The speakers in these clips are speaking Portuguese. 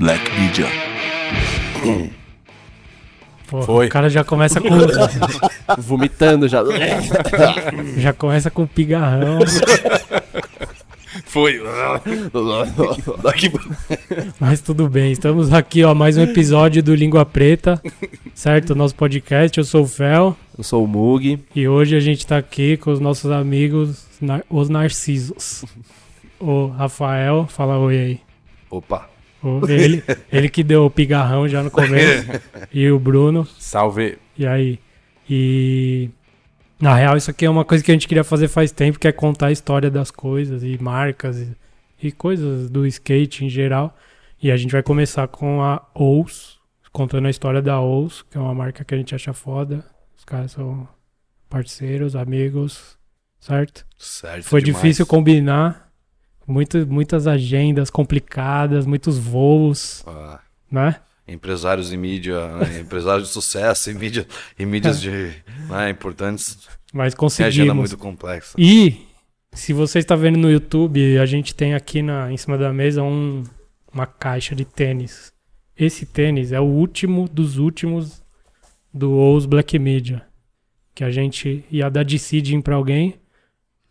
Black Media. Pô, Foi. O cara já começa com. Vomitando já. já começa com pigarrão. Foi. Mas tudo bem, estamos aqui, ó, mais um episódio do Língua Preta, certo? Nosso podcast, eu sou o Fel Eu sou o Mug. e hoje a gente tá aqui com os nossos amigos, os Narcisos. O Rafael, fala oi aí. Opa. O- ele, ele que deu o pigarrão já no começo. e o Bruno, Salve. e aí? E na real, isso aqui é uma coisa que a gente queria fazer faz tempo, que é contar a história das coisas e marcas e, e coisas do skate em geral. E a gente vai começar com a Ous, contando a história da Ous, que é uma marca que a gente acha foda. Os caras são parceiros, amigos, certo? Certo Foi demais. difícil combinar, muito, muitas agendas complicadas, muitos voos, Ah, né? empresários em mídia, né, empresários de sucesso em mídia, em mídias de né, importantes. Mas Tem agenda conseguimos. muito complexa. E se você está vendo no YouTube, a gente tem aqui na, em cima da mesa um- uma caixa de tênis. Esse tênis é o último dos últimos do Ous Black Media. Que a gente ia dar de seeding pra alguém.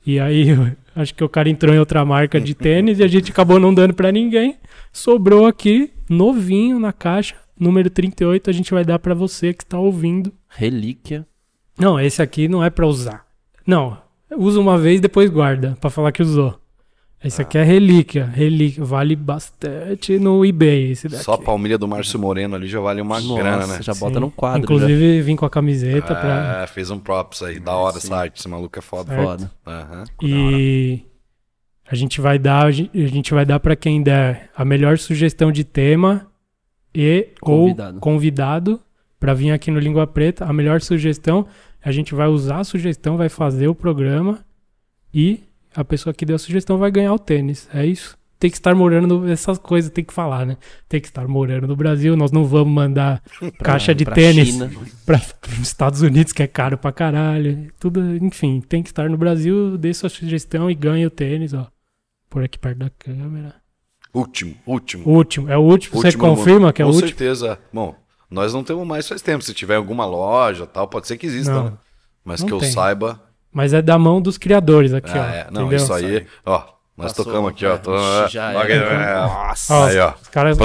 E aí, acho que o cara entrou em outra marca de tênis e a gente acabou não dando pra ninguém. Sobrou aqui, novinho na caixa, número 38, a gente vai dar pra você que está ouvindo. Relíquia. Não, esse aqui não é pra usar. Não, usa uma vez depois guarda pra falar que usou. Esse aqui é relíquia, relíquia, vale bastante no eBay esse daqui. Só a palmilha do Márcio Moreno ali já vale uma Nossa, grana, né? já Sim. bota num quadro. Inclusive vim com a camiseta pra É, fez um props aí. Da hora Sim. essa arte. Esse maluco é foda. já. Certo. Foda. Aham. e a gente vai dar, a gen- a gente vai dar para quem der a melhor sugestão de tema e Convidado. ou convidado pra vir aqui no Língua Preta. A melhor sugestão, a gente vai usar a sugestão, vai fazer o programa e a pessoa que deu a sugestão vai ganhar o tênis. É isso. Tem que estar morando no, essas coisas, tem que falar, né? Tem que estar morando no Brasil. Nós não vamos mandar caixa de Pra tênis para os Estados Unidos, que é caro pra caralho. Tudo, enfim, tem que estar no Brasil, dê sua sugestão e ganhe o tênis, ó. Por aqui perto da câmera. Último, último. O último, é o último. Você Último do confirma mundo. que é o Com último? certeza. Bom, nós não temos mais faz tempo. Se tiver alguma loja tal, pode ser que exista, Não. né? Mas Não que eu tem. saiba. Mas é da mão dos criadores aqui, Ah, ó. é. Não, entendeu? isso aí. Ó, nós Passou, tocamos aqui, ó. é, Tô- ixi, já Ó, era. Nossa. Ó, Aí, ó. Os caras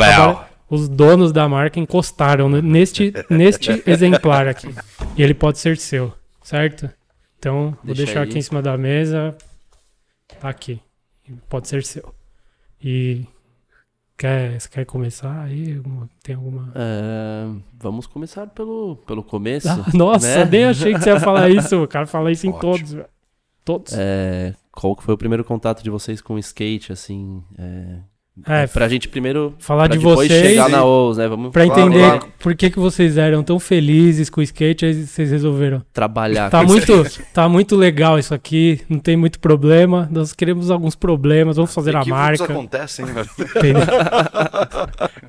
os donos da marca encostaram ne- neste, neste exemplar aqui. E ele pode ser seu, certo? Então, vou Deixa deixar aí. aqui em cima da mesa. Tá aqui. Pode ser seu. E quer, você quer começar aí? Tem alguma. É, vamos começar pelo, pelo começo. Ah, nossa, né? nem achei que você ia falar isso. O cara fala isso em Ótimo. todos. velho. Todos. É, qual que foi o primeiro contato de vocês com o skate, assim? É, É, pra gente primeiro falar pra de depois vocês. chegar na OUS, né? Vamos Pra entender por que, que vocês eram tão felizes com o skate, aí vocês resolveram. trabalhar Tá com muito, tá muito legal isso aqui, não tem muito problema. Nós queremos alguns problemas, vamos fazer a Equívocos marca. acontecem, velho.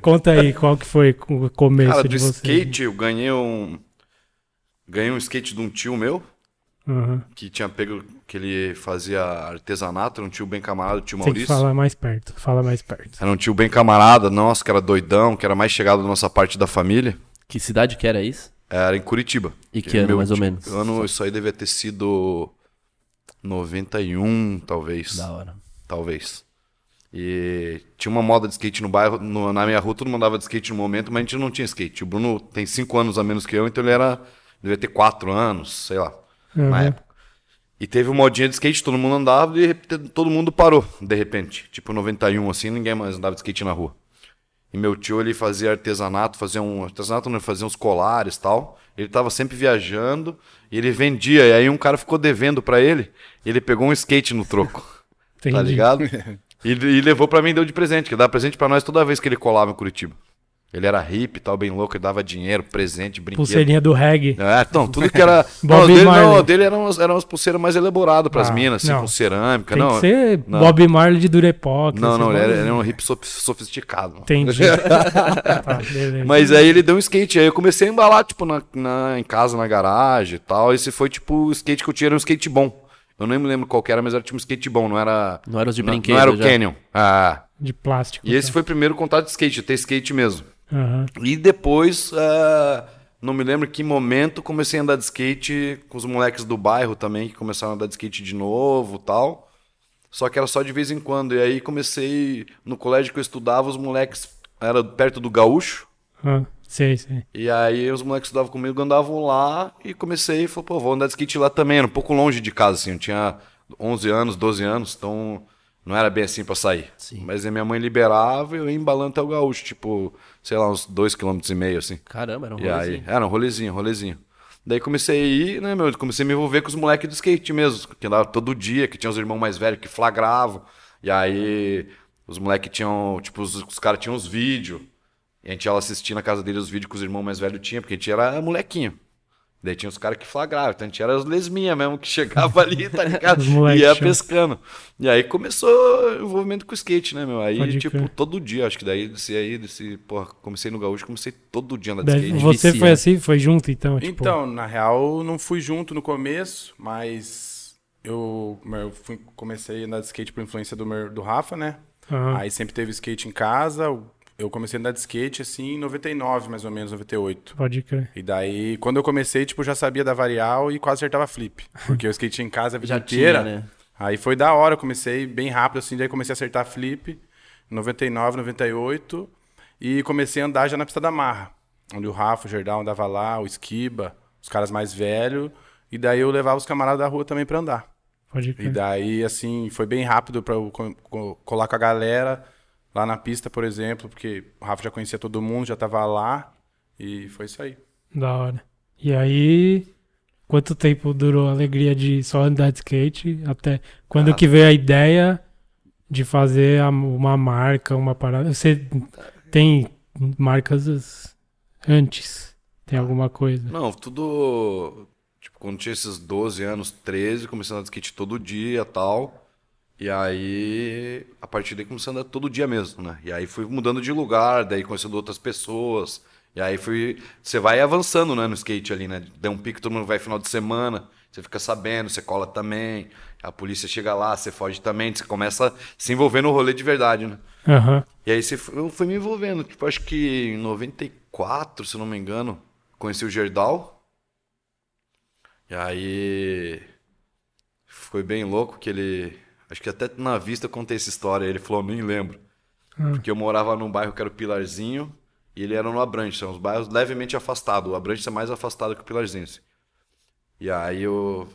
Conta aí qual que foi o começo Cara, de do vocês. skate, eu ganhei um. Ganhei um skate de um tio meu, Uhum. que tinha pego. Que ele fazia artesanato, era um tio bem camarada, o tio Tem que Maurício. falar mais perto, fala mais perto. Era um tio bem camarada, nossa, que era doidão, que era mais chegado da nossa parte da família. Que cidade que era isso? Era em Curitiba. E que ano, mais ou menos? Ano, isso aí devia ter sido 91, talvez. Da hora. Talvez. E tinha uma moda de skate no bairro, no- na minha rua todo mundo andava de skate no momento, mas a gente não tinha skate. O Bruno tem 5 anos a menos que eu, então ele era. devia ter 4 anos, sei lá, Uhum. na época. E teve uma modinha de skate, todo mundo andava e todo mundo parou, de repente. Tipo 91, assim, ninguém mais andava de skate na rua. E meu tio, ele fazia artesanato, fazia um... Artesanato não, fazia uns colares e tal. Ele tava sempre viajando e ele vendia. E aí um cara ficou devendo pra ele e ele pegou um skate no troco. Tá ligado? E, e levou pra mim e deu de presente, que dava presente pra nós toda vez que ele colava em Curitiba. Ele era hippie e tal, bem louco, ele dava dinheiro, presente, brinquedo. Pulseirinha do reggae. É, então, tudo que era. Bob não, dele, não, Marley. dele eram umas, eram umas pulseiras mais elaboradas pras Ah, minas, assim, não. com cerâmica. Tem não, que ser não. Bob Marley de Durepox. não, não, esse ele era, era um hippie sof- sofisticado. Entendi. tá. Mas aí ele deu um skate, aí eu comecei a embalar, tipo, na, na- em casa, na garagem e tal. Esse foi, tipo, o skate que eu tinha, era um skate bom. Eu nem me lembro qual que era, mas era tipo um skate bom, não era... Não era os de não, brinquedo Não era o já. Canyon. Ah, De plástico. E esse tá? foi o primeiro contato de skate, ter skate mesmo. Aham. E depois, ah, não me lembro que momento, comecei a andar de skate com os moleques do bairro também, que começaram a andar de skate de novo tal. Só que era só de vez em quando. E aí comecei, no colégio que eu estudava, os moleques, era perto do Gaúcho. Ah, sei, sei. E aí os moleques que estudavam comigo andavam lá e comecei e falei, pô, vou andar de skate lá também. Era um pouco longe de casa, assim. Eu tinha 11 anos, 12 anos, então não era bem assim pra sair. Sim. Mas a minha mãe liberava e eu ia embalando até o gaúcho, tipo, sei lá, uns 2,5 km e meio, assim. Caramba, era um E aí, rolezinho. era um rolezinho, rolezinho. Daí comecei a ir, né, meu? Comecei a me envolver com os moleques do skate mesmo, que andava todo dia, que tinha os irmãos mais velhos que flagravam. E aí, os moleques tinham, tipo, os, os caras tinham os vídeos. E a gente ia lá assistir na casa deles os vídeos que os irmãos mais velhos tinham, porque a gente era molequinho. Daí tinha os caras que flagravam, então a gente era as lesminhas mesmo, que chegava ali, tá ligado? E ia pescando. E aí começou o envolvimento com o skate, né, meu? Aí, Pode tipo, crer. todo dia, acho que daí, desse aí, desse, porra, comecei no gaúcho, comecei todo dia a andar de skate. você vicia. foi assim, foi junto então? Tipo, Então, na real, não fui junto no começo, mas eu, eu fui- comecei a andar de skate por influência do, meu- do Rafa, né? aham, Aí sempre teve skate em casa. Eu comecei a andar de skate assim em 99, mais ou menos, 98. pode crer. E daí, quando eu comecei, tipo, já sabia da varial e quase acertava flip. Porque eu skate em casa a vida Já inteira. tinha, né? Aí foi da hora, eu comecei bem rápido assim, daí comecei a acertar flip em 99, 98 e comecei a andar já na pista da marra, onde o Rafa, o Gerdau andava lá, o Esquiba, os caras mais velhos, e daí eu levava os camaradas da rua também pra andar. Pode E crer. daí assim, foi bem rápido pra eu co- co- colar com a galera lá na pista, por exemplo, porque o Rafa já conhecia todo mundo, já tava lá e foi isso aí. Da hora. E aí, quanto tempo durou a alegria de só andar de skate? Até quando Ah. que veio a ideia de fazer uma marca, uma parada? Você tem marcas antes? Tem alguma coisa? Não, tudo. Tipo, quando tinha esses 12 anos, 13, comecei a andar de skate todo dia e tal. E aí, a partir daí comecei a andar todo dia mesmo, né? E aí fui mudando de lugar, daí conhecendo outras pessoas. E aí fui. Você vai avançando, né, no skate ali, né? Dá um pico, todo mundo vai final de semana, você fica sabendo, você cola também. A polícia chega lá, você foge também, você começa a se envolver no rolê de verdade, né? Aham. E aí você, eu fui me envolvendo. Tipo, acho que em 94, se não me engano, conheci o Gerdau. E aí foi bem louco que ele. Acho que até na vista eu contei essa história. Ele falou, nem lembro. Porque eu morava num bairro que era o Pilarzinho e ele era no Abrantes. São os bairros levemente afastados. O Abrantes é mais afastado que o Pilarzinho. assim. E aí o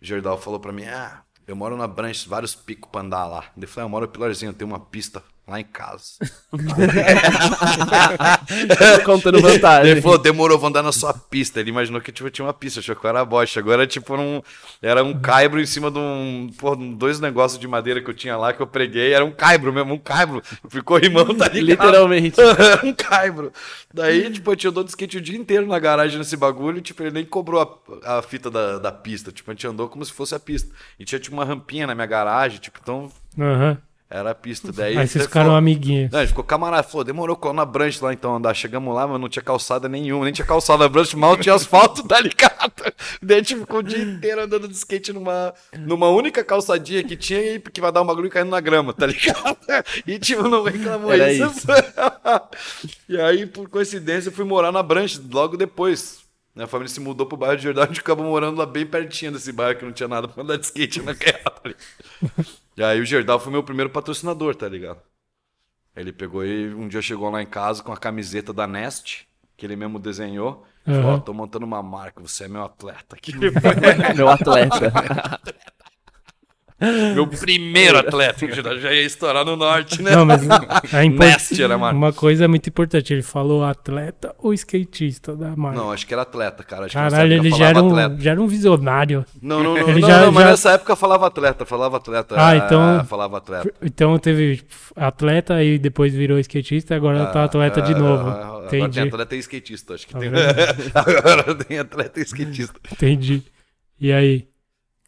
Gerdau falou pra mim: Ah, eu moro na Branches, vários picos pra andar lá. Ele falou: ah, Eu moro no Pilarzinho, tem uma pista lá em casa. Contando vantagem. Ele falou, demorou, vou andar na sua pista. Ele imaginou que tipo, tinha uma pista, achou que era bosta. Agora, tipo, um, era um caibro em cima de um. Pô, dois negócios de madeira que eu tinha lá que eu preguei. Era um caibro mesmo, um caibro. Ficou rimando, tá ligado? Literalmente. era um caibro. Daí, tipo, eu tinha andado de skate o dia inteiro na garagem nesse bagulho. e, Tipo, ele nem cobrou a, a fita da, da pista. Tipo, a gente andou como se fosse a pista. E tinha, tipo, uma rampinha na minha garagem. Tipo, então Aham. Era a pista. Daí, Aí vocês ficaram falou- amiguinhos. não, a gente ficou camarada, falou, demorou, colou na branche lá então andar. Chegamos lá, mas não tinha calçada nenhuma, nem tinha calçada na branche, mal tinha asfalto, tá ligado? Daí a gente ficou o dia inteiro andando de skate numa, numa única calçadinha que tinha e que vai dar um bagulho caindo na grama, tá ligado? E tipo, não reclamou Era isso. e aí, por coincidência, eu fui morar na branche logo depois. Minha família se mudou pro bairro de Jordão, a gente acabou morando lá bem pertinho desse bairro que não tinha nada pra andar de skate na guerra, tá ligado? E aí o Gerdau foi meu primeiro patrocinador, tá ligado? Ele pegou e um dia chegou lá em casa com a camiseta da Nest, que ele mesmo desenhou. Falou, Aham. ó, tô montando uma marca, você é meu atleta aqui. Meu atleta. meu primeiro atleta, que já ia estourar no norte, né? Não, mas é Nest era a importante. marca. Uma coisa muito importante, ele falou atleta ou skatista da marca. Não, acho que era atleta, cara. Acho Caralho, ele já era, um, atleta. já era um visionário. Não, não, não, Ele não, já- não, mas já- nessa época falava atleta, falava atleta. Ah, é, então- Falava atleta. Então teve tipo, atleta e depois virou skatista, agora tá atleta de Ah, novo. ah, Agora Entendi. tem atleta e skatista, acho que Tá tem. Agora tem atleta e skatista. Entendi. E aí?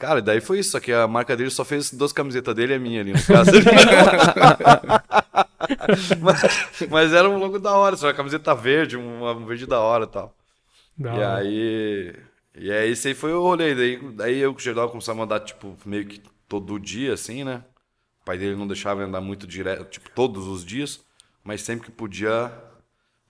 Cara, e daí foi isso, só que a marca dele só fez duas camisetas dele e a minha ali, no caso. mas, mas era um logo da hora, só uma camiseta verde, uma um verde da hora e tal. Da E aí. E aí, esse aí foi o rolê. Daí, daí eu com o Gerdau começamos a mandar, tipo, meio que todo dia, assim, né? O pai dele não deixava ele andar muito direto, tipo, todos os dias, mas sempre que podia,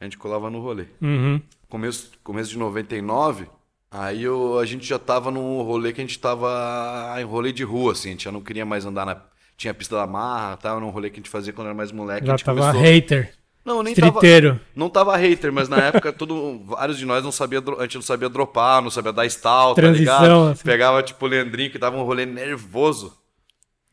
a gente colava no rolê. Uhum. Começo, começo de 99, aí eu, a gente já tava num rolê que a gente tava em rolê de rua, assim, a gente já não queria mais andar na. Tinha a pista da marra, tava num rolê que a gente fazia quando era mais moleque. Já tava começou- hater. Não, nem tava, Streeteiro. não tava hater, mas na época todo, vários de nós não sabia, a gente não sabia dropar, não sabia dar stall, tá Transição, ligado? assim. Pegava tipo o Leandrinho que dava um rolê nervoso.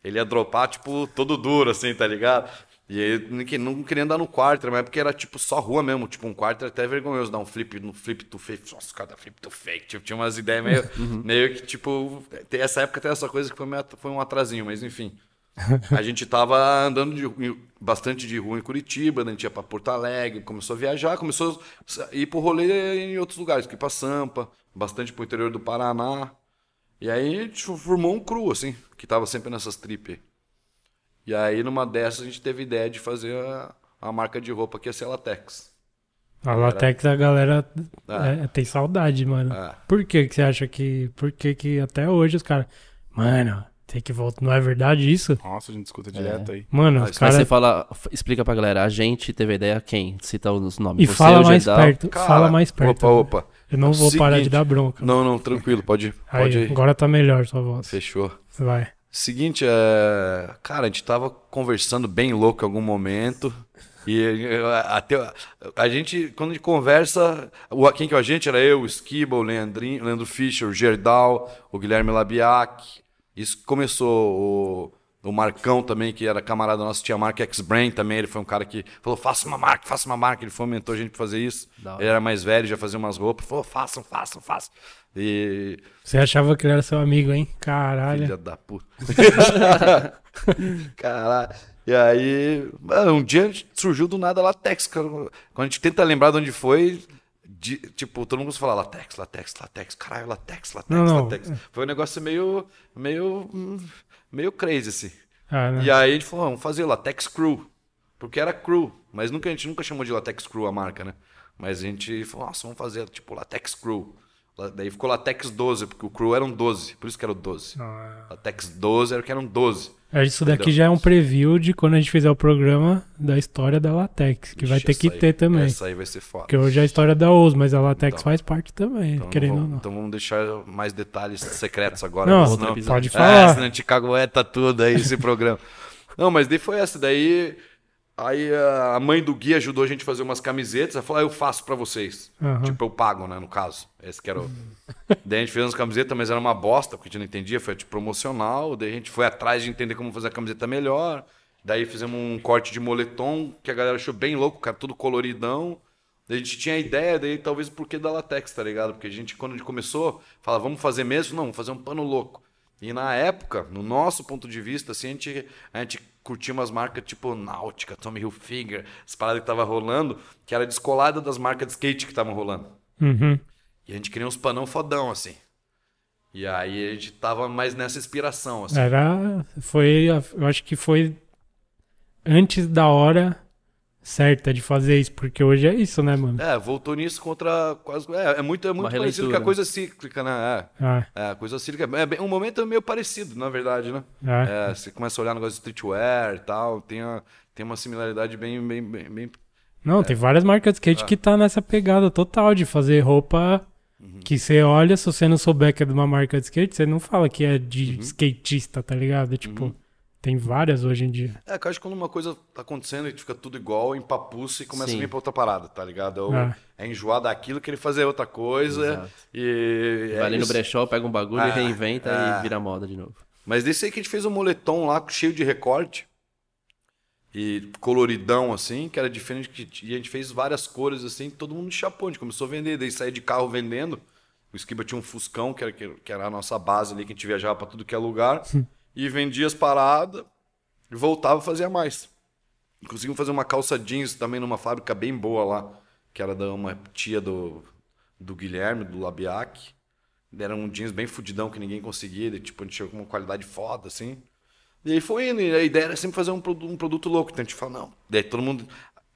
Ele ia dropar tipo todo duro assim, tá ligado? E aí não que- queria andar no quarto, mas porque era tipo só rua mesmo, tipo um quarto era até vergonhoso dar um flip no flip to fake. Nossa, cada flip to fake, tipo, tinha umas ideias meio, meio que tipo, essa época tem essa coisa que foi, meio, foi um atrasinho, mas enfim. A gente tava andando de- bastante de rua em Curitiba, daí a gente ia pra Porto Alegre, começou a viajar, começou a ir pro rolê em outros lugares, aqui pra Sampa, bastante pro interior do Paraná. E aí a gente formou um cru, assim, que tava sempre nessas tripes. E aí numa dessas a gente teve ideia de fazer a, a marca de roupa que ia ser a Latex. A Latex a galera Ah. é, tem saudade, mano. Ah. Por que que você acha que... Por que que até hoje os caras... Mano, tem que voltar... Não é verdade isso? Nossa, a gente escuta direto aí. Mano, os caras... você fala, explica pra galera, a gente teve ideia quem? Cita os nomes. E Você, fala o mais perto. Cara, fala mais perto. Opa, opa. Eu não vou parar de Seguinte. dar bronca. Não, não, tranquilo, pode ir. Pode Aí, ir. agora tá melhor sua voz. Fechou. Vai. Seguinte, é... cara, a gente tava conversando bem louco em algum momento. E até a gente, quando a gente conversa, o, quem que é a gente? Era eu, o Skiba, o Leandrinho, Leandro Fischer, o Gerdau, o Guilherme Labiak. Isso começou o, o Marcão também, que era camarada nosso, tinha a marca X-Brain também. Ele foi um cara que falou: faça uma marca, faça uma marca. Ele fomentou a gente pra fazer isso. Ele era mais velho, já fazia umas roupas. Falou: façam, façam, façam. E Você achava que ele era seu amigo, hein? Caralho. Filha da puta. Caralho. E aí, um dia surgiu do nada latex. Quando a gente tenta lembrar de onde foi, de- tipo, todo mundo começa a falar latex, latex, latex, caralho, latex, latex, Não, não. latex. Foi um negócio meio, meio, meio crazy, assim. Ah, né? E aí a gente falou, vamos fazer latex crew. Porque era crew, mas nunca, a gente nunca chamou de latex crew a marca, né? Mas a gente falou, nossa, vamos fazer tipo latex crew. Daí ficou latex 12, porque o crew eram 12, por isso que era o 12. Ah. Latex 12 era que eram 12. É, Isso daqui Entendeu? já é um preview de quando a gente fizer o programa da história da Latex, que vai Ixi, ter que aí- ter também. Essa aí vai ser foda. Porque hoje é a história da OUS, mas a Latex Então. faz parte também, Então, querendo vamos, ou não. então vamos deixar mais detalhes secretos agora. Não, senão, pode É, falar. senão a gente cagueta tudo aí esse programa. Não, mas daí foi essa. Daí aí a mãe do Gui ajudou a gente a fazer umas camisetas. Ela falou, ah, eu faço pra vocês. Aham. Tipo, eu pago, né, no caso. Esse que era o... daí a gente fez umas camisetas, mas era uma bosta, porque a gente não entendia. Foi tipo promocional. Daí a gente foi atrás de entender como fazer a camiseta melhor. Daí fizemos um corte de moletom, que a galera achou bem louco, cara, tudo coloridão. Daí a gente tinha a ideia, daí talvez por que da latex, tá ligado? Porque a gente, quando a gente começou, fala, vamos fazer mesmo? Não, vamos fazer um pano louco. E na época, no nosso ponto de vista, assim, a gente, a gente curtia umas marcas tipo Náutica, Tommy Hilfiger, as paradas que tava rolando, que era descolada das marcas de skate que estavam rolando. Uhum. E a gente queria uns panão fodão, assim. E aí a gente tava mais nessa inspiração, assim. Era. Foi. Eu acho que foi antes da hora certa de fazer isso, porque hoje é isso, né, mano? É, voltou nisso contra quase. É, é muito, é muito parecido com a releitura. coisa cíclica, né? É. Ah, É, a coisa cíclica. É bem- um momento meio parecido, na verdade, né? é. É, você começa a olhar negócio de streetwear e tal, tem, a- tem uma similaridade bem. bem, bem, bem- Não, tem várias marcas de skate Ah. que tá nessa pegada total de fazer roupa Uhum. que você olha, se você não souber que é de uma marca de skate, você não fala que é de Uhum. skatista, tá ligado? Tipo, tem várias hoje em dia. É, que eu acho que quando uma coisa tá acontecendo e fica tudo igual, empapuça e começa Sim. a vir pra outra parada, tá ligado? É, o- Ah. é enjoar daquilo, querer fazer outra coisa. Exato. E. Vai é ali no brechó, pega um bagulho Ah, e reinventa ah. e vira moda de novo. Mas desse aí que a gente fez um moletom lá cheio de recorte e coloridão assim, que era diferente que e a gente fez várias cores assim, todo mundo chapou, a gente começou a vender, daí saía de carro vendendo. O Skiba tinha um Fuscão, que era, que era a nossa base ali, que a gente viajava pra tudo que é lugar, e vendia as paradas e voltava e fazia mais. Conseguimos fazer uma calça jeans também numa fábrica bem boa lá, que era da uma tia do, do Guilherme, do Labiac. Era um jeans bem fudidão que ninguém conseguia, e, tipo, a gente chegou com uma qualidade foda, assim. E aí foi indo, e a ideia era sempre fazer um, produ- um produto louco. Então a gente fala, não. Daí todo mundo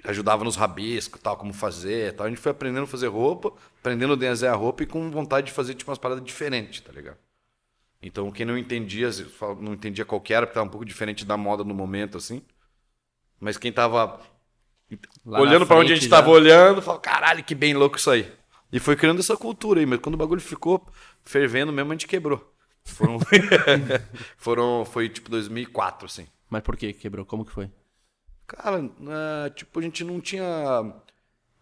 ajudava nos rabiscos, tal, como fazer, tal. A gente foi aprendendo a fazer roupa, aprendendo a desenhar a roupa e com vontade de fazer, tipo, umas paradas diferentes, tá ligado? Então, quem não entendia, não entendia qual que era, porque estava um pouco diferente da moda no momento, assim. Mas quem tava Lá olhando na pra onde a gente já- tava olhando, falou, caralho, que bem louco isso aí. E foi criando essa cultura aí, mas quando o bagulho ficou fervendo mesmo, a gente quebrou. Foram, foram foi tipo 2004, assim. Mas por que quebrou? Como que foi? Cara, é, tipo, a gente não tinha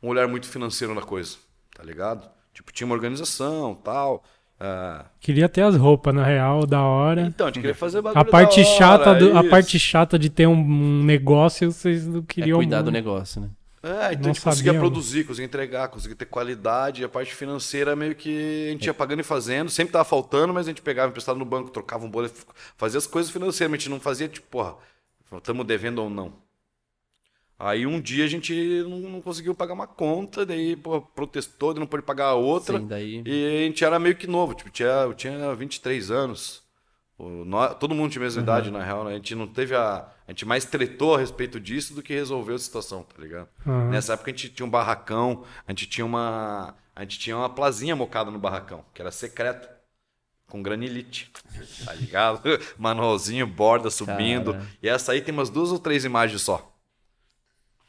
um olhar muito financeiro na coisa, tá ligado? Tipo, tinha uma organização, tal. É. Queria ter as roupas, na real, da hora. Então, a gente queria fazer bagulho A parte da hora, chata do, a parte chata de ter um, um negócio, vocês não É queriam cuidar do negócio, né? É, então Não a gente conseguia sabiam. produzir, conseguia entregar, conseguia ter qualidade. E a parte financeira meio que a gente ia pagando e fazendo. Sempre tava faltando, mas a gente pegava emprestado no banco, trocava um boleto, fazia as coisas financeiras. mas A gente não fazia tipo, porra, estamos devendo ou não. Aí um dia a gente não, não conseguiu pagar uma conta, daí pô, protestou, não pôde pagar a outra. Sim, daí. E a gente era meio que novo, tipo, tinha, eu tinha 23 anos. O- nó- todo mundo tinha a mesma idade, na real, né? A gente não teve a. A gente mais tretou a respeito disso do que resolveu a situação, tá ligado? Aham. Nessa época a gente tinha um barracão, a gente tinha uma. A gente tinha uma plazinha mocada no barracão, que era secreto. Com granilite, tá ligado? Manualzinho, borda subindo. Cara. E essa aí tem umas duas ou três imagens só.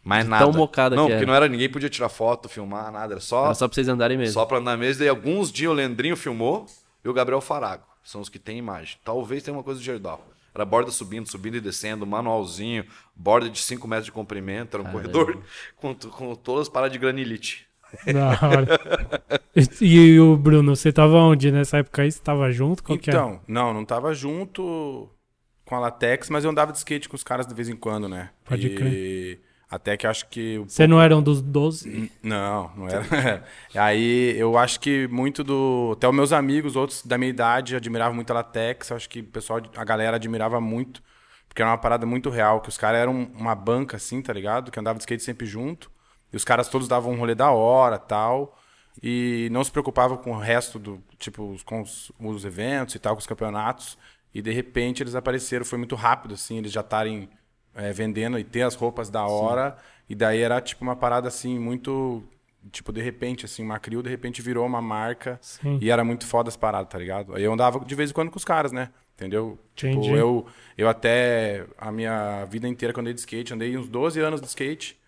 Mais De nada. tão mocada não, que porque era. não era ninguém podia tirar foto, filmar, nada. Era só, Era só pra vocês andarem mesmo. só pra andar mesmo. Daí alguns dias o Leandrinho filmou e o Gabriel Farago. São os que tem imagem. Talvez tenha uma coisa do Gerdau. Era borda subindo, subindo e descendo, manualzinho, borda de 5 metros de comprimento. Era um corredor com, com todas as paradas de granilite. Da hora. E, e o Bruno, você tava onde nessa época aí? Você tava junto? Qual que é? Então, não, não tava junto com a Latex, mas eu andava de skate com os caras de vez em quando, né? Pode e... crer. Até que eu acho que. Você não era um dos 12? Não, não era. Aí eu acho que muito do. Até os meus amigos, outros da minha idade, admiravam muito a Latex. Acho que o pessoal, a galera admirava muito. Porque era uma parada muito real, que os caras eram uma banca, assim, tá ligado? Que andava de skate sempre junto. E os caras todos davam um rolê da hora tal. E não se preocupavam com o resto do. Tipo, com os, os eventos e tal, com os campeonatos. E de repente eles apareceram, foi muito rápido, assim, eles já estarem é, vendendo e ter as roupas da hora. E daí era tipo uma parada assim, muito. Tipo, de repente, assim, uma Crio de repente virou uma marca. Sim. E era muito foda as paradas, tá ligado? Aí eu andava de vez em quando com os caras, né? Entendeu? Entendi. Tipo, eu, eu até a minha vida inteira eu andei de skate, andei uns 12 anos de skate.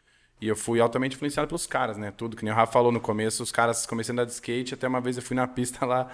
E eu fui altamente influenciado pelos caras, né? Tudo que nem o Rafa falou no começo, os caras comecei a andar de skate, até uma vez eu fui na pista lá,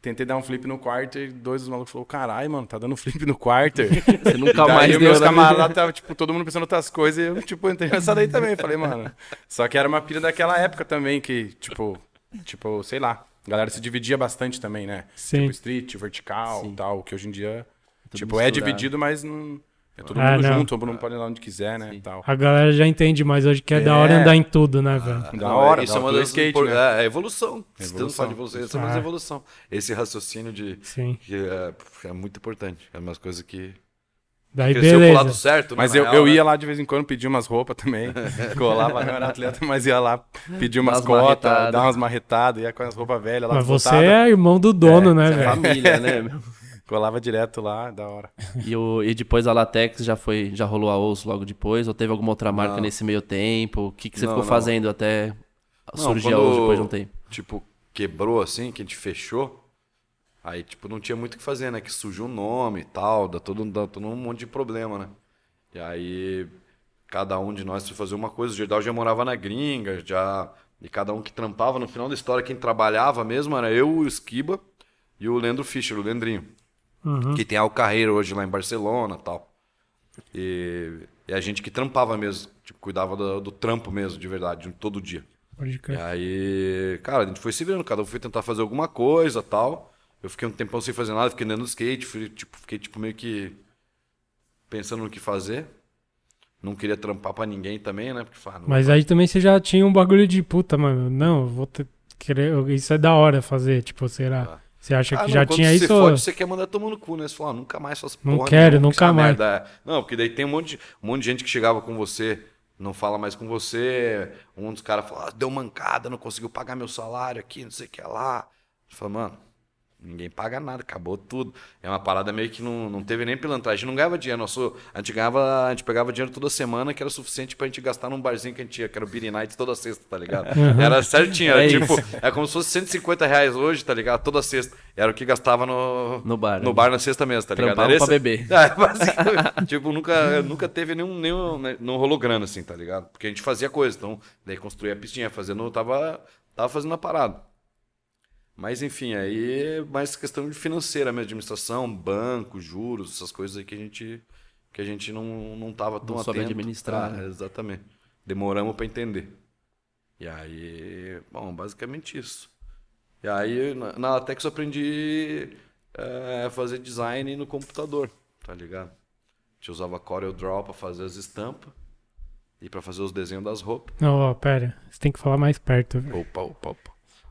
tentei dar um flip no quarter, e dois dos malucos falaram, caralho, mano, tá dando flip no quarter. Você nunca Daí mais deu meus na camaradas tava, tipo, todo mundo pensando em outras coisas e eu, tipo, entrei nessa daí também. Falei, mano. Só que era uma pilha daquela época também, que, tipo, tipo, sei lá, a galera se dividia bastante também, né? Sim. Tipo, street, vertical Sim. tal, que hoje em dia, Tudo tipo, é misturado. dividido, mas não. É todo Ah, mundo não. junto, todo mundo pode ir lá onde quiser, né? Sim. Tal. A galera já entende mais hoje que é, da hora É. andar em tudo, né, velho? Da Não, hora, isso da é uma hora do das skate, impor- né? é, é evolução. Se Evolução. de evolução, isso é uma Ah. evolução. Esse raciocínio de Sim. que é, é muito importante. É umas coisas que Daí cresceu pro lado certo, né, Mas eu, real, eu né? ia lá de vez em quando pedir umas roupas também. Colava, não era atleta, mas ia lá pedir umas cotas, dar umas marretadas, ia com as roupas velhas lá Mas você é irmão do dono, É, né, é velho? Família, né, meu? Colava direto lá, da hora. E, o, e depois a Latex já foi, já rolou a Ous logo depois? Ou teve alguma outra marca Não. nesse meio tempo? O que, que você Não, ficou não. fazendo até surgir a Ous depois de um tempo? Tipo, quebrou assim, que a gente fechou. Aí, tipo, não tinha muito o que fazer, né? Que surgiu o nome e tal, dá todo, dá todo um monte de problema, né? E aí, cada um de nós foi fazer uma coisa. O Gerdau já morava na gringa, já. E cada um que trampava, no final da história, quem trabalhava mesmo era eu, o Esquiba e o Leandro Fischer, o Leandrinho. Uhum. Que tem a carreira hoje lá em Barcelona e tal. E, e a gente que trampava mesmo, tipo, cuidava do, do trampo mesmo, de verdade, de todo dia. Pode E aí, cara, a gente foi se virando, cada um foi tentar fazer alguma coisa tal. Eu fiquei um tempão sem fazer nada, fiquei andando no skate, fui, tipo, fiquei tipo meio que pensando no que fazer. Não queria trampar pra ninguém também, né? Porque fala, não Mas aí também você já tinha um bagulho de puta, mano. Não, eu vou ter, querer. Isso é da hora fazer, tipo, será? Você acha Ah, que não, já tinha você isso? fode, você quer mandar tomar no cu, né? Você fala, ah, nunca mais faço Não porra quero, nenhuma, nunca que mais. merda é. Não, porque daí tem um monte, de, um monte de gente que chegava com você, não fala mais com você. Um dos caras fala, ah, deu mancada, não conseguiu pagar meu salário aqui, não sei o que lá. Você fala, mano, Ninguém paga nada, acabou tudo. É uma parada meio que não, não teve nem pilantragem. A gente não ganhava dinheiro. Nosso, a, gente ganhava, a gente pegava dinheiro toda semana, que era suficiente pra gente gastar num barzinho que a gente tinha, que era o Beer Night toda sexta, tá ligado? Era certinho, era É tipo, isso. é como se fosse 150 reais hoje, tá ligado? Toda sexta. Era o que gastava no, No bar, né? No bar na sexta mesmo, tá ligado? Trampava Era pra beber. É, basicamente. tipo, nunca, nunca teve nenhum, nenhum. né, Não rolou grana, assim, tá ligado? Porque a gente fazia coisa. Então, daí construía a pistinha, fazendo. Tava, tava fazendo a parada. Mas, enfim, aí é mais questão de financeira, mesmo, administração, banco, juros, essas coisas aí que a gente, que a gente não, não tava tão Não atento. administrar, Ah, né? Exatamente. Demoramos pra entender. E aí, bom, basicamente isso. E aí, na, na Latex eu aprendi é, a fazer design no computador, tá ligado? A gente usava CorelDRAW pra fazer as estampas e pra fazer os desenhos das roupas. Não, ó, pera. Você tem que falar mais perto. Opa, opa, opa.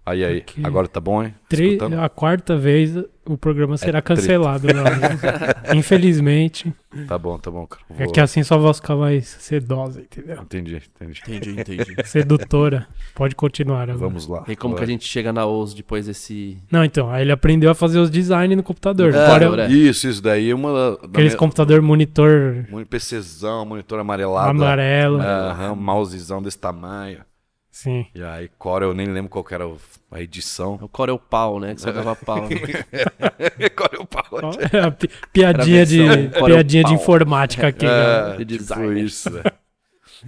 Aí, aí. Porque- Agora tá bom, hein? Escutando? a quarta vez o programa será treta. cancelado, meu amigo. Infelizmente. Tá bom, tá bom, cara. É Vou- que assim sua voz fica mais sedosa, entendeu? Entendi, entendi. Entendi, entendi. Sedutora. Pode continuar agora. Vamos lá. E como que a Vai. gente chega na OUS depois desse. Não, então, aí ele aprendeu a fazer os designs no computador. É, agora- Isso, isso daí é uma. aqueles minha- computador monitor PCzão, monitor amarelado. amarelo. Aham, mousezão desse tamanho. Sim. E aí, Corel, eu nem lembro qual que era a edição. É o Corel pau, né? Que só dava pau. Né? Corel. Ó, é a pi- piadinha de, versão piadinha de Corel informática aqui. né? É, De tipo isso, velho.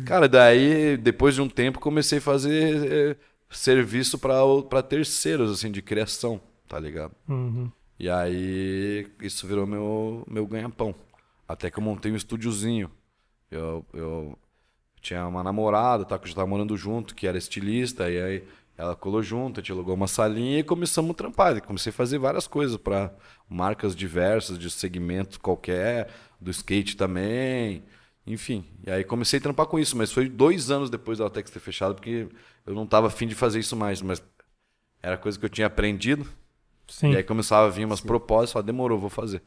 Cara, daí, depois de um tempo, comecei a fazer eh, serviço para terceiros, assim, de criação, tá ligado? Uhum. E aí, isso virou meu, meu ganha-pão. Até que eu montei um estúdiozinho. Eu, eu tinha uma namorada, tá, que já tava morando junto, que era estilista, e aí ela colou junto, a gente alugou uma salinha e começamos a trampar. E comecei a fazer várias coisas para marcas diversas, de segmento qualquer, do skate também, enfim. E aí comecei a trampar com isso, mas foi dois anos depois da Latex ter fechado, porque eu não tava afim de fazer isso mais, mas era coisa que eu tinha aprendido. Sim. E aí começava a vir umas propostas, falava, demorou, vou fazer.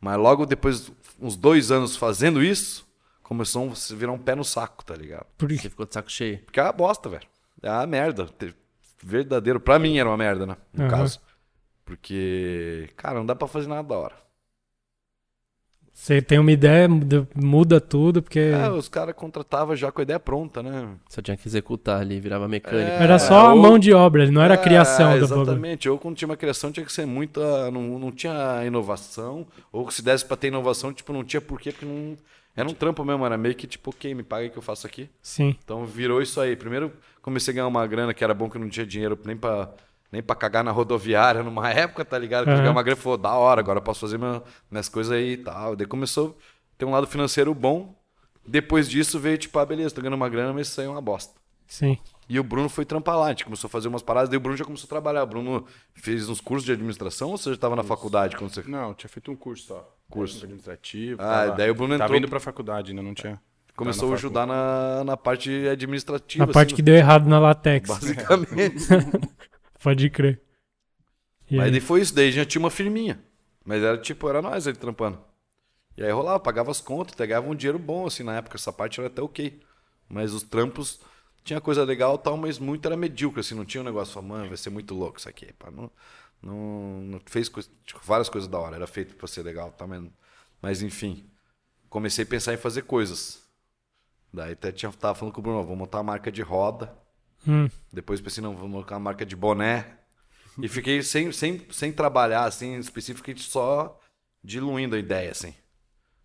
Mas logo depois, uns dois anos fazendo isso, começou a virar um pé no saco, tá ligado? Por Você ficou de saco cheio. Porque é uma bosta, velho. É uma merda. Verdadeiro. Pra mim era uma merda, né? No Aham. caso. Porque, cara, não dá pra fazer nada da hora. Você tem uma ideia, muda, tudo, porque É, os caras contratavam já com a ideia pronta, né? Só tinha que executar ali, virava mecânico. É, era só a ou- mão de obra, não era a É, criação do bagulho. Exatamente. Ou quando tinha uma criação tinha que ser muita. Não, não tinha inovação. Ou se desse pra ter inovação, tipo, não tinha porquê, porque não. Era um trampo mesmo, era meio que tipo, ok, me paga que eu faço aqui. Sim. Então virou isso aí. Primeiro comecei a ganhar uma grana que era bom que eu não tinha dinheiro nem pra, nem pra cagar na rodoviária numa época, tá ligado? Que eu Aham. ganhei uma grana e falou, da hora, agora eu posso fazer minha- minhas coisas aí e tal. Daí começou a ter um lado financeiro bom. Depois disso veio tipo, ah, beleza, tô ganhando uma grana, mas isso aí é uma bosta. Sim. E o Bruno foi trampar lá, a gente começou a fazer umas paradas, daí o Bruno já começou a trabalhar. O Bruno fez uns cursos de administração ou você já estava na faculdade quando você. Não, tinha feito um curso só. Curso. administrativo. Ah, tava- daí o Bruno Tava entrou- indo pra faculdade, ainda não tinha. Começou a Tava na ajudar na, na parte administrativa. Na parte assim, que deu errado na latex. Basicamente. Pode crer. E Mas aí? daí foi isso, daí já tinha uma firminha. Mas era tipo, era nós ali trampando. E aí rolava, pagava as contas, pegava um dinheiro bom, assim, na época, essa parte era até ok. Mas os trampos tinha coisa legal e tal, mas muito era medíocre, assim, não tinha um negócio, mano, vai ser muito louco isso aqui. Pá. Não, não, não fez coisa- tipo, várias coisas da hora, era feito pra ser legal, tá, mas, mas enfim. Comecei a pensar em fazer coisas. Daí até tinha, tava falando com o Bruno, vou montar uma marca de roda. Hum, Depois pensei, não, vou montar uma marca de boné. E fiquei sem, sem, sem trabalhar, assim, especificamente só diluindo a ideia, assim.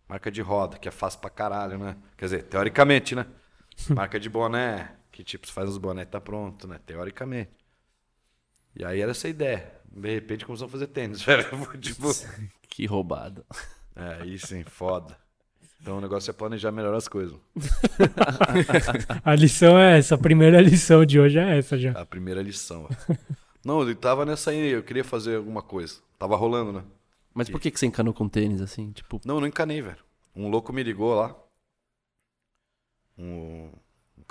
Marca de roda, que é fácil pra caralho, né? Quer dizer, teoricamente, né? Marca de boné, que tipo, você faz os bonés tá pronto, né? Teoricamente. E aí era essa ideia. De repente começou a fazer tênis, velho. tipo, Que roubada. é, aí sim, foda. Então o negócio é planejar melhor as coisas. a lição é essa. A primeira lição de hoje é essa já. A primeira lição. Não, eu tava nessa aí, eu queria fazer alguma coisa. Tava rolando, né? Mas por que, que você encanou com tênis assim? Tipo, Não, eu não encanei, velho. Um louco me ligou lá. Um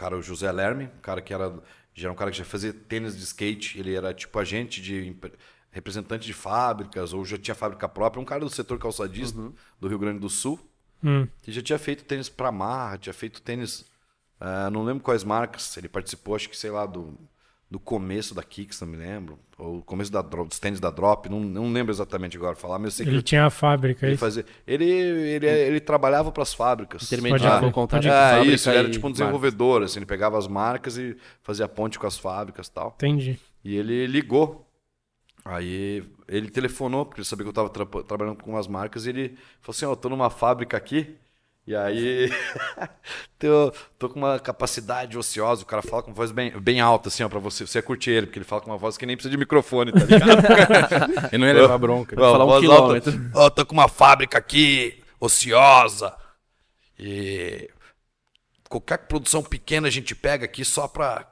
cara, o José Lerme, um cara que era. Já era um cara que já fazia tênis de skate. Ele era tipo agente de. representante de fábricas, ou já tinha fábrica própria. Um cara do setor calçadista do Rio Grande do Sul. Hum, Que já tinha feito tênis pra Marra, tinha feito tênis. ah, não lembro quais marcas. Ele participou, acho que, sei lá, do, do começo da Kicks, não me lembro. Ou o começo da, Dro- dos tênis da Drop, não, não lembro exatamente agora falar, mas eu sei que Ele tinha a fábrica, é ele isso? fazia. Ele, ele, ele trabalhava para as fábricas. Intermediava Pode o contato crer. com a É, isso, ele era tipo um desenvolvedor, assim, ele pegava as marcas e fazia ponte com as fábricas e tal. Entendi. E ele ligou. Aí ele telefonou, porque ele sabia que eu tava tra- trabalhando com umas marcas, e ele falou assim, ó, eu tô numa fábrica aqui, e aí tô, tô com uma capacidade ociosa, o cara fala com uma voz bem, bem alta, assim, ó, pra você, você ia curtir ele, porque ele fala com uma voz que nem precisa de microfone, tá ligado? E não ia levar bronca. Ó, falar um quilômetro. Ó, tô com uma fábrica aqui, ociosa. E qualquer produção pequena a gente pega aqui só pra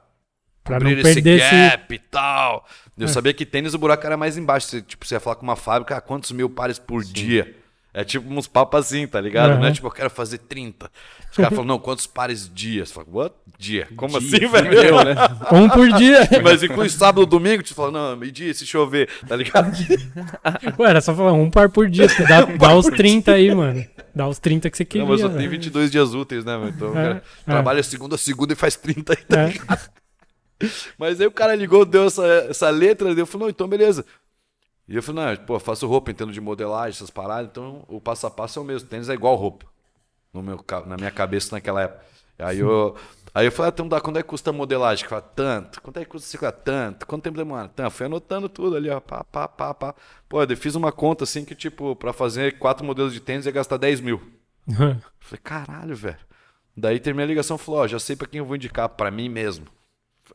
Pra cobrir não esse perder esse- gap e tal. Eu sabia que tênis o buraco era mais embaixo. Você, tipo, você ia falar com uma fábrica, ah, quantos mil pares por dia? É tipo uns papos assim, tá ligado? Não é tipo, eu quero fazer 30. Os caras falam, não, quantos pares dia? Você fala, what? Dia? Como Dia, assim, velho? né? Um por dia. Mas inclui sábado ou domingo? Você fala, não, meio-dia, se chover, tá ligado? Ué, era só falar um par por dia. tu Dá, dá os 30 aí, mano. Dá os 30 que você queria. Não, mas só tem 22 dias úteis, né, meu? Então É, cara é. trabalha segunda a segunda e faz 30 aí, tá É. ligado? Mas aí o cara ligou, deu essa, essa letra, eu falei, não, então beleza. E eu falei, não, pô, eu faço roupa, entendo de modelagem, essas paradas, então o passo a passo é o mesmo. Tênis é igual roupa. No meu, na minha cabeça naquela época. Aí eu, aí eu falei, ah, então dá, quanto é que custa a modelagem? Que fala, tanto. Quanto é que custa ciclar? Tanto. Quanto tempo demora? Tanto. Fui anotando tudo ali, ó. Pá, pá, pá, pá. Pô, eu fiz uma conta assim que, tipo, pra fazer quatro modelos de tênis ia gastar 10 mil. Eu Falei, caralho, velho. Daí terminei a ligação e falou, ó, já sei pra quem eu vou indicar, pra mim mesmo.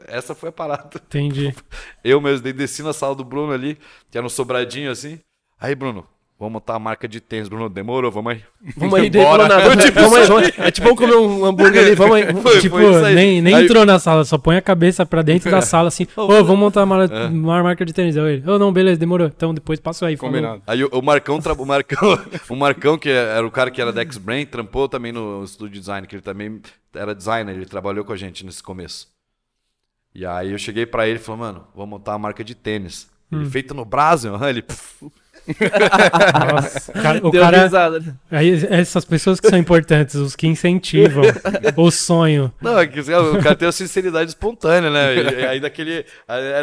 Essa foi a parada. Entendi. Eu mesmo, desci na sala do Bruno ali, que era um sobradinho assim. Aí, Bruno, vamos montar a marca de tênis. Bruno, demorou, vamos aí. Vamos aí, falou nada. Vamos aí, vamos aí. É tipo vamos comer um hambúrguer ali, vamos aí. Foi, tipo, foi nem, nem Aí- entrou na sala, só põe a cabeça pra dentro da sala assim. Ô, vamos montar uma, É. uma marca de tênis. Ô, não, beleza, demorou. Então depois passa aí. falou. Combinado. Aí o, o Marcão, tra- o Marcão, o Marcão, que era o cara que era da X-Brain, trampou também no estúdio de design, que ele também era designer, ele trabalhou com a gente nesse começo. E aí eu cheguei pra ele e falei, mano, vou montar a marca de tênis. Hum. Ele, feito no Brasil, ele, Nossa, o cara, o Deu cara- risada. aí, essas pessoas que são importantes, os que incentivam o sonho. Não, é que o cara tem a sinceridade espontânea, né? E aí daquele.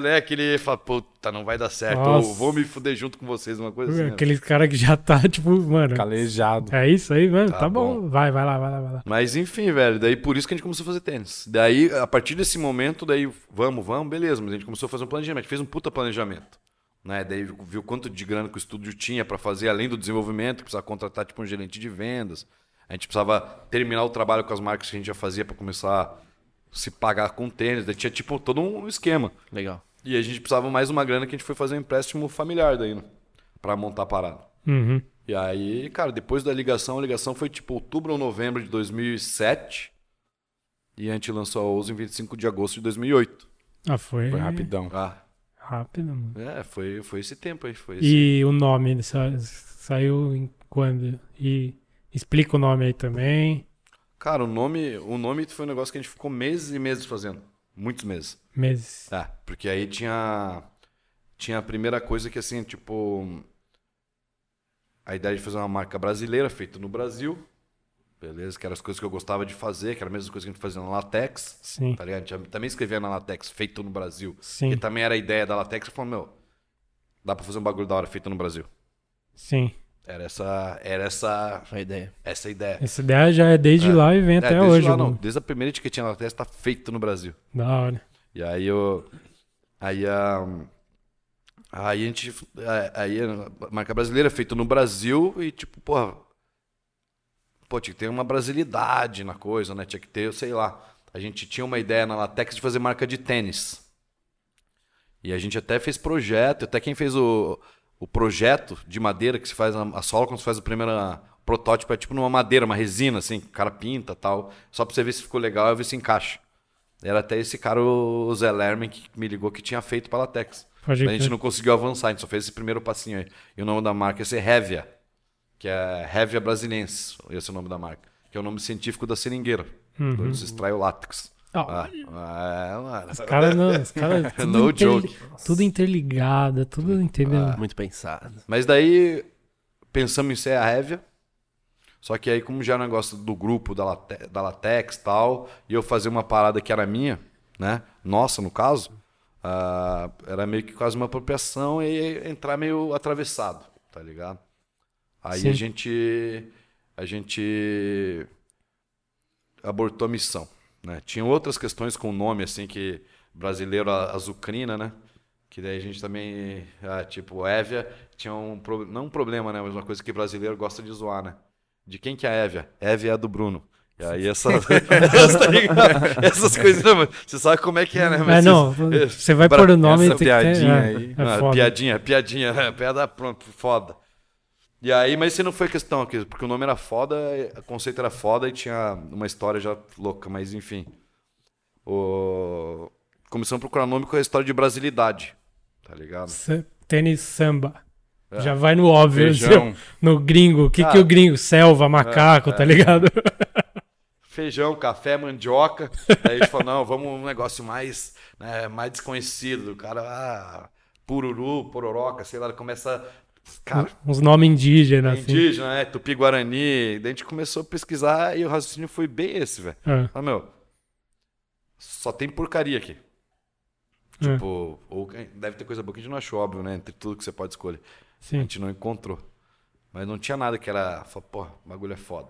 né, aquele fala, puta, não vai dar certo. Nossa. Ou vou me fuder junto com vocês, uma coisa assim. né? Aquele cara que já tá, tipo, mano. Calejado. É isso aí, mano. Tá, Tá bom. bom. Vai, vai lá, vai lá, vai lá. Mas enfim, velho, daí por isso que a gente começou a fazer tênis. Daí, a partir desse momento, daí, vamos, vamos, beleza, mas a gente começou a fazer um planejamento, a gente fez um puta planejamento. Né? Daí viu quanto de grana que o estúdio tinha pra fazer, além do desenvolvimento, precisava contratar tipo um gerente de vendas. A gente precisava terminar o trabalho com as marcas que a gente já fazia pra começar a se pagar com tênis. Daí tinha tipo todo um esquema. Legal. E a gente precisava mais uma grana que a gente foi fazer um empréstimo familiar daí, né? Pra montar a parada. Uhum. E aí, cara, depois da ligação, a ligação foi tipo outubro ou novembro de 2007. E a gente lançou a Ouso em 25 de agosto de 2008. Ah, foi. Foi rapidão. Ah, Rápido, mano. é, foi, foi esse tempo aí. Foi esse. E o nome sa- saiu em quando? E explica o nome aí também. Cara, o nome, o nome foi um negócio que a gente ficou meses e meses fazendo. Muitos meses. Meses. É, porque aí tinha. Tinha a primeira coisa que assim, tipo. A ideia de fazer uma marca brasileira, feita no Brasil. Beleza? Que eram as coisas que eu gostava de fazer, que era a mesma coisa que a gente fazia na Latex. Sim. Tá ligado? A gente também escrevia na Latex, feito no Brasil. Sim. Que também era a ideia da Latex. Eu falei, meu, dá pra fazer um bagulho da hora feito no Brasil. Sim. Era essa, era essa, Foi a ideia. essa ideia. Essa ideia já é desde É. lá e vem É, até desde hoje. lá, não. Desde a primeira etiquetinha da Latex tá feito no Brasil. Da hora. E aí eu. Aí a. Aí a gente. Aí a marca brasileira feita no Brasil e tipo, porra. Pô, tinha que ter uma brasilidade na coisa, né? Tinha que ter, sei lá. A gente tinha uma ideia na Latex de fazer marca de tênis. E a gente até fez projeto, até quem fez o, o projeto de madeira que se faz a, a sola quando se faz o primeiro protótipo é tipo numa madeira, uma resina assim, que o cara pinta tal, só pra você ver se ficou legal e ver se encaixa. Era até esse cara, o Zé Lerman, que me ligou que tinha feito pra Latex. Pode Mas a gente não conseguiu avançar, a gente só fez esse primeiro passinho aí. E o nome da marca ia ser Hevia, que é Hevia Brasilense, esse é o nome da marca. Que é o nome científico da seringueira, Uhum. onde se extrai o látex. Ah, Ah, é, mano. Os caras não. Os caras. tudo No interli- joke. Tudo interligado, tudo entendeu? Ah. Muito pensado. Mas daí pensamos em ser a Hevia. Só que aí, como já era um negócio do grupo da, Late- da Latex e tal, e eu fazer uma parada que era minha, né? Nossa, no caso, ah, era meio que quase uma apropriação e entrar meio atravessado, tá ligado? Aí Sim. a gente a gente abortou a missão, né? Tinha outras questões com o nome assim que brasileiro a- azucrina, né? Que daí a gente também, ah, tipo, Évia tinha um não um problema, né, mas uma coisa que brasileiro gosta de zoar, né? De quem que é a Évia? Évia é a do Bruno. E aí essa, essa tá essas coisas, não, mas você sabe como é que é, né? É, Mas não, você vai pôr o nome essa que ter- piadinha é, aí. É ah, foda. piadinha, piadinha, é, piada pronto, foda. E aí, mas isso não foi questão aqui, porque o nome era foda, o conceito era foda e tinha uma história já louca, mas enfim. O... Começamos a procurar nome com a história de brasilidade, tá ligado? S- Tênis samba. Já vai no óbvio, no gringo. O que, que Ah. o gringo? Selva, macaco, tá ligado? Feijão, café, mandioca. Aí a gente falou, não, vamos um negócio mais, né, mais desconhecido. O cara, ah, pururu, pororoca, sei lá, começa... Cara, Uns nomes indígenas, assim. indígena, né? Tupi-Guarani. Daí a gente começou a pesquisar e o raciocínio foi bem esse, velho. É. Ah, meu, só tem porcaria aqui. É. Tipo, ou deve ter coisa boa que a gente não achou, óbvio, né? Entre tudo que você pode escolher. A Sim. gente não encontrou. Mas não tinha nada que era. Pô, o bagulho é foda.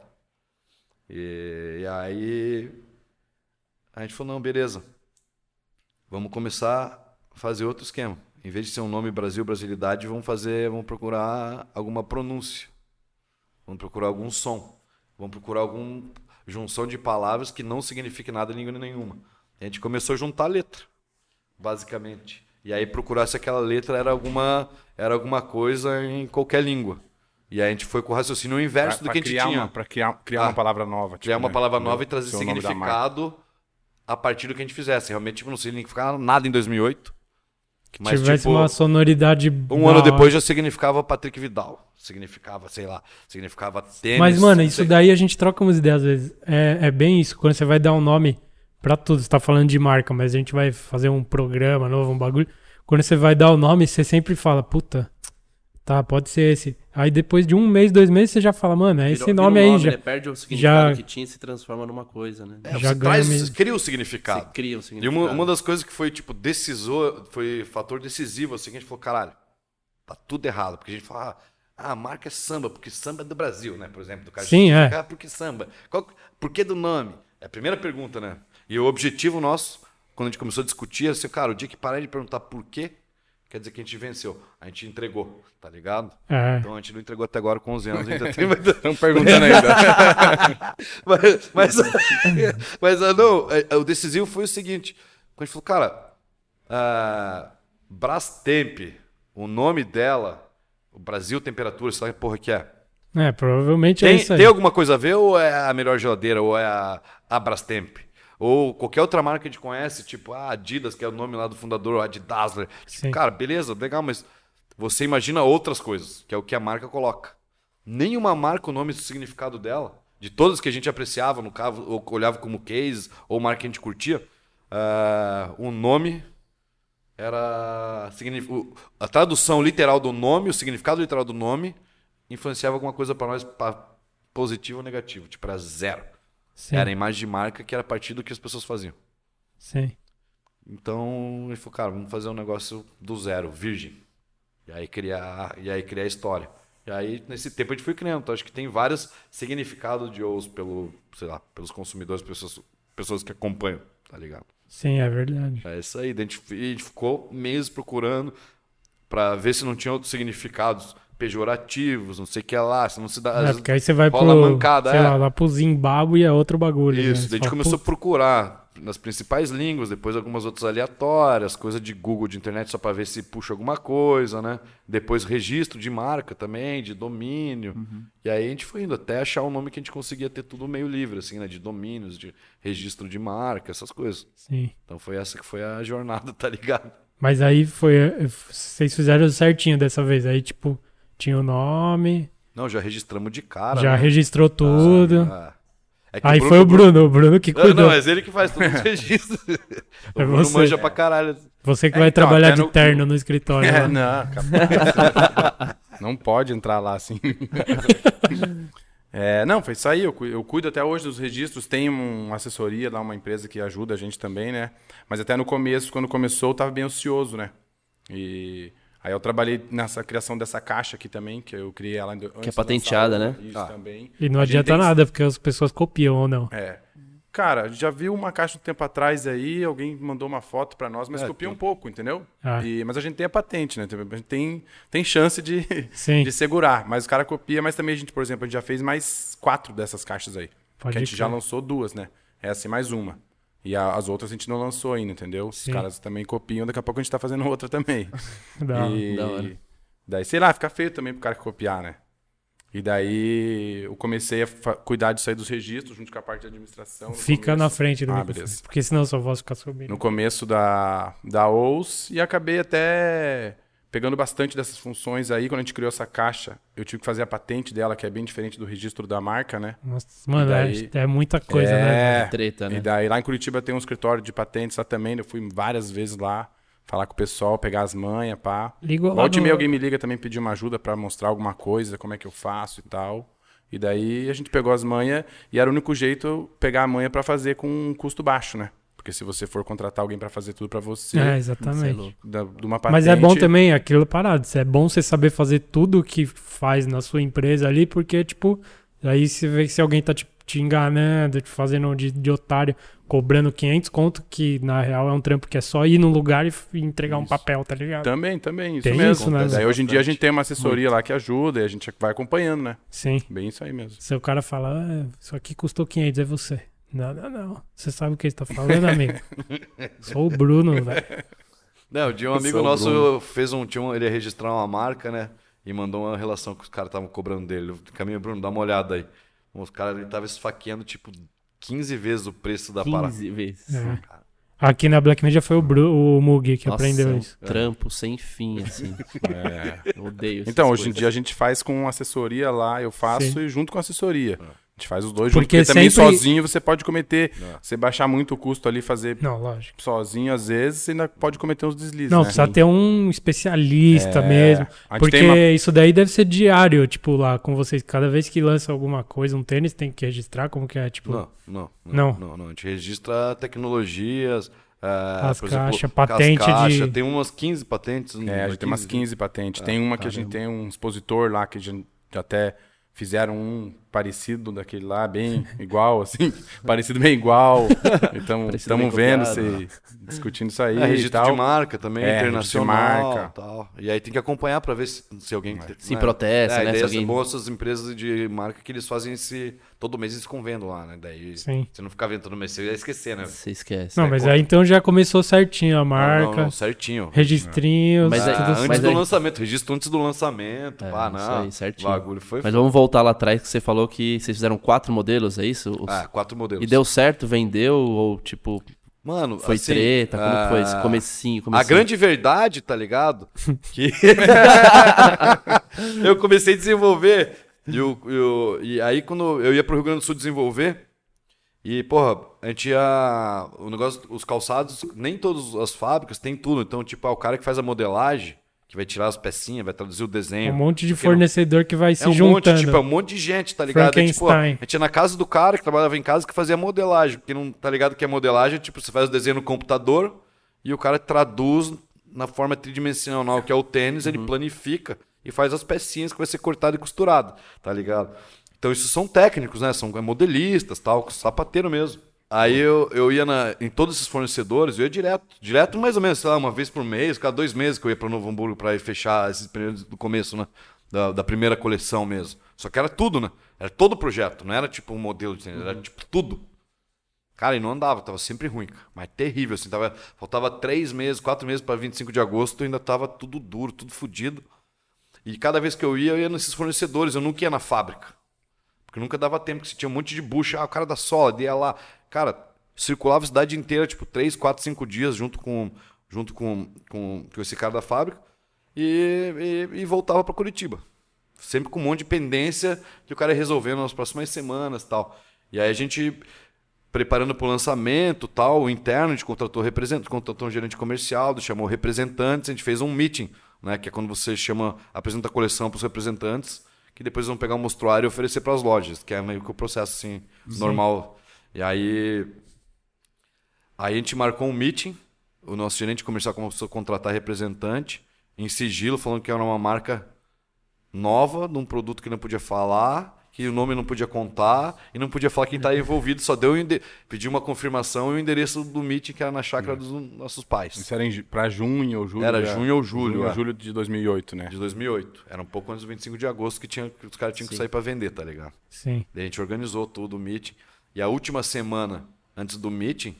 E, e aí. A gente falou, não, beleza. Vamos começar a fazer outro esquema. Em vez de ser um nome Brasil, Brasilidade, vamos fazer. Vamos procurar alguma pronúncia. Vamos procurar algum som. Vamos procurar alguma junção de palavras que não signifique nada em língua nenhuma. A gente começou a juntar letra, basicamente. E aí procurar se aquela letra era alguma, era alguma coisa em qualquer língua. E aí a gente foi com o raciocínio inverso Pra, do que a gente criar, tinha. uma, pra criar, criar Ah, uma palavra nova. Criar tipo, uma né? palavra nova e trazer significado a partir do que a gente fizesse. Realmente tipo, não significava nada em 2008. Mas, Tivesse tipo, uma sonoridade. um ano hora. depois já significava Patrick Vidal. Significava, sei lá, significava tênis. Mas, mano, isso sei. daí a gente troca umas ideias às vezes. É, é bem isso. Quando você vai dar um nome pra tudo, você tá falando de marca, mas a gente vai fazer um programa novo, um bagulho. Quando você vai dar o nome, você sempre fala, puta, tá, pode ser esse. Aí depois de um mês, dois meses, você já fala, mano, é esse Virou- nome vira um aí já. né? Perde o significado já- que tinha e se transforma numa coisa, né? É, já você ganha traz, mesmo. cria o Você significado. cria o E significado. uma, uma das coisas que foi, tipo, decisor, foi fator decisivo, assim, que a gente falou, caralho, tá tudo errado. Porque a gente fala, ah, a marca é samba, porque samba é do Brasil, né? Por exemplo, do cara Sim, é. Ah, por que samba? Qual, por que do nome? É a primeira pergunta, né? E o objetivo nosso, quando a gente começou a discutir, é assim, cara, o dia que parar de perguntar por quê, quer dizer que a gente venceu. A gente entregou, tá ligado? É. Então a gente não entregou até agora com 11 anos, ainda tem Estão perguntando ainda. mas, mas, mas, ah, não, é, o decisivo foi o seguinte: quando a gente falou, cara, ah, Brastemp, o nome dela, o Brasil Temperatura, sei lá que porra que é. É, provavelmente é Tem, isso aí. tem alguma coisa a ver ou é a melhor geladeira ou é a, a Brastemp? Ou qualquer outra marca que a gente conhece, tipo a Adidas, que é o nome lá do fundador, Adidasler. Tipo, Sim. cara, beleza, legal, mas você imagina outras coisas, que é o que a marca coloca. Nenhuma marca, o nome e o significado dela, de todas que a gente apreciava no carro, ou olhava como case, ou marca que a gente curtia, ah, o nome era. A tradução literal do nome, o significado literal do nome, influenciava alguma coisa para nós pra positivo ou negativo. Tipo, era zero. Sim, Era a imagem de marca que era a partir do que as pessoas faziam. sim. Então, ele falou, cara, vamos fazer um negócio do zero, virgem. E aí criar, e aí criar a história. E aí, nesse tempo, a gente foi criando. Então, acho que tem vários significados de Ous pelo, sei lá, pelos consumidores, pessoas, pessoas que acompanham, tá ligado? Sim, é verdade. É isso aí. A gente, a gente ficou meses procurando pra ver se não tinha outros significados pejorativos, não sei o que lá, se não se dá. É, porque aí você vai rola pro, mancada, sei é. lá, lá pro Zimbábue é outro bagulho. né? Isso, Você daí a gente começou a "Putz, procurar nas principais línguas, depois algumas outras aleatórias, coisa de Google, de internet, só para ver se puxa alguma coisa, né? Depois registro de marca também, de domínio. E aí a gente foi indo até achar um nome que a gente conseguia ter tudo meio livre, assim, né? De domínios, de registro de marca, essas coisas. Sim. Então foi essa que foi a jornada, tá ligado? Mas aí foi. Vocês fizeram certinho dessa vez. Aí, tipo, tinha o nome, Não, já registramos de cara. já né? registrou tudo. Ah, é que aí foi o Bruno, o Bruno que Não, cuidou. não, mas ele que faz todos os registros. o É Bruno você. manja pra caralho. Você que É, vai então, trabalhar de no- terno no escritório. É, lá. não, capaz. não pode entrar lá assim. É, não, foi isso aí. Eu, eu cuido até hoje dos registros. Tem uma assessoria lá, uma empresa que ajuda a gente também, né? Mas até no começo, quando começou, eu tava bem ocioso, né? E aí eu trabalhei nessa criação dessa caixa aqui também, que eu criei ela antes de lançar patenteada, né? Isso Ah. também. E não A adianta tem- nada, porque as pessoas copiam ou não. É. Cara, já viu uma caixa um tempo atrás aí, alguém mandou uma foto pra nós, mas É, copia tem- um pouco, entendeu? Ah. E- mas a gente tem a patente, né? A gente tem, tem chance de, Sim. de segurar. Mas o cara copia, mas também a gente, por exemplo, a gente já fez mais quatro dessas caixas aí. Pode que a gente já lançou duas, né? Essa e mais uma. E a- as outras a gente não lançou ainda, entendeu? Os Sim. caras também copiam, daqui a pouco a gente tá fazendo outra também. Da- e da hora. daí, sei lá, fica feio também pro cara que copiar, né? E daí eu comecei a cuidar disso aí dos registros, junto com a parte de administração. Fica na começo. frente do Ah. Porque senão sua voz fica subindo. No começo da, da OUS e acabei até pegando bastante dessas funções aí. Quando a gente criou essa caixa, eu tive que fazer a patente dela, que é bem diferente do registro da marca, né? Nossa, mano, E daí- é, é muita coisa, né? é, Treta, né? E daí lá em Curitiba tem um escritório de patentes lá também. Eu fui várias vezes lá falar com o pessoal, pegar as manhas, pá. Ligou lá Volte e no- meia alguém me liga também pedir uma ajuda pra mostrar alguma coisa, como é que eu faço e tal. E daí a gente pegou as manhas e era o único jeito eu pegar a manha pra fazer com um custo baixo, né? Porque se você for contratar alguém pra fazer tudo pra você, É, Cê é exatamente. da- de uma patente... Mas é bom também aquilo parado. É bom você saber fazer tudo que faz na sua empresa ali, porque, tipo, aí você vê se alguém tá te, te enganando, te fazendo de, de otário, cobrando 500 conto, que na real é um trampo que é só ir num lugar e entregar um Isso. papel, tá ligado? Também, também, isso Tem mesmo. isso, né? Daí hoje em dia a gente tem uma assessoria lá que ajuda e a gente vai acompanhando, né? Sim. Bem isso aí mesmo. Se o cara fala, ah, isso aqui custou 500, é você. Não, não, não. Você sabe o que ele tá falando, amigo? Sou o Bruno, velho. Não, o dia um amigo nosso Bruno. fez um, tinha um. Ele ia registrar uma marca, né? E mandou uma relação que os caras estavam cobrando dele. Caminho, Bruno, dá uma olhada aí. Os caras ele tava esfaqueando, tipo, 15 vezes o preço da parada. 15 vezes. É. Aqui na Black Media foi o, Bru, o Mugi que Nossa, aprendeu é um isso. trampo sem fim, assim. É. Eu odeio Então, hoje em coisas. dia a gente faz com assessoria lá, eu faço Sim. e junto com assessoria. A gente faz os dois Porque juntos, porque também sempre- sozinho você pode cometer, É. você baixar muito o custo ali, fazer Não, lógico. sozinho, às vezes, você ainda pode cometer uns deslizes, Não, né? precisa ter um especialista É, mesmo. Porque uma- isso daí deve ser diário, tipo, lá com vocês. Cada vez que lança alguma coisa, um tênis, tem que registrar como que é, tipo... Não, não, Não. não, não, não. A gente registra tecnologias. é, As caixas, as patente de- caixas, Tem umas 15 patentes. É, a gente tem umas 15 patentes. tem uma que a gente tem um expositor lá que a gente até fizeram um parecido daquele lá, bem igual, assim, parecido bem igual. Então, estamos vendo, se, discutindo isso aí É, e registro tal. de marca também, É, internacional marca. tal. E aí tem que acompanhar pra ver se, se alguém... Se protesta, é, né, daí se alguém- moças empresas de marca que eles fazem esse... Todo mês eles ficam vendo lá, né? Daí Sim. você não ficar vendo todo mês, você ia esquecer, né? Você esquece. Não, mas aí então já começou certinho a Não, marca, não, não, certinho. registrinhos, Mas é- tudo certo. antes mas do aí- lançamento, registro antes do lançamento. É, pá, isso não. aí, certinho. O bagulho foi... Mas vamos voltar lá atrás que você falou que vocês fizeram quatro modelos, é isso? Os- Ah, quatro modelos. E deu certo, vendeu ou tipo Mano, foi assim, treta? Como que foi esse ah, comecinho, A comecinho? grande verdade, tá ligado? Que eu comecei a desenvolver. E, e aí, quando eu ia pro Rio Grande do Sul desenvolver, e, porra, a gente ia. O negócio, os calçados, nem todas as fábricas tem tudo. Então, tipo, ah, o cara que faz a modelagem, que vai tirar as pecinhas, vai traduzir o desenho. Um monte de Porque não- fornecedor que vai se É um juntando. monte, tipo, é um monte de gente, tá ligado? É, tipo, ó, a gente ia na casa do cara que trabalhava em casa que fazia modelagem. Porque não tá ligado que é modelagem, tipo, você faz o desenho no computador e o cara traduz na forma tridimensional que é o tênis, ele planifica e faz as pecinhas que vai ser cortado e costurado, tá ligado? Então isso são técnicos, né? São modelistas, tal, sapateiro mesmo. Aí eu, eu ia na, em todos esses fornecedores, eu ia direto, direto mais ou menos, sei lá, uma vez por mês, cada dois meses que eu ia para Novo Hamburgo para fechar esses períodos do começo, né? Da, da primeira coleção mesmo. Só que era tudo, né? Era todo o projeto, não era tipo um modelo de tênis, era tipo tudo. Cara, e não andava, tava sempre ruim, mas terrível, assim, tava, faltava três meses, quatro meses para 25 de agosto, ainda tava tudo duro, tudo fodido. E cada vez que eu ia, eu ia nesses fornecedores, eu nunca ia na fábrica. Porque nunca dava tempo, que você tinha um monte de bucha. Ah, o cara da sola, ia lá. Cara, circulava a cidade inteira, tipo, 3, 4, 5 dias junto com, junto com, com, com esse cara da fábrica. E, e, e voltava para Curitiba. Sempre com um monte de pendência que o cara ia resolvendo nas próximas semanas tal. E aí a gente, preparando para o lançamento tal, o interno, a gente contratou representante, contratou um gerente comercial, chamou representantes, a gente fez um meeting, né? Que é quando você chama, apresenta a coleção para os representantes, que depois vão pegar o mostruário e oferecer para as lojas, que é meio que o processo assim, normal. E aí aí a gente marcou um meeting, o nosso gerente comercial começou a contratar representante em sigilo, falando que era uma marca nova, de um produto que não podia falar, que o nome não podia contar e não podia falar quem está envolvido, só deu pediu uma confirmação e o endereço do meeting que era na chácara dos nossos pais. Isso era pra junho ou julho? Era já. junho ou julho, ou é. julho de 2008, né? De 2008. Era um pouco antes do 25 de agosto que, tinha, que os caras tinham que sair para vender, tá ligado? Sim. Daí a gente organizou tudo o meeting. E a última semana antes do meeting,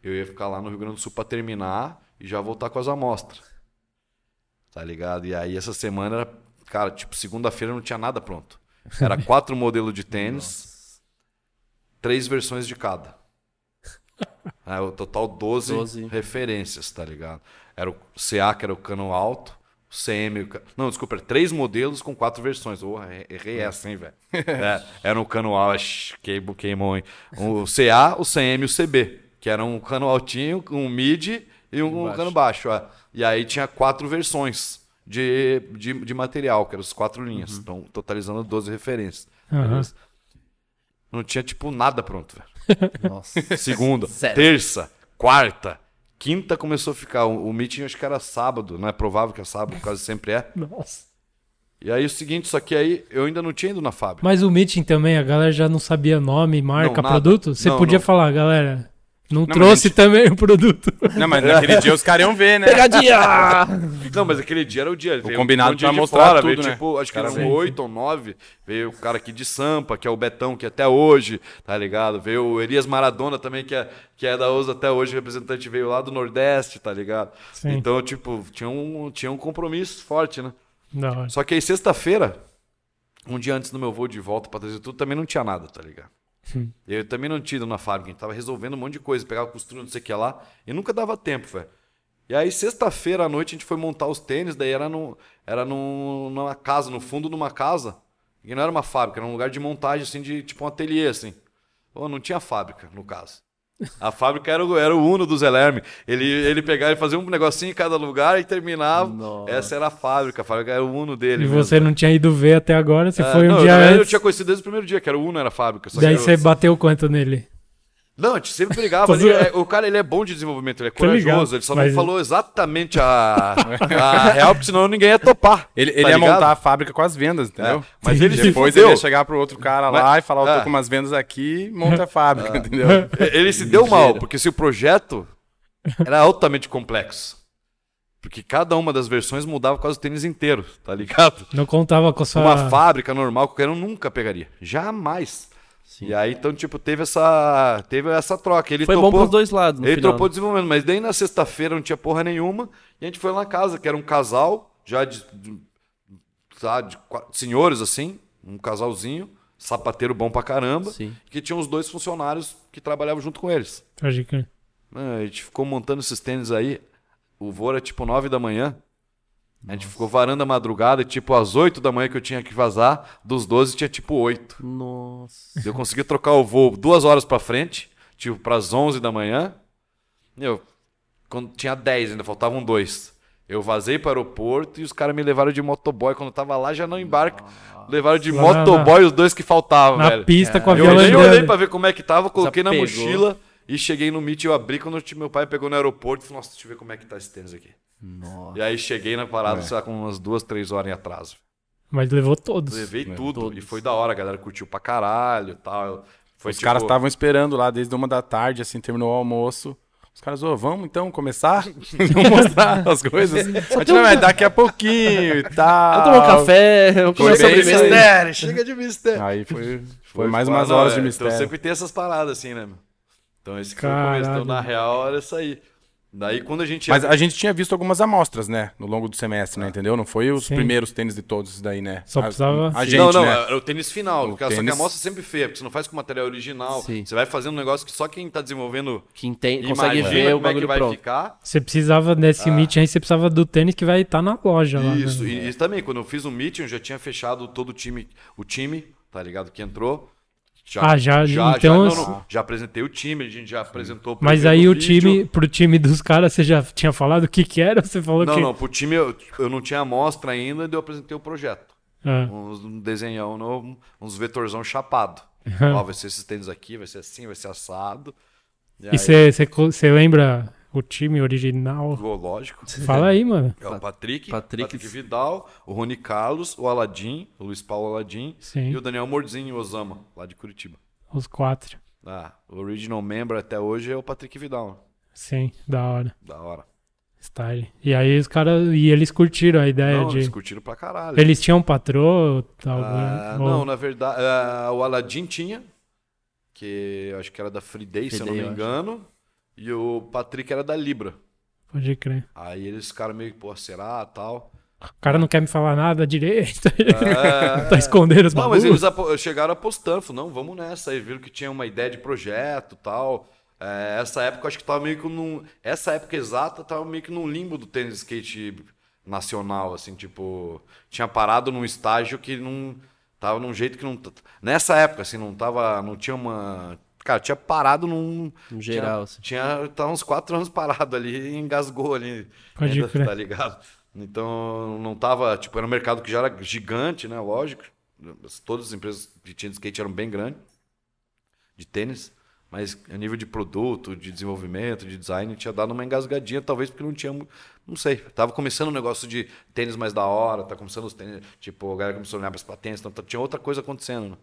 eu ia ficar lá no Rio Grande do Sul para terminar e já voltar com as amostras. Tá ligado? E aí essa semana era, cara, tipo, segunda-feira não tinha nada pronto. Era quatro modelos de tênis, três versões de cada. É, o total 12, 12. referências, tá ligado? Era o CA, que era o cano alto, o CM. o ca- Não, desculpa, era três modelos com quatro versões. Oh, errei essa, hein, velho? É, era um cano alto, queimou, queimou, hein? O CA, o CM e o CB, que era um cano altinho, um mid e um, cano baixo. é. E aí tinha quatro versões de, de, de material, que eram as quatro linhas. Então, totalizando 12 referências. Beleza? Não tinha, tipo, nada pronto, velho. Nossa. Segunda, terça, quarta, quinta começou a ficar. O, o meeting acho que era sábado, não é provável que é sábado, quase sempre é. Nossa. E aí o seguinte, só que aí eu ainda não tinha ido na fábrica. Mas o meeting também, a galera já não sabia nome, marca, Não, produto? Você Não, podia não. falar, galera, não, mas trouxe gente- também o produto. Não, mas naquele dia os caras iam ver, né? Pegadinha! Não, mas aquele dia era o dia. Veio combinado um dia pra de mostrar fora, tudo, veio, né? tipo, acho que eram sim, oito ou nove. Veio o cara aqui de Sampa, que é o Betão, que até hoje, tá ligado? Veio o Elias Maradona também, que é, que é da USA até hoje, o representante veio lá do Nordeste, tá ligado? Sim. Então, tipo, tinha um, tinha um compromisso forte, né? Hora. Só que aí, sexta-feira, um dia antes do meu voo de volta pra trazer tudo, também não tinha nada, tá ligado? Hum. Eu também não tinha ido na fábrica, a gente tava resolvendo um monte de coisa, pegava costura, não sei o que lá, e nunca dava tempo, velho. E aí, sexta-feira à noite, a gente foi montar os tênis, daí era, no, era num- numa casa, no fundo de uma casa, e não era uma fábrica, era um lugar de montagem, assim, de tipo um ateliê, assim. Pô, não tinha fábrica, no caso. A fábrica era o, era o Uno do Zelerme. Ele, ele pegava e fazia um negocinho em cada lugar e terminava. Nossa. Essa era a fábrica, a fábrica era o Uno dele. E mesmo. você não tinha ido ver até agora, você É, foi um não, dia eu antes. tinha conhecido desde o primeiro dia, que era o Uno, era a fábrica. só Daí que eu- você bateu quanto nele? Não, a gente sempre brigava. Ali, é, o cara, ele é bom de desenvolvimento, ele é corajoso. Ele só mas- não falou exatamente a, a real, porque senão ninguém ia topar. Ele, tá ele ia montar a fábrica com as vendas, entendeu? É, mas ele se Depois ele ia chegar pro outro cara lá Mas- e falar, eu tô é. com umas vendas aqui, monta a fábrica, entendeu? Ele se deu mal, porque se o projeto era altamente complexo. Porque cada uma das versões mudava quase o tênis inteiro, tá ligado? Não contava com a sua... Uma fábrica normal, qualquer um nunca pegaria. Jamais. Sim. E aí, então, tipo, teve essa, teve essa troca. Ele Foi topou, bom pros dois lados. No Ele final. topou desenvolvimento, mas daí na sexta-feira não tinha porra nenhuma. E a gente foi lá na casa, que era um casal, já de, de, tá, de senhores assim, um casalzinho, sapateiro bom pra caramba, Sim. que tinha os dois funcionários que trabalhavam junto com eles. Ah, A gente ficou montando esses tênis aí. O voo era tipo 9 da manhã. A gente ficou varando a madrugada, e tipo às 8 da manhã que eu tinha que vazar, dos 12 tinha tipo 8. Nossa. Eu consegui trocar o voo duas horas pra frente, tipo pras 11 da manhã. Eu, quando tinha 10, ainda faltavam dois. Eu vazei para o aeroporto e os caras me levaram de motoboy. Quando eu tava lá, já não embarca. Levaram de motoboy os dois que faltavam, Na velho. pista com a Eu viola nem olhei pra ver como é que tava, coloquei na pegou. mochila e cheguei no Meet. Eu abri quando meu pai pegou no aeroporto e falou: Nossa, deixa eu ver como é que tá esse tênis aqui. Nossa. E aí cheguei na É. parada, sei lá, com umas duas, três horas em atraso. Mas levou todos. Levei tudo Todos. e foi da hora, a galera curtiu pra caralho e tal. Foi Os tipo- caras estavam esperando lá desde uma da tarde, assim, terminou o almoço. Os caras, ô, vamos então começar? vamos mostrar as coisas? A gente, é daqui a pouquinho e tal. Vamos tomar um café, vamos isso aí. mistério, chega de mistério. Aí foi, foi, Foi mais umas horas é, de mistério. Então sempre tem essas paradas assim, né, meu? Então esse que foi o começo. Então, na real, era isso aí. Daí quando a gente. Mas a gente tinha visto algumas amostras, né? No longo do semestre, né? Entendeu? Não foi os Sim. primeiros tênis de todos isso daí, né? Só A- precisava- A, Sim. gente, não, não, né? era o tênis final. O porque Só que tênis- a amostra é sempre feia, porque você não faz com material original. Sim. Você vai fazendo um negócio que só quem tá desenvolvendo Quem tem, consegue ver o como é que bagulho vai pronto. ficar. Você precisava desse meeting aí, você precisava do tênis que vai estar na loja lá. Isso, né? e, e também, quando eu fiz um meeting, eu já tinha fechado todo o time, o time, tá ligado? Que entrou. Ah, já- então- não, não, já apresentei o time, a gente já apresentou o Mas aí o vídeo. time, pro time dos caras, você já tinha falado o que que era? Você falou Não, que... não, pro time eu, eu não tinha amostra ainda, daí eu apresentei o projeto. Ah. Uns um desenhão, no, uns vetorzão chapado. Ó, vai ser esses tênis aqui, vai ser assim, vai ser assado. E você lembra o time original? Gol, lógico. Fala aí, mano. É o Patrick, Patrick- Patrick, Vidal, o Rony Carlos, o Aladim, o Luiz Paulo Aladim Sim. e o Daniel Morzinho Osama, lá de Curitiba. Os quatro. Ah, o original member até hoje é o Patrick Vidal. Sim, da hora. Da hora. Style. E aí os caras. E eles curtiram a ideia Não, de. eles curtiram pra caralho. Eles tinham patrô? Tal, Ah, ou- não, na verdade, ah, o Aladim tinha, que eu acho que era da Free Day, se eu não me engano. E o Patrick era da Libra. Pode crer. Aí eles ficaram meio, pô, será, tal. O cara não quer me falar nada direito. É, tá escondendo os Não, mas eles chegaram apostando, falaram, não, vamos nessa. Aí viram que tinha uma ideia de projeto tal. É, essa época, acho que tava meio que num. Essa época exata, tava meio que num limbo do tênis skate nacional, assim, tipo. Tinha parado num estágio que não. Tava num jeito que não. Nessa época, assim, não tava. Não tinha uma. Cara, tinha parado num. No geral, assim. Tinha, tinha tava uns quatro anos parado ali e engasgou ali. Pode ainda, crer. Tá ligado? Então, não tava. Tipo, era um mercado que já era gigante, né? Lógico. Todas as empresas que tinham de skate eram bem grandes, de tênis. Mas a nível de produto, de desenvolvimento, de design, tinha dado uma engasgadinha, talvez porque não tinha. Não sei. Tava começando um negócio de tênis mais da hora, tá começando os tênis. Tipo, a galera começou a olhar para tênis, então tá- tinha outra coisa acontecendo, né?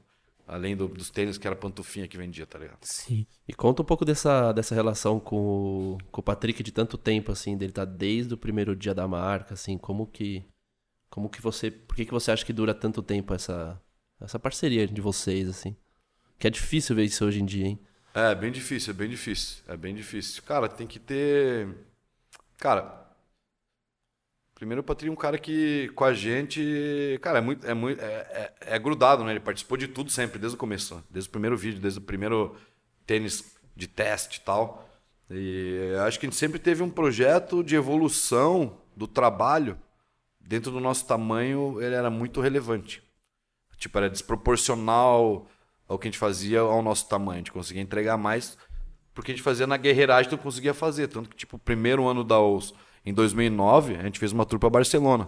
Além do- dos tênis que era pantufinha que vendia, tá ligado? Sim. E conta um pouco dessa, dessa relação com o, com o Patrick de tanto tempo, assim, dele tá desde o primeiro dia da marca, assim, como que. Como que você. Por que, que você acha que dura tanto tempo essa, essa parceria de vocês, assim? Que é difícil ver isso hoje em dia, hein? É, bem difícil, é bem difícil. É bem difícil. Cara, tem que ter. Cara. Primeiro o Patrício é um cara que com a gente. Cara, é muito. É, muito é, é, é grudado, né? Ele participou de tudo sempre, desde o começo. Desde o primeiro vídeo, desde o primeiro tênis de teste e tal. E acho que a gente sempre teve um projeto de evolução do trabalho. Dentro do nosso tamanho, ele era muito relevante. Tipo, era desproporcional ao que a gente fazia ao nosso tamanho. A gente conseguia entregar mais porque a gente fazia na guerreiragem não conseguia fazer. Tanto que, tipo, o primeiro ano da OUS, em 2009, a gente fez uma tour pra Barcelona.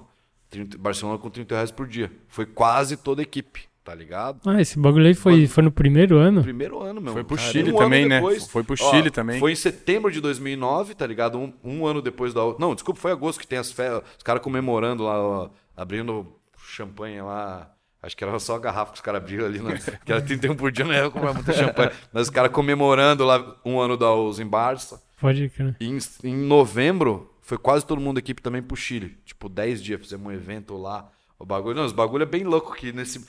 30 Barcelona com 30 reais por dia. Foi quase toda a equipe, tá ligado? Ah, esse bagulho aí foi, foi no primeiro ano? Primeiro ano, meu. Foi pro Cara, Chile um também, né? depois- Foi pro Ó, Chile também. Foi em setembro de 2009, tá ligado? Um, um ano depois da. Não, desculpa, foi agosto que tem as férias. Os caras comemorando lá, ó, abrindo champanhe lá. Acho que era só a garrafa que os caras abriram ali, né? que era 31 por dia, não ia comprar muita champanhe. Mas os caras comemorando lá um ano da US em Barça. Pode crer. Em, em novembro, foi quase todo mundo da equipe também pro Chile. Tipo, 10 dias, fizemos um evento lá. O bagulho, não, os bagulho é bem louco que nesse.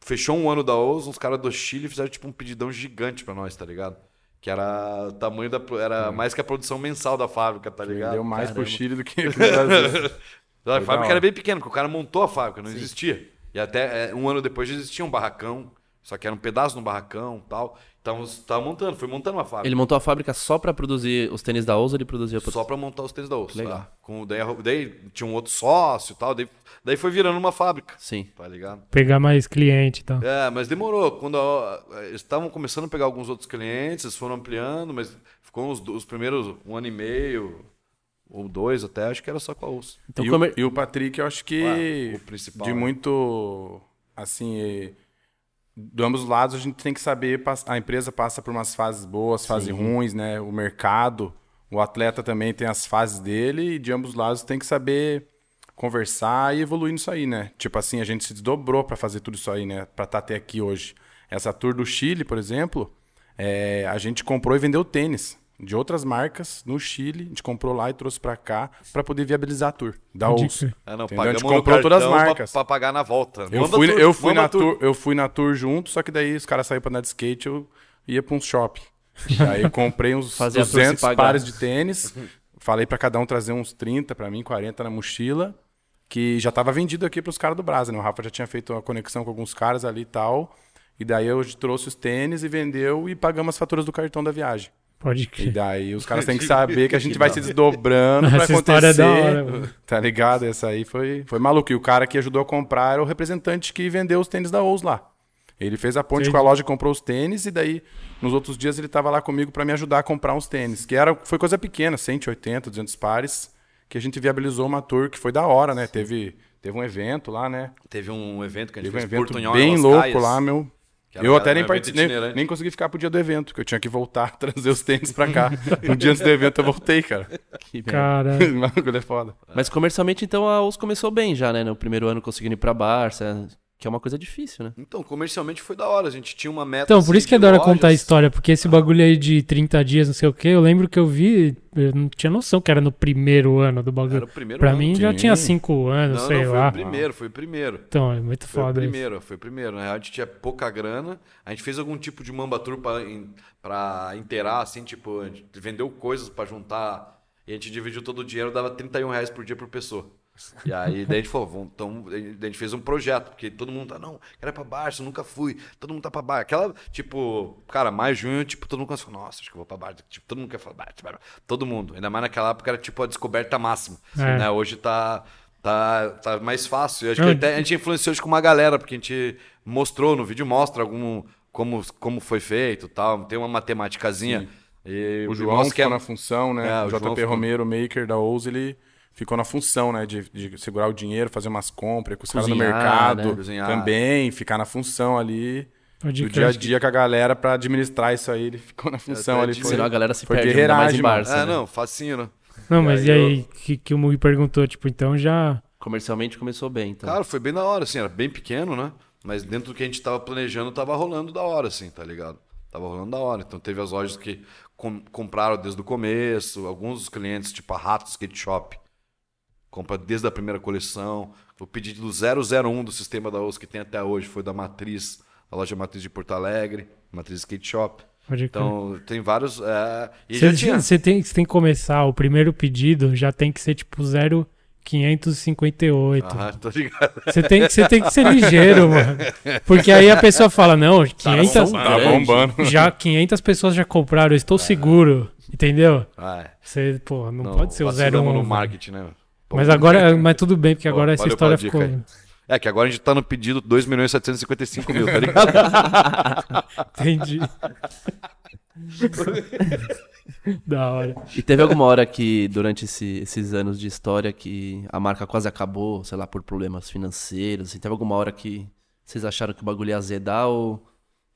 Fechou um ano da OUS, uns caras do Chile fizeram tipo um pedidão gigante pra nós, tá ligado? Que era o tamanho da. Era mais que a produção mensal da fábrica, tá ligado? Deu mais pro Caramba. Chile do que pro Brasil. A fábrica era bem pequena, porque o cara montou a fábrica, não existia. E até é, um ano depois já existia um barracão, só que era um pedaço no barracão tal. Então tava montando, foi montando uma fábrica. Ele montou a fábrica só pra produzir os tênis da Ousa ou ele produzia. Só pra montar os tênis da osso. Legal. tá? Com, daí, daí tinha um outro sócio e tal. Daí, daí foi virando uma fábrica. Sim. Tá ligado? Pegar mais cliente e tal. É, mas demorou. Quando a- eles estavam começando a pegar alguns outros clientes, eles foram ampliando, mas ficou os, os primeiros um ano e meio, ou dois até, acho que era só com a osso. Então, e, comer- o, e o Patrick, eu acho que Ué, o principal, de né? muito assim, eh, de ambos os lados a gente tem que saber, a empresa passa por umas fases boas, fases ruins, né? O mercado, o atleta também tem as fases dele e de ambos os lados tem que saber conversar e evoluir nisso aí, né? Tipo assim, a gente se desdobrou para fazer tudo isso aí, né? Para estar até aqui hoje. Essa tour do Chile, por exemplo, é, a gente comprou e vendeu tênis de outras marcas no Chile, a gente comprou lá e trouxe para cá para poder viabilizar a tour da Ouça. crer. É, não? A gente comprou todas as pra- marcas. Pra, pagar na volta. Eu Manda fui, tour, eu, fui na tour. tour, eu fui na tour junto, só que daí os caras saíram pra andar de skate, eu ia pra um shopping. Aí eu comprei uns Fazer a tour se 200 pagar. pares de tênis, falei pra cada um trazer uns 30 pra mim, 40 na mochila, que já tava vendido aqui pros caras do Brasa, né? O Rafa já tinha feito uma conexão com alguns caras ali e tal, e daí eu trouxe os tênis e vendeu e pagamos as faturas do cartão da viagem. Pode E crer. daí os caras têm que saber que a gente vai se desdobrando pra Essa acontecer. história é da hora. Tá ligado? Essa aí foi, foi maluco. E o cara que ajudou a comprar era o representante que vendeu os tênis da Ous lá. Ele fez a ponte Entendi. com a loja e comprou os tênis, e daí, nos outros dias, ele tava lá comigo pra me ajudar a comprar uns tênis. Que era, foi coisa pequena, 180, 200 pares, que a gente viabilizou uma tour que foi da hora, né? Teve Teve um evento lá, né? Teve um evento que a gente Teve um fez evento Portunhol bem louco Caias, lá, meu. Que Eu um até nem, participei, nem, nem consegui ficar pro dia do evento, porque eu tinha que voltar, trazer os tênis pra cá. no dia antes do evento eu voltei, cara. Que. Cara, O bagulho é foda. Mas comercialmente, então, a US começou bem já, né? No primeiro ano conseguindo ir pra Barça, que é uma coisa difícil, né? Então, comercialmente foi da hora. A gente tinha uma meta. então, por isso que é da hora contar a história, porque esse bagulho aí de 30 dias, não sei o quê, eu lembro que eu vi, eu não tinha noção que era no primeiro ano do Era bagulho. o primeiro Pra ano. mim já sim. tinha 5 anos, Não, sei não, foi lá. o primeiro, foi o primeiro. Então, é muito Foi o foda isso. primeiro, foi o primeiro. Na real, a gente tinha pouca grana. A gente fez algum tipo de mamba tour pra, pra inteirar, assim, tipo, a gente vendeu coisas pra juntar. E a gente dividiu todo o dinheiro, dava 31 reais por dia por pessoa. E aí, daí a gente falou, vamos, então, a gente fez um projeto, porque todo mundo tá, não, quero ir pra Barça, nunca fui, todo mundo tá pra Barça. Aquela, tipo, cara, mais junho, tipo, todo mundo começou falar, nossa, acho que eu vou pra Barça. Tipo, todo mundo quer falar Barça, Barça. todo mundo. Ainda mais naquela época era, tipo, a descoberta máxima. É. Né? Hoje tá, tá, tá mais fácil. Eu acho que até a gente influenciou que uma galera, porque a gente mostrou no vídeo, mostra algum, como, como foi feito tal. Tem uma matemáticazinha. E O João mostra que é- na função, né? É, o o João JP ficou- Romero, maker da Ouse, ele ficou na função, né? De, de segurar o dinheiro, fazer umas compras com os caras no mercado. né? Também, ficar na função ali. Pode do dia a dia com a galera pra administrar isso aí. Ele ficou na função ali. Foi, Senão a galera se foi perde, ainda mais em. Barça. É, né? não, facinho, né? Não, mas E e aí aí, que, que o Mui perguntou, tipo, então já. Comercialmente começou bem, então. Cara, foi bem da hora, assim, era bem pequeno, né? Mas dentro do que a gente tava planejando, tava rolando da hora, assim, tá ligado? Tava rolando da hora. Então teve as lojas que com- compraram desde o começo, alguns dos clientes, tipo a Rato Skate Shop, compra desde a primeira coleção. O pedido do 001 do sistema da OS que tem até hoje foi da Matriz, da loja Matriz de Porto Alegre, Matriz Skate Shop. Pode crer. Então tem vários. É... E já Você tinha. você tem, você tem que começar, o primeiro pedido já tem que ser tipo 0,558. Aham, tô ligado. Você tem, você tem que ser ligeiro, mano. Porque aí a pessoa fala, não, 500, Tá grande. bombando. já 500 pessoas já compraram, eu estou seguro. Entendeu? Ah, é. Você, pô, não, pode ser o vacilamos 01. no marketing, né? Pô, Mas agora, mas tudo bem, porque Pô, agora essa valeu história ficou. aí. É que agora a gente tá no pedido 2 milhões e 755 mil, tá ligado? Entendi. da hora. E teve alguma hora que, durante esse- esses anos de história, que a marca quase acabou, sei lá, por problemas financeiros? Assim, teve alguma hora que vocês acharam que o bagulho ia azedar ou,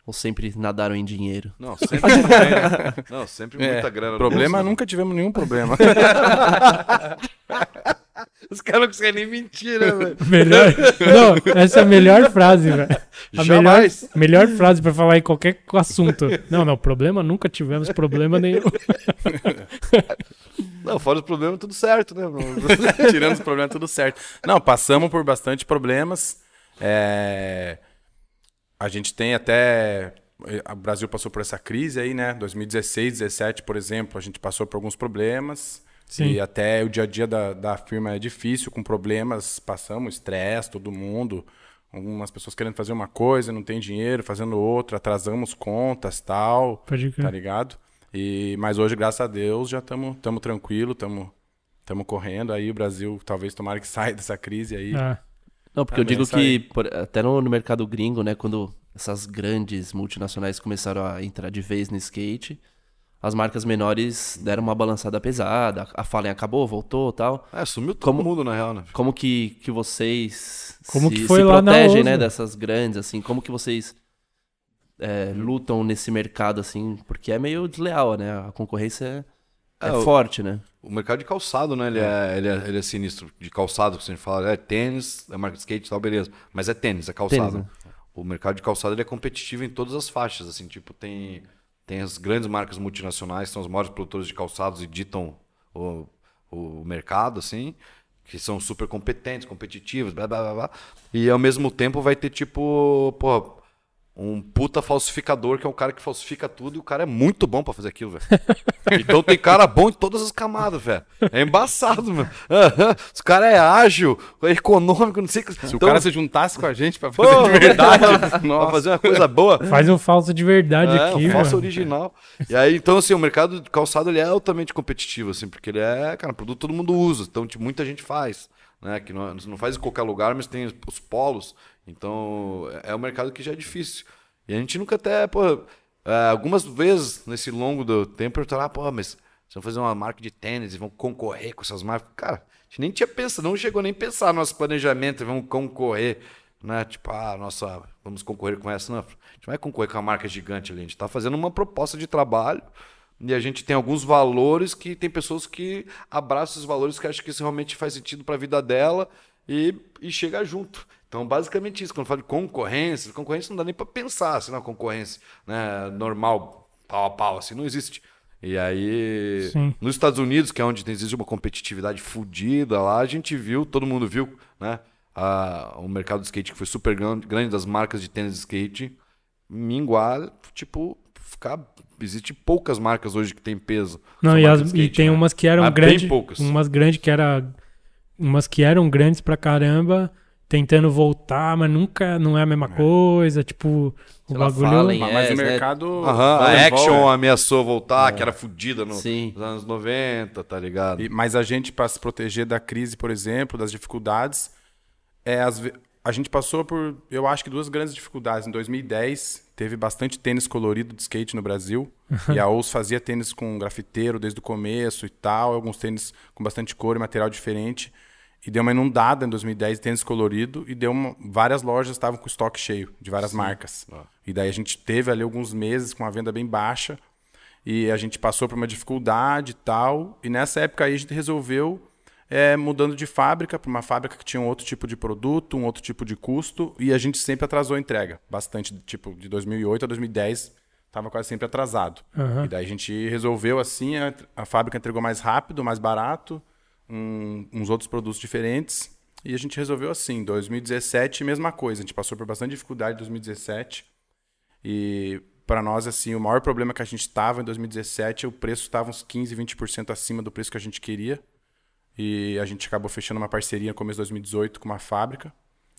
ou sempre nadaram em dinheiro? Não, sempre tem? Não, sempre É, muita grana. no problema, bolso, nunca tivemos nenhum problema. Os caras não conseguem nem mentir, né, velho? Melhor. Não, essa é a melhor frase, velho. A melhor, Jamais. melhor frase pra falar em qualquer assunto. Não, não, problema nunca tivemos problema nenhum. Não, fora os problemas, tudo certo, né? mano? Tirando os problemas, tudo certo. Não, passamos por bastante problemas. É, A gente tem até. O Brasil passou por essa crise aí, né? 2016, 2017, por exemplo, a gente passou por alguns problemas. Sim. E até o dia a dia da, da firma é difícil, com problemas, passamos estresse, todo mundo. Algumas pessoas querendo fazer uma coisa, não tem dinheiro, fazendo outra, atrasamos contas tal Pode tá ligado? E, mas hoje, graças a Deus, já estamos tamo tranquilo, estamos correndo. Aí o Brasil talvez tomara que saia dessa crise aí. Ah, Não, porque É eu digo que, por- até no, no mercado gringo, né, quando essas grandes multinacionais começaram a entrar de vez no skate, as marcas menores deram uma balançada pesada, a Fallen acabou, voltou tal. É, sumiu todo Como- mundo, na real, né? Como que, que vocês Como se, que foi se lá protegem, né, dessas grandes, assim, como que vocês é, lutam nesse mercado, assim, porque é meio desleal, né, a concorrência é, É, o- forte, né. O mercado de calçado, né? Ele é, ele é, ele é sinistro. De calçado, que a gente fala, é tênis, é marca de skate e tal, beleza. Mas é tênis, é calçado. Tênis, né? O mercado de calçado ele é competitivo em todas as faixas, assim, tipo, tem, tem as grandes marcas multinacionais, são os maiores produtores de calçados e ditam o, o mercado, assim, que são super competentes, competitivos, blá, blá, blá, blá. E ao mesmo tempo vai ter, tipo, um puta falsificador, que é o cara que falsifica tudo, e o cara é muito bom pra fazer aquilo, velho. Então tem cara bom em todas as camadas, velho. É embaçado, meu. Aham. Os cara é ágil, é econômico, não sei o que. Se o Então, cara se juntasse com a gente pra fazer de verdade, pra fazer uma coisa boa. faz um falso de verdade É, aqui, um falso mano. original. E aí, então, assim, o mercado de calçado ele é altamente competitivo, assim, porque ele é, cara, produto que todo mundo usa. Então, tipo, muita gente faz. Né? Que não, não faz em qualquer lugar, mas tem os polos. Então, é é um mercado que já é difícil. E a gente nunca até, pô, é, algumas vezes nesse longo do tempo eu tô lá, pô, mas Vocês vão fazer uma marca de tênis e vão concorrer com essas marcas. Cara, a gente nem tinha pensado, não chegou nem a pensar no nosso planejamento, vamos concorrer, né? Tipo, ah, nossa, vamos concorrer com essa. Não, a gente vai concorrer com uma marca gigante ali. A gente está fazendo uma proposta de trabalho e a gente tem alguns valores que tem pessoas que abraçam esses valores que acham que isso realmente faz sentido para a vida dela e, e chega junto. Então, basicamente isso. Quando eu falo de concorrência, concorrência não dá nem para pensar assim, na concorrência né, normal, pau a pau, assim, não existe. E aí, Sim. nos Estados Unidos, que é onde existe uma competitividade fodida lá, a gente viu, todo mundo viu, né? A, o mercado de skate que foi super grande, das marcas de tênis de skate, minguar, tipo, ficar. Existe poucas marcas hoje que tem peso. Não, e, as- de e skate, tem né? umas que eram bem grandes. Umas grandes que era. Umas que eram grandes pra caramba, tentando voltar, mas nunca não é a mesma coisa. Tipo, o Sei lá, bagulho. Fallen, Mas, mas É, o né? mercado. Aham, não a. Action ameaçou voltar, que era fodida no- Sim. nos anos 90, tá ligado? E- mas a gente, para se proteger da crise, por exemplo, das dificuldades, é, ve- a gente passou por, eu acho que duas grandes dificuldades. Em 2010, teve bastante tênis colorido de skate no Brasil. e a OUS fazia tênis com grafiteiro desde o começo e tal. Alguns tênis com bastante cor e material diferente. E deu uma inundada em 2010 de tênis colorido. E deu uma- várias lojas estavam com estoque cheio de várias marcas. E daí a gente teve ali alguns meses com a venda bem baixa. E a gente passou por uma dificuldade e tal. E nessa época aí a gente resolveu é, mudando de fábrica para uma fábrica que tinha um outro tipo de produto, um outro tipo de custo. E a gente sempre atrasou a entrega. Bastante, tipo, de 2008 a 2010 estava quase sempre atrasado. Aham. E daí a gente resolveu assim, a, a fábrica entregou mais rápido, mais barato, um- uns outros produtos diferentes. E a gente resolveu assim. Em 2017, mesma coisa. A gente passou por bastante dificuldade em 2017. E para nós, assim, o maior problema que a gente estava em 2017, o preço estava uns 15, 20% acima do preço que a gente queria. E a gente acabou fechando uma parceria no começo de 2018 com uma fábrica.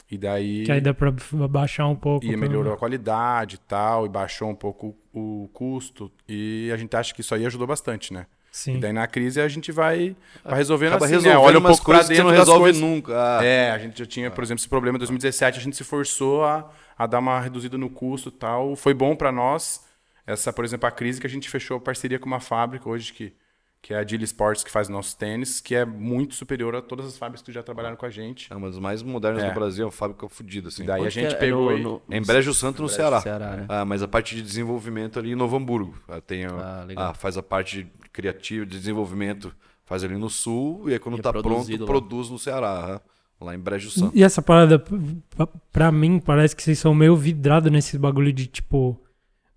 E daí. Que aí dá pra baixar um pouco. E melhorou a qualidade e tal, e baixou um pouco o custo. E a gente acha que isso aí ajudou bastante, né? Sim. E daí na crise a gente vai, vai resolvendo Acaba assim, né? Olha um pouco pra coisas que você dentro não resolve coisas. nunca. Ah, É, a gente já tinha, por exemplo, esse problema em 2017, a gente se forçou a, a dar uma reduzida no custo e tal. Foi bom para nós, essa, por exemplo, a crise que a gente fechou parceria com uma fábrica hoje que, que é a Dili Sports, que faz nossos tênis, que é muito superior a todas as fábricas que já trabalharam com a gente. É uma das mais modernas É. do Brasil, é uma fábrica fodida, assim. E daí a Onde que gente é? pegou É e- no- Em Brejo Santo, no Brejo, Ceará. Ceará, né? Ah, mas a parte de desenvolvimento ali em Novo Hamburgo. Ah, Tem, a- Ah, legal. ah, faz a parte criativa de desenvolvimento, faz ali no sul, e aí quando E é tá pronto, produzido lá. produz no Ceará, ah, lá em Brejo Santo. E essa parada, pra- pra mim, parece que vocês são meio vidrados nesse bagulho de, tipo,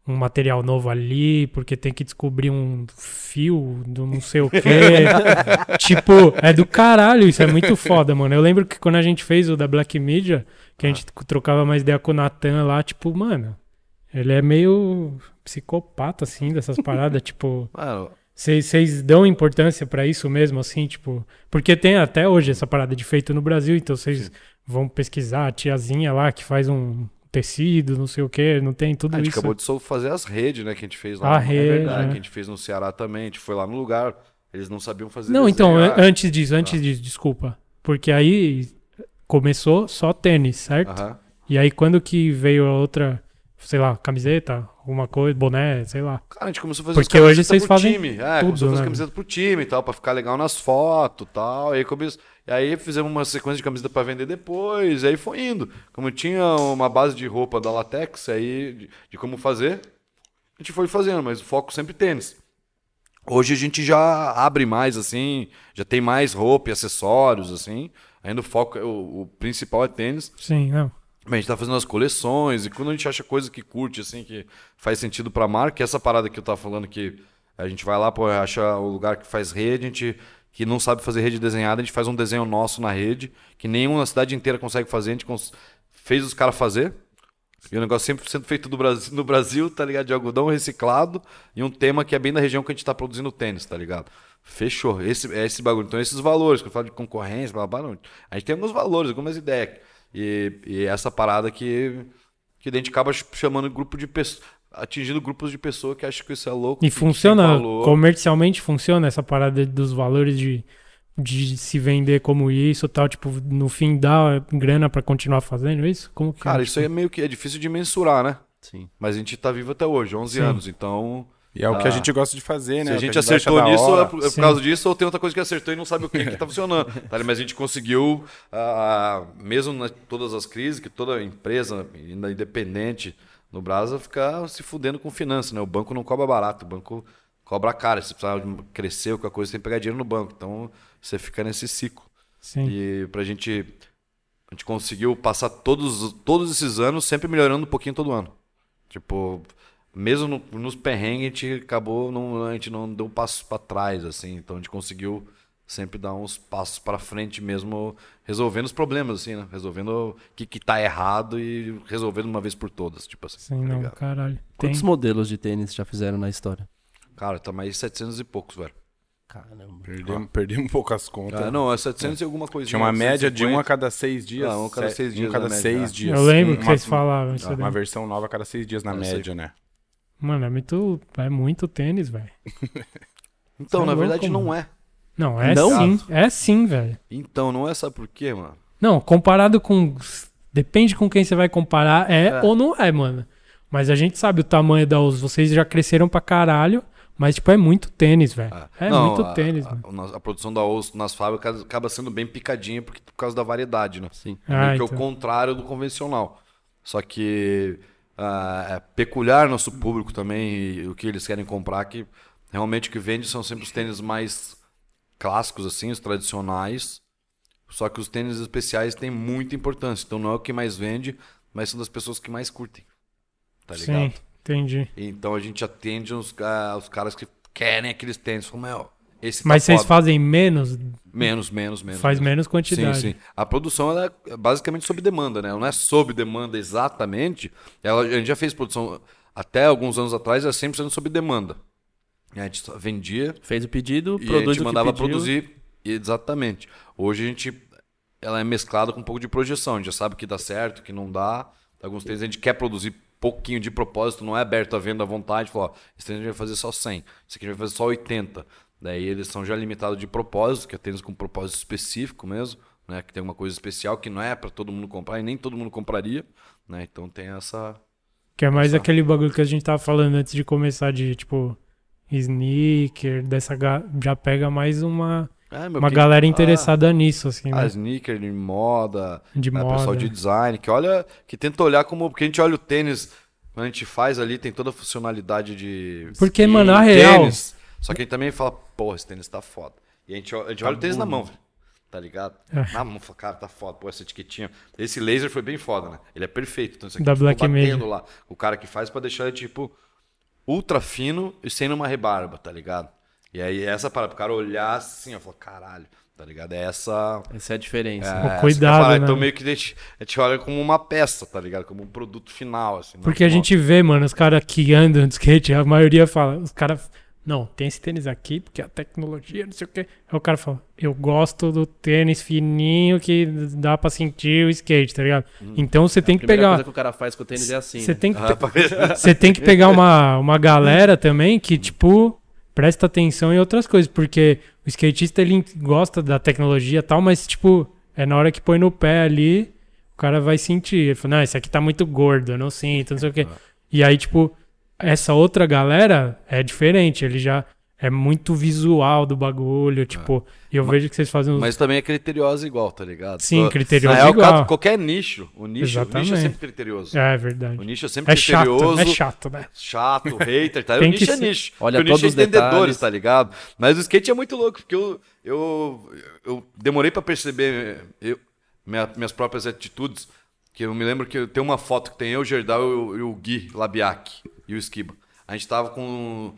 um material novo ali, porque tem que descobrir um fio do não sei o quê. tipo, é do caralho, isso é muito foda, mano. Eu lembro que quando a gente fez o da Black Media, que a gente trocava mais ideia com o Natan lá, tipo, mano, ele é meio psicopata, assim, dessas paradas, tipo... Mano, Vocês dão importância pra isso mesmo, assim, tipo. Porque tem até hoje essa parada de feito no Brasil, então vocês vão pesquisar a tiazinha lá que faz um tecido, não sei o que, não tem tudo a gente isso. acabou de fazer as redes, né, que a gente fez lá. A no- rede, é verdade, né? que a gente fez no Ceará também. A gente foi lá no lugar, eles não sabiam fazer Não, então, desenho. an- antes disso, antes disso, desculpa. Porque aí começou só tênis, certo? Aham. E aí quando que veio a outra, sei lá, camiseta, alguma coisa, boné, sei lá. Cara, a gente começou a fazer Porque hoje vocês pro fazem time. É, tudo, começou a fazer né? camiseta pro time e tal, pra ficar legal nas fotos e tal. E aí, come... e aí fizemos uma sequência de camiseta pra vender depois. E aí foi indo. Como tinha uma base de roupa da Latex, aí de, de como fazer, a gente foi fazendo, mas o foco sempre tênis. Hoje a gente já abre mais, assim, já tem mais roupa e acessórios, assim. Ainda o foco, o, o principal é tênis. Sim, não. A gente tá fazendo as coleções e quando a gente acha coisa que curte, assim, que faz sentido pra marca, é essa parada que eu tava falando que a gente vai lá, pô, acha o lugar que faz rede, a gente que não sabe fazer rede desenhada, a gente faz um desenho nosso na rede, que nenhuma cidade inteira consegue fazer, a gente cons- fez os caras fazer. E o negócio sempre sendo feito do Brasil, no Brasil, tá ligado? De algodão reciclado e um tema que é bem da região que a gente tá produzindo tênis, tá ligado? Fechou. Esse, é esse bagulho. Então, esses valores, que eu falo de concorrência, blá, blá, não. A gente tem alguns valores, algumas ideias. E, e essa parada que, que a gente acaba ch- chamando grupo de pessoas, atingindo grupos de pessoas que acham que isso é louco. E funciona, comercialmente funciona essa parada dos valores de, de se vender como isso e tal, tipo, no fim dá grana pra continuar fazendo isso? Como que Cara, é? isso aí é meio que é difícil de mensurar, né? Sim. Mas a gente tá vivo até hoje, 11 Sim. anos, então. E é o que a Ah. gente gosta de fazer, né? Se É a o que gente acertou nisso, hora. é por, é por causa disso, ou tem outra coisa que acertou e não sabe o que, que tá funcionando. tá? Mas a gente conseguiu, ah, mesmo nas todas as crises, que toda empresa, ainda independente no Brasil, ficar se fudendo com finanças, né? O banco não cobra barato, o banco cobra caro. Se precisar crescer qualquer coisa, você tem que pegar dinheiro no banco. Então, você fica nesse ciclo. Sim. E pra gente. A gente conseguiu passar todos, todos esses anos sempre melhorando um pouquinho todo ano. Tipo, mesmo no- nos perrengues, a gente acabou. Não, a gente não deu um passo pra trás, assim. Então a gente conseguiu sempre dar uns passos pra frente mesmo, resolvendo os problemas, assim, né? Resolvendo o que, que tá errado e resolvendo uma vez por todas. Tipo assim. Sim, tá não, ligado? caralho. Tem. Quantos modelos de tênis já fizeram na história? Cara, tá mais 700 e poucos, velho. Caramba. Perdemos, perdemos um pouco as contas. Ah, não, é 700 e alguma coisa. Tinha uma média de um a cada seis dias. Ah, um a cada se- seis dias Um a cada média, seis é. dias. Eu lembro Um- que uma- vocês falavam isso Uma daí. versão nova a cada seis dias na Eu sei. média, né? Mano, é muito, é muito tênis, velho. Então, é na louco, verdade, não mano. é. Não, é Não? sim. É sim, velho. Então, não é, sabe por quê, mano? Não, comparado com. Depende com quem você vai comparar, é, É. ou não é, mano. Mas a gente sabe o tamanho da US. Vocês já cresceram pra caralho, mas, tipo, é muito tênis, velho. Ah, É não, muito a- tênis, a, mano. a- a produção da osso nas fábricas acaba sendo bem picadinha porque, por causa da variedade, né? Sim. É meio Ah, que então. o contrário do convencional. Só que ah, é peculiar nosso público também e o que eles querem comprar, que realmente o que vende são sempre os tênis mais clássicos, assim, os tradicionais. Só que os tênis especiais têm muita importância. Então não é o que mais vende, mas são das pessoas que mais curtem. Tá ligado? Sim, entendi. Então a gente atende os, ah, os caras que querem aqueles tênis. Falam, meu, esse tá Mas vocês foda." fazem menos, Menos, menos, menos. faz menos Sim, quantidade. sim. A produção ela é basicamente sob demanda, né? Ela não é sob demanda exatamente. Ela, a gente já fez produção até alguns anos atrás, era 100% sob demanda. A gente só vendia Fez o pedido, e a gente o que mandava produzir. Exatamente. Hoje a gente. Ela é mesclada com um pouco de projeção. A gente já sabe que dá certo, que não dá. Alguns tênis a gente quer produzir pouquinho de propósito, não é aberto à venda à vontade. Fala, ó, esse tênis a gente vai fazer só 100, esse aqui a gente vai fazer só 80. Daí eles são já limitados de propósito, que é tênis com propósito específico mesmo, né? Que tem uma coisa especial que não é para todo mundo comprar e nem todo mundo compraria, né? Então tem essa. Que é mais Só. aquele bagulho que a gente tava falando antes de começar de, tipo, sneaker, dessa ga- já pega mais uma, É, uma que- galera Ah, interessada nisso, assim, Ah, né? sneaker de moda, De é, moda. pessoal de design, que olha, que tenta olhar como. Porque a gente olha o tênis, quando a gente faz ali, tem toda a funcionalidade de. Porque, skin, mano, a real- Tênis, só que a gente também fala, porra, esse tênis tá foda. E a gente, olha- a gente olha o tênis na mão, velho. Tá ligado? É. Na mão, fala, cara, tá foda. Pô, essa etiquetinha. Esse laser foi bem foda, né? Ele é perfeito. Então, isso aqui Da Black batendo lá. O cara que faz pra deixar ele, tipo, ultra fino e sem uma rebarba, tá ligado? E aí, essa parada, pro cara olhar assim, ó, falar, caralho, tá ligado? É essa. Essa é a diferença. É, Pô, cuidado, né? Então meio que a gente, a gente olha como uma peça, tá ligado? Como um produto final, assim. não Porque a gente vê, mano, os caras que andam de skate, a maioria fala, os caras, não, tem esse tênis aqui, porque a tecnologia, não sei o quê. Aí o cara fala, eu gosto do tênis fininho que dá pra sentir o skate, tá ligado? Então você tem a que primeira pegar. coisa que o cara faz com o tênis é assim. Você né? tem que, Ah, tem que pegar uma, uma galera também que, tipo, presta atenção em outras coisas, porque o skatista ele gosta da tecnologia e tal, mas, tipo, é na hora que põe no pé ali, o cara vai sentir. Ele fala, não, esse aqui tá muito gordo, eu não sinto, não sei o quê. E aí, tipo, essa outra galera é diferente, ele já é muito visual do bagulho, tipo, e eu vejo que vocês fazem uns. Mas também é criterioso igual, tá ligado? Sim, Tô- real, igual. cada- qualquer nicho. O nicho, o nicho é sempre criterioso. É O verdade. nicho é sempre É chato, criterioso. é chato, né? chato, hater, tá? Tem o nicho é nicho. Olha o nicho todos é os entendedores, detalhes. tá ligado? Mas o skate é muito louco, porque eu, eu, eu demorei pra perceber eu, minha- minhas próprias atitudes. Que eu me lembro que tem uma foto que tem eu, o Gerdau e o, e o Gui Labiak e o Esquiba. A gente tava com.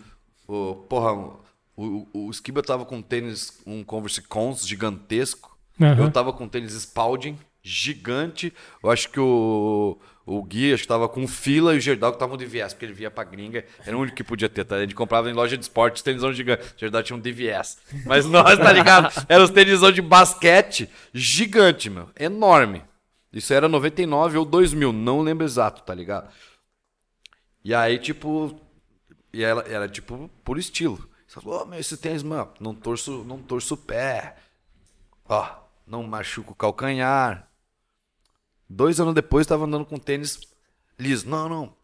O, porra, o, o, o Esquiba tava com um tênis, um Converse Cons gigantesco. Aham. Eu tava com um tênis Spalding gigante. Eu acho que o, o Gui acho que tava com fila e o Gerdau que estavam de viés, porque ele via pra gringa. Era o único que podia ter, tá? A gente comprava em loja de esportes tênisão gigante. O Gerdau tinha um de viés. Mas nós, tá ligado? Era os tênisão de basquete gigante, meu. Enorme. Isso era 99 ou 2000, não lembro exato, tá ligado? E aí, tipo. E ela era, tipo, por estilo. Você falou, ô, meu, esse tênis, mano, não torço, não torço o pé. Ó, não machuca o calcanhar. Dois anos depois, tava andando com tênis liso. Não, não.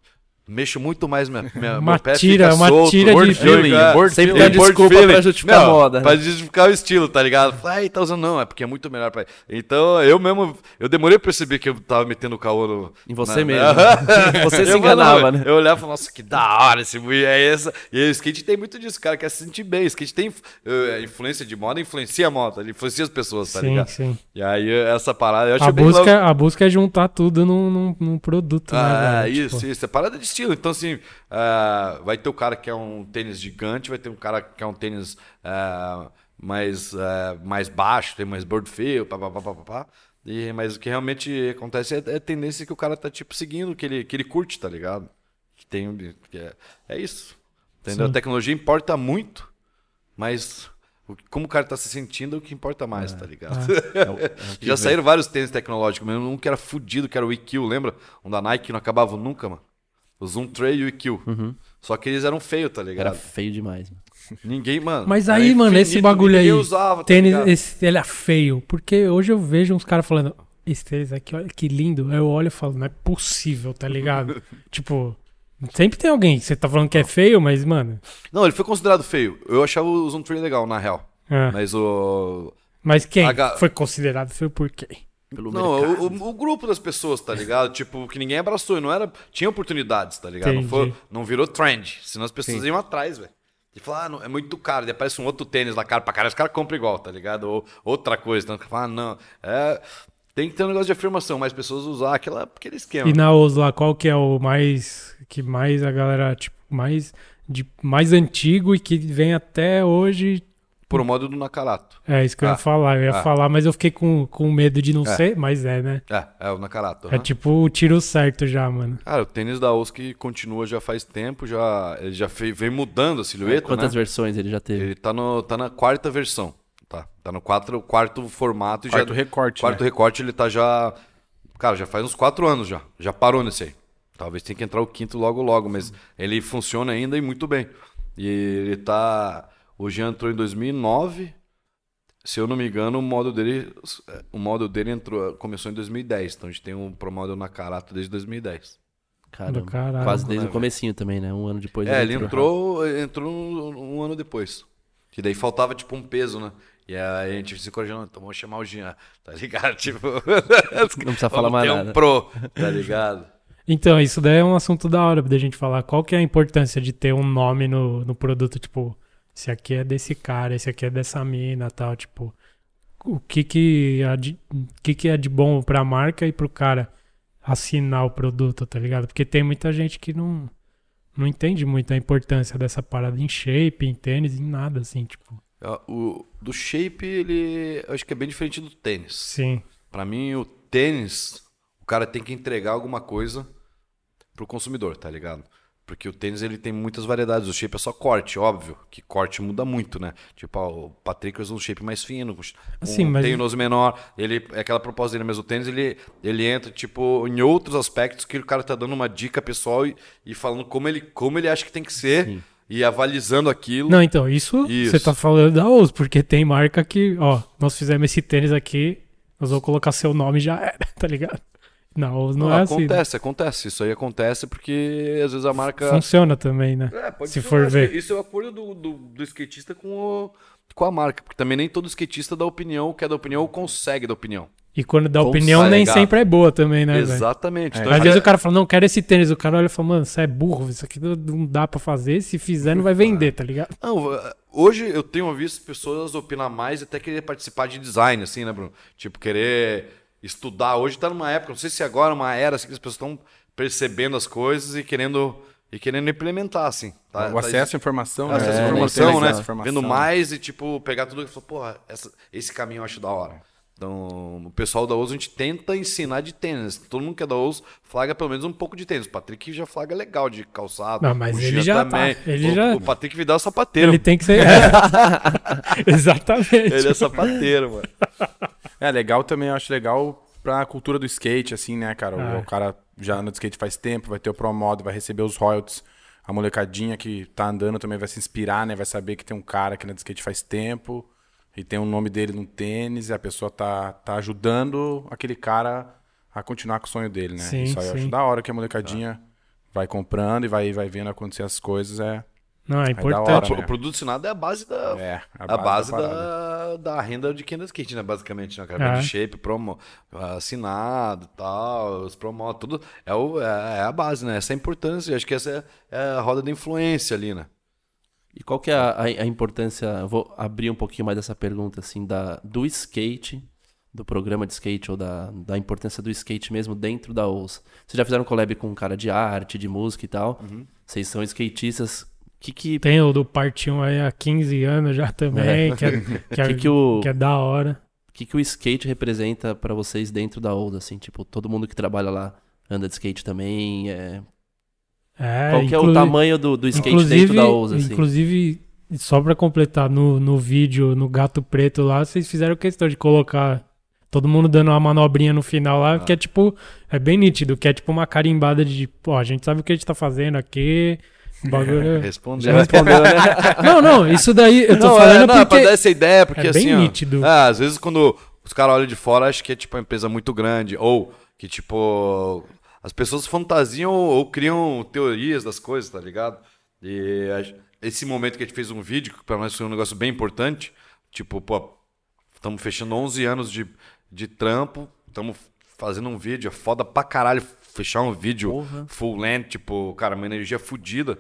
Mexo muito mais minha, minha Uma meu pé tira- fica uma solto. tira de feeling, é, word Sempre feeling. a desculpa Word pra justificar a Não, moda, né? Pra justificar o estilo, tá ligado? Fala, Ai, tá usando. Não, é porque é muito melhor pra. Então, eu mesmo. Eu demorei pra perceber que eu tava metendo o caô no. Em você na- mesmo. Você se Eu, enganava, né? Eu olhava e falava, nossa, que da hora esse é essa. E o skate tem muito disso, o cara quer se sentir bem. O skate tem eh, influência de moda, influencia a moda, influencia as pessoas, tá sim, ligado? sim. E aí, essa parada, eu achei A bem busca, a busca é juntar tudo num, num, num produto, né, Ah, isso, Tipo, isso. É parada de estilo. Então, assim, ah, vai ter o cara que é um tênis gigante, vai ter um cara que é um tênis ah, mais, ah, mais baixo, tem mais bird feel, pá, pá, pá, pá, pá, pá. E, mas o que realmente acontece é, é a tendência que o cara tá, tipo, seguindo que ele, que ele curte, tá ligado? Que tem, que é, é isso. Entendeu? Sim. A tecnologia importa muito, mas como o cara tá se sentindo é o que importa mais, tá ligado? É é que Já saíram vários tênis tecnológicos, mesmo um que era fudido, que era o EQ, lembra? Um da Nike que não acabava nunca, mano. O Zoom Tray e o EQ. Só que eles eram feios, tá Era ligado? feio demais. mano. Ninguém, mano. Mas era aí, mano, esse bagulho aí, usava, tá tênis, ligado? esse, ele é feio. Porque hoje eu vejo uns caras falando, esse tênis aqui, olha que lindo. Aí eu olho e falo, não é possível, tá ligado? tipo, sempre tem alguém que você tá falando que é feio, mas, mano. Não, ele foi considerado feio. Eu achava o Zoom Tray legal, na real. é. Mas o. Mas quem H- foi considerado feio por quem? Pelo Não, mercado. o, o- grupo das pessoas, tá ligado? tipo, que ninguém abraçou. e Não era. Tinha oportunidades, tá ligado? Não, foi, não virou trend. Senão as pessoas iam atrás, velho. E falar, ah, não, é muito caro. E aparece um outro tênis lá, caro pra cara. Os caras compram igual, tá ligado? Ou outra coisa. Então, fala, ah, não. É. Tem que ter um negócio de afirmação, mais pessoas usar aquela, aquele esquema. E na OS lá, qual que é o mais. Que mais a galera, tipo, mais. De, mais antigo e que vem até hoje. Por modo do Nakarato. É isso que eu ia Ah. falar. Eu ia Ah. falar, mas eu fiquei com, com medo de não É. ser, mas é, né? É, é o Nakarato. É tipo o tiro certo já, mano. Cara, o tênis da Oski continua já faz tempo, já, ele já fe- vem mudando a silhueta, Quantas né? versões ele já teve? Ele tá, no, tá na quarta versão, tá? Tá no quatro, quarto formato. e Quarto já, recorte, Quarto né? recorte, ele tá já... Cara, já faz uns quatro anos já. Já parou nesse aí. Talvez tenha que entrar o quinto logo logo, mas ele funciona ainda e muito bem. E ele tá... O Jean entrou em 2009... Se eu não me engano, o modo dele, o modo dele entrou, começou em 2010. Então a gente tem um Pro Model Nakarato desde 2010. Caramba. Caralho. Quase desde né, o comecinho também, né? Um ano depois. É, ele entrou, ele entrou um, um ano depois. Que daí faltava, tipo, um peso, né? E aí a gente se encorajando, então vamos chamar o Jean, tá ligado? Tipo, Não precisa falar mais nada. um pro, tá ligado? Então, isso daí é um assunto da hora da gente falar. Qual que é a importância de ter um nome no, no produto, tipo, esse aqui é desse cara, esse aqui é dessa mina, tal, tipo, o que que, é de, que que é de bom pra marca e pro cara assinar o produto, tá ligado? Porque tem muita gente que não não entende muito a importância dessa parada em shape, em tênis, em nada assim, tipo. Ó, O, do shape, ele, eu acho que é bem diferente do tênis. Sim. Pra mim, o tênis, o cara tem que entregar alguma coisa pro consumidor, tá ligado? Porque o tênis ele tem muitas variedades. O shape é só corte, óbvio. Que corte muda muito, né? Tipo, ó, o Patrick usa um shape mais fino, com Assim, um, mas- tem o nose menor. Ele, é aquela proposta dele, mas o tênis ele, ele entra, tipo, em outros aspectos que o cara tá dando uma dica pessoal e, e falando como ele, como ele acha que tem que ser Sim. e avalizando aquilo. Não, então, isso, Isso. você tá falando da OUS, porque tem marca que, ó, nós fizemos esse tênis aqui, nós vamos colocar seu nome já era, tá ligado? OUS não, Não, é assim. né? acontece, acontece. Isso aí acontece porque às vezes a marca. Funciona também, né? É, pode Se ser, for ver. Isso é o acordo do, do, do skatista com, o- com a marca. Porque também nem todo skatista dá opinião, quer dar opinião ou consegue dar opinião. E quando dá Consegue, opinião, nem sempre é boa também, né? Exatamente. É. Então, Às vezes o cara fala, não, quero esse tênis. O cara olha e fala, mano, você é burro, isso aqui não- não dá pra fazer. Se fizer, não vai vender, tá ligado? Não, hoje eu tenho visto pessoas opinar mais e até querer participar de design, assim, né, Bruno? Tipo, querer estudar. Hoje tá numa época, não sei se agora é uma era assim, que as pessoas estão percebendo as coisas e querendo, e querendo implementar, assim. Tá, o tá acesso à informação, né? acesso à É, informação, tem né? informação. Vendo mais e, tipo, pegar tudo e falar, porra, essa- esse caminho eu acho da hora. Então, o pessoal da OUS, a gente tenta ensinar de tênis. Todo mundo que é da OUS flaga pelo menos um pouco de tênis. O Patrick já flaga legal de calçado. Não, mas o ele já também. tá. Ele o, já- o Patrick Vidal é sapateiro. Ele tem que ser. Exatamente. Ele é sapateiro, mano. É legal também, eu acho legal pra cultura do skate, assim, né, cara? O- Ah. O, cara já anda de skate faz tempo, vai ter o Pro Modo, vai receber os royalties. A molecadinha que tá andando também vai se inspirar, né? Vai saber que tem um cara que anda de skate faz tempo e tem o nome dele no tênis e a pessoa tá, tá ajudando aquele cara a continuar com o sonho dele, né? Sim, Isso aí eu sim. acho da hora que a molecadinha vai comprando e vai, vai vendo acontecer as coisas. É, Não, é da importante. hora, O né? produto assinado é a base da, é a base, parada. da, da renda de quem skate, né? Basicamente, né? Cara, É. Shape, promo, assinado e tal, os promos, tudo. É, o, é, é a base, né? Essa é a importância. Acho que essa é, é a roda da influência ali, né? E qual que é a, a- a importância, eu vou abrir um pouquinho mais dessa pergunta, assim, da, do skate, do programa de skate, ou da, da importância do skate mesmo dentro da OUS. Vocês já fizeram collab com um cara de arte, de música e tal. Uhum. Vocês são skatistas. O que que, Tem o do Parte 1 aí há 15 anos já também, que, é, que, é, que, que o... que é da hora. que, que o skate representa pra vocês dentro da OUS, assim? Tipo, todo mundo que trabalha lá anda de skate também. É... É, Qual que é o tamanho do, do skate dentro da OUS, assim? Inclusive, só pra completar, no, no vídeo, no Gato Preto lá, vocês fizeram questão de colocar todo mundo dando uma manobrinha no final lá, que é tipo, é bem nítido, que é tipo uma carimbada de, pô, a gente sabe o que a gente tá fazendo aqui, bagulho... Respondeu. Já respondeu, né? não, não, isso daí eu tô não, falando é, não, é pra porque... dar essa ideia, porque é bem assim, ó, nítido. é, às vezes quando os caras olham de fora, acho que é tipo uma empresa muito grande, ou que tipo, as pessoas fantasiam ou criam teorias das coisas, tá ligado? E a- esse momento que a gente fez um vídeo, que pra nós foi um negócio bem importante, tipo, pô, estamos fechando 11 anos de, de trampo, estamos fazendo um vídeo, é foda pra caralho fechar um vídeo Porra. full length, tipo, cara, uma energia fodida.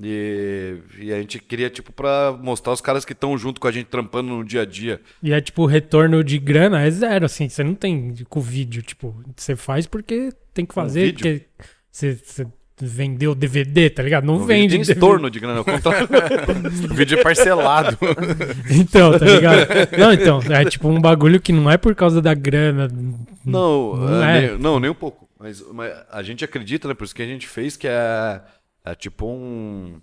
E, e a gente queria, tipo, pra mostrar os caras que estão junto com a gente trampando no dia a dia. E é tipo, o retorno de grana é zero, assim, você não tem com o vídeo, tipo, você faz porque tem que fazer, vídeo? porque você, você vendeu DVD, tá ligado? Não No vende tem estorno de grana, ao contrário. O vídeo é parcelado. Então, tá ligado? Não, então, é tipo um bagulho que não é por causa da grana. Não, Não é, é. Nem, não, nem um pouco. Mas, mas a gente acredita, né? Por isso que a gente fez, que é, é tipo um.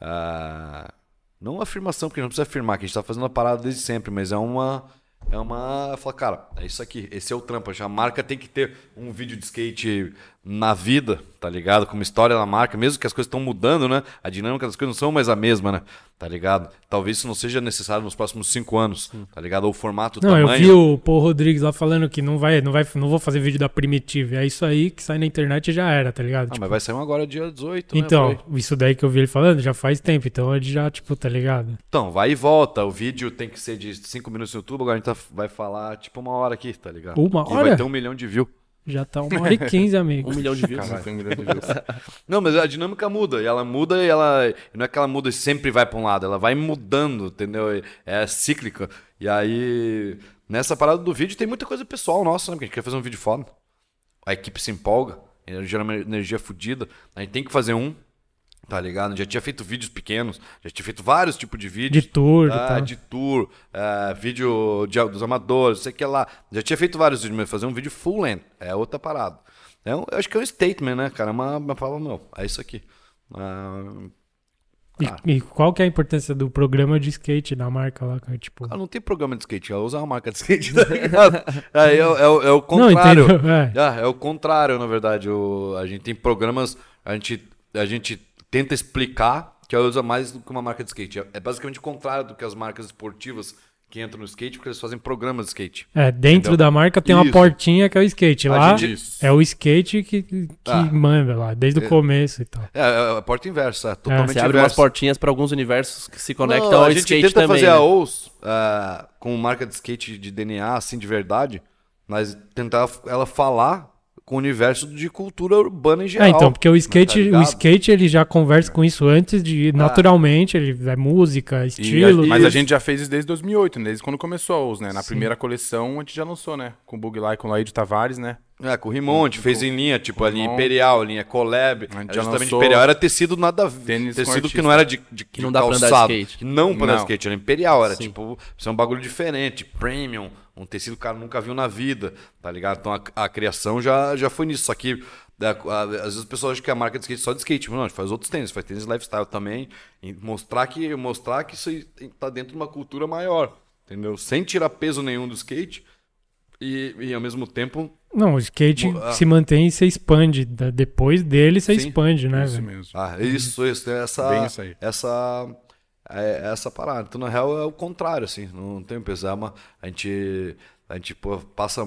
ah, não uma afirmação, porque não precisa afirmar, que a gente tá fazendo a parada desde sempre, mas é uma. É uma. Fala, cara, é isso aqui, esse é o trampo. A marca tem que ter um vídeo de skate na vida, tá ligado? Com uma história da marca, mesmo que as coisas estão mudando, né? A dinâmica das coisas não são mais a mesma, né? Tá ligado? Talvez isso não seja necessário nos próximos cinco anos, tá ligado? Ou o formato, o Não, tamanho. eu vi o Paul Rodrigues lá falando que não vai, não vai, não vou fazer vídeo da Primitive. É isso aí que sai na internet e já era, tá ligado? Ah, Tipo, mas vai sair um agora dia 18, né? então, aí. isso daí que eu vi ele falando já faz tempo, então ele já, tipo, tá ligado? Então, vai e volta. O vídeo tem que ser de 5 minutos no YouTube, agora a gente tá- vai falar tipo uma hora aqui, tá ligado? Uma E hora? vai ter um milhão de views. Já tá uma hora e quinze, amigo. Um milhão de views. Caralho, tem um milhão de views. Não, mas a dinâmica muda. E ela muda e ela. Não é que ela muda e sempre vai pra um lado, ela vai mudando, entendeu? É cíclica. E aí. Nessa parada do vídeo tem muita coisa pessoal nossa, né? Porque a gente quer fazer um vídeo foda. A equipe se empolga, gera uma energia fodida. A gente tem que fazer um, tá ligado? Já tinha feito vídeos pequenos, já tinha feito vários tipos de vídeos. De tour Ah, tal. de tour, ah, vídeo de- dos amadores, sei que lá. Já tinha feito vários vídeos, mas fazer um vídeo full length é outra parada. É um- eu acho que é um statement, né, cara? É Uma, uma palavra, não, é isso aqui. Ah, E, e qual que é a importância do programa de skate da marca lá? Tipo, ela não tem programa de skate, ela usa uma marca de skate, tá ligado? é, é, o- é o- é o não, contrário. entendeu? É. Ah, é o contrário, na verdade. O, a gente tem programas, a gente, a gente tenta explicar que ela usa mais do que uma marca de skate. É, é basicamente o contrário do que as marcas esportivas que entram no skate, porque eles fazem programas de skate. É, dentro Entendeu? da marca tem uma Isso. portinha que é o skate. Lá gente- Isso. é o skate que, que Ah. manda lá, desde o começo e tal. É, é a porta inversa, é totalmente Você abre umas inversa. portinhas pra alguns universos que se conectam Não, ao a gente skate tenta também. fazer né? a OUS ah, com marca de skate de DNA, assim, de verdade, mas tentar ela falar com o universo de cultura urbana em geral. É, então, porque o tá skate, o ligado? skate ele já conversa com isso antes de naturalmente, ele é música, E estilo. a- mas a gente já fez isso desde 2008, né? desde quando começou a OUS, né? Na primeira coleção a gente já lançou, né? Com o Bug e com o Laíde Tavares, né? É, com o Rimonte, fez em linha, tipo, com a o linha Rimon. Imperial, a linha Collab. Era justamente Imperial era tecido nada tênis com Tecido que não era de, de, Que não de dá pra andar de calçado, skate. Que não pra andar de Não. skate, era Imperial, era Sim. tipo, isso é um bagulho diferente, premium, um tecido que o cara nunca viu na vida, tá ligado? Então a, a criação já, já foi nisso. Só que a- às vezes as pessoas acham que a marca de skate é só de skate. Mas não, a gente faz outros tênis, faz tênis lifestyle também. E mostrar que, mostrar que isso aí tem- tá dentro de uma cultura maior, entendeu? Sem tirar peso nenhum do skate e, e ao mesmo tempo Não, o skate ah. se mantém e você expande. Depois dele você Sim, expande, né, isso velho? mesmo. Ah, isso, isso, tem essa, Bem isso aí. essa, é, essa parada. Então, na real, é o contrário, assim, não tem peso. É uma, a gente, a gente pô, passa,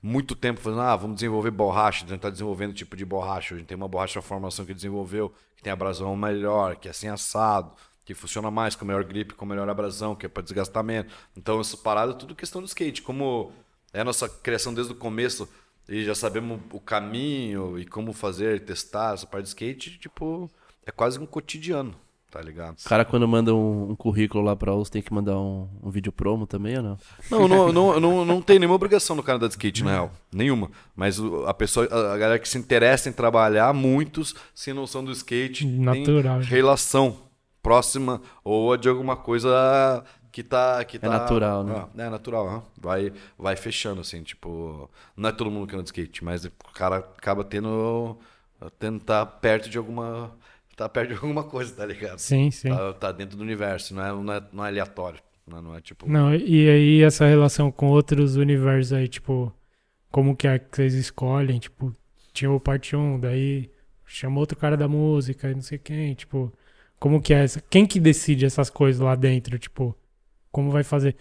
muito tempo fazendo, ah, vamos desenvolver borracha, a gente tá desenvolvendo tipo de borracha. A gente tem uma borracha de formação que desenvolveu, que tem abrasão melhor, que é assim assado, que funciona mais, com melhor grip, com melhor abrasão, que é para desgastamento. Então, essa parada é tudo questão do skate. Como é a nossa criação desde o começo e já sabemos o caminho e como fazer, testar essa parte de skate, tipo, é quase um cotidiano, tá ligado? O cara, quando manda um, um currículo lá pra US, tem que mandar um, um vídeo promo também ou não? Não, não, não, não, não tem nenhuma obrigação no cara da skate, na real. Nenhuma. Mas a pessoa, a a galera que se interessa em trabalhar, muitos, sem noção do skate, Natural. tem relação próxima ou de alguma coisa que tá. Que tá natural, né? Ah, é natural, vai, vai fechando, assim, tipo. Não é todo mundo que anda de skate, mas o cara acaba tendo. tendo tá perto de alguma. tá perto de alguma coisa, tá ligado? Sim, sim. Tá, tá dentro do universo, não é, não é, não é aleatório. Não, não é tipo. Não, e aí essa relação com outros universos aí, tipo, como que é que vocês escolhem? Tipo, tinha o parte 1, daí chamou outro cara da música, e não sei quem, tipo, como que é essa? Quem que decide essas coisas lá dentro, tipo, como vai fazer?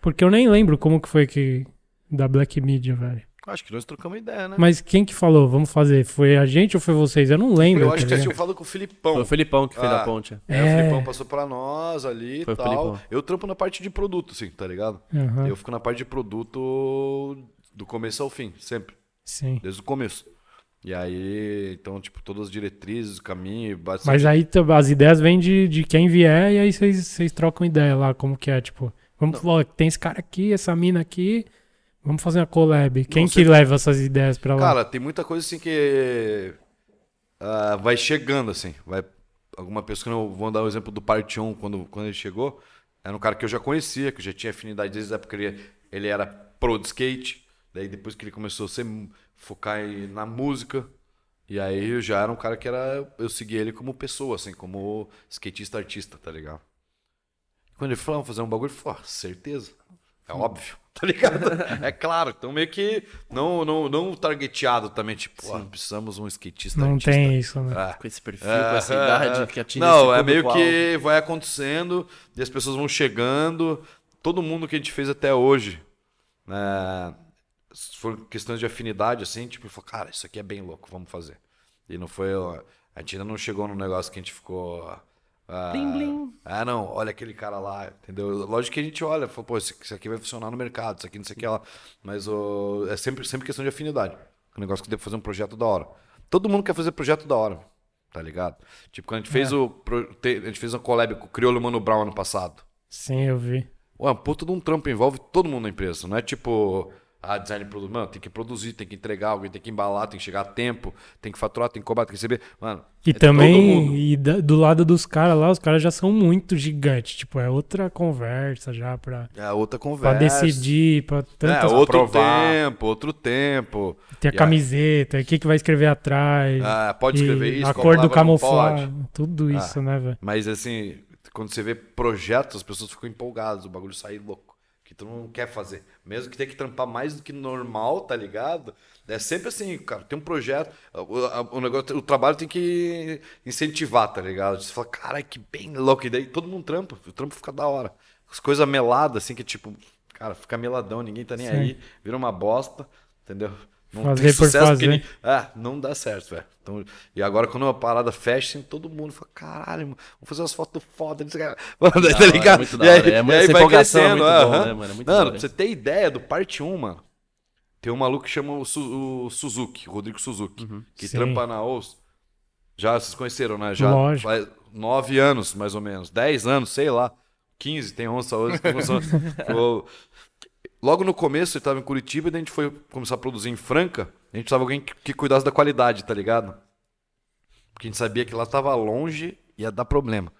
Porque eu nem lembro como que foi que da Black Media, velho. Acho que nós trocamos ideia, né? Mas quem que falou, vamos fazer? Foi a gente ou foi vocês? Eu não lembro. eu tá acho que ligado? eu falo com o Filipão. Foi o Felipão que fez Ah. a ponte. É, É. o Filipão passou pra nós ali e tal. Filipão. Eu trampo na parte de produto, assim, tá ligado? Aham, Eu fico na parte de produto do começo ao fim, sempre. Sim. Desde o começo. E aí, então, tipo, todas as diretrizes, o caminho, bastante... Mas aí as ideias vêm de, de quem vier e aí vocês trocam ideia lá, como que é, tipo, vamos falar, tem esse cara aqui, essa mina aqui, vamos fazer uma collab. Quem que sempre- leva essas ideias pra lá? Cara, tem muita coisa assim que ah, vai chegando, assim. Vai, alguma pessoa, eu vou dar o exemplo do Parte 1, quando, quando ele chegou, era um cara que eu já conhecia, que eu já tinha afinidade desde a época que ele, ele era pro de skate. Daí depois que ele começou a ser, focar em- na música. E aí eu já era um cara que era. Eu seguia ele como pessoa, assim, como skatista artista, tá ligado? Quando ele falou, vamos fazer um bagulho, eu falei, "Ah, certeza. É óbvio, tá ligado? é claro. Então meio que não, não, não targeteado também, tipo, ah, precisamos um skatista não artista. tem isso, né? Ah. Com esse perfil, com essa idade que atinge Não, esse é meio que vai acontecendo e as pessoas vão chegando. Todo mundo que a gente fez até hoje, né, foram questões de afinidade, assim, tipo, falou, cara, isso aqui é bem louco, vamos fazer. E não foi. A gente ainda não chegou num negócio que a gente ficou. Ah, Blim, blim. ah, não, olha aquele cara lá, entendeu? Lógico que a gente olha, fala, pô, isso aqui vai funcionar no mercado, isso aqui não sei o que lá. Mas ô, é sempre, sempre questão de afinidade. Um negócio que deve fazer um projeto da hora. Todo mundo quer fazer projeto da hora, tá ligado? Tipo, quando a gente fez o. pro- te- A gente fez uma collab com o Criolo Mano Brown ano passado. Sim, eu vi. Ué, um puta de um trampo envolve todo mundo na empresa. Não é tipo, ah, design de produto. Mano, tem que produzir, tem que entregar, alguém tem que embalar, tem que chegar a tempo, tem que faturar, tem que cobrar, tem que receber. Mano, E é todo mundo. também, e da- do lado dos caras lá, os caras já são muito gigantes. Tipo, é outra conversa já pra, É outra pra conversa. decidir, pra É, tantas outro aprovar. tempo, outro tempo. Ter a E camiseta, o que, que vai escrever atrás. Ah, pode escrever isso, A cor do camuflagem. pode. Ah. Tudo isso, né, velho? Mas assim, quando você vê projetos, as pessoas ficam empolgadas, o bagulho sai louco. Que tu não quer fazer. Mesmo que tenha que trampar mais do que normal, tá ligado? É sempre assim, cara, tem um projeto, o, o negócio, o trabalho tem que incentivar, tá ligado? Você fala, caralho, que bem louco. E daí todo mundo trampa, o trampo fica da hora. As coisas meladas, assim, que tipo, cara, fica meladão, ninguém tá nem Sim. aí, vira uma bosta, entendeu? Não Fazer tem por sucesso fazer. porque ni- ah, não dá certo, velho. Então, e agora, quando uma parada fecha, assim, todo mundo fala: caralho, mano, vamos fazer umas fotos foda. não. Mano, Da tá ligado? muito da E aí, hora. É, e aí vai empolgação é crescendo. muito bom, né, mano? É muito mano, pra você ter ideia do parte 1, mano, tem um maluco que chama o, Su- o Suzuki, o Rodrigo Suzuki, Uhum. que Sim. trampa na OS. Já vocês conheceram, né? Já Lógico. faz nove anos, mais ou menos. Dez anos, sei lá. 15, tem 11 hoje. tem 11 anos. Eu- Logo no começo, ele tava em Curitiba, e daí a gente foi começar a produzir em Franca. A gente precisava de alguém que, que cuidasse da qualidade, tá ligado? Porque a gente sabia que lá tava longe e ia dar problema.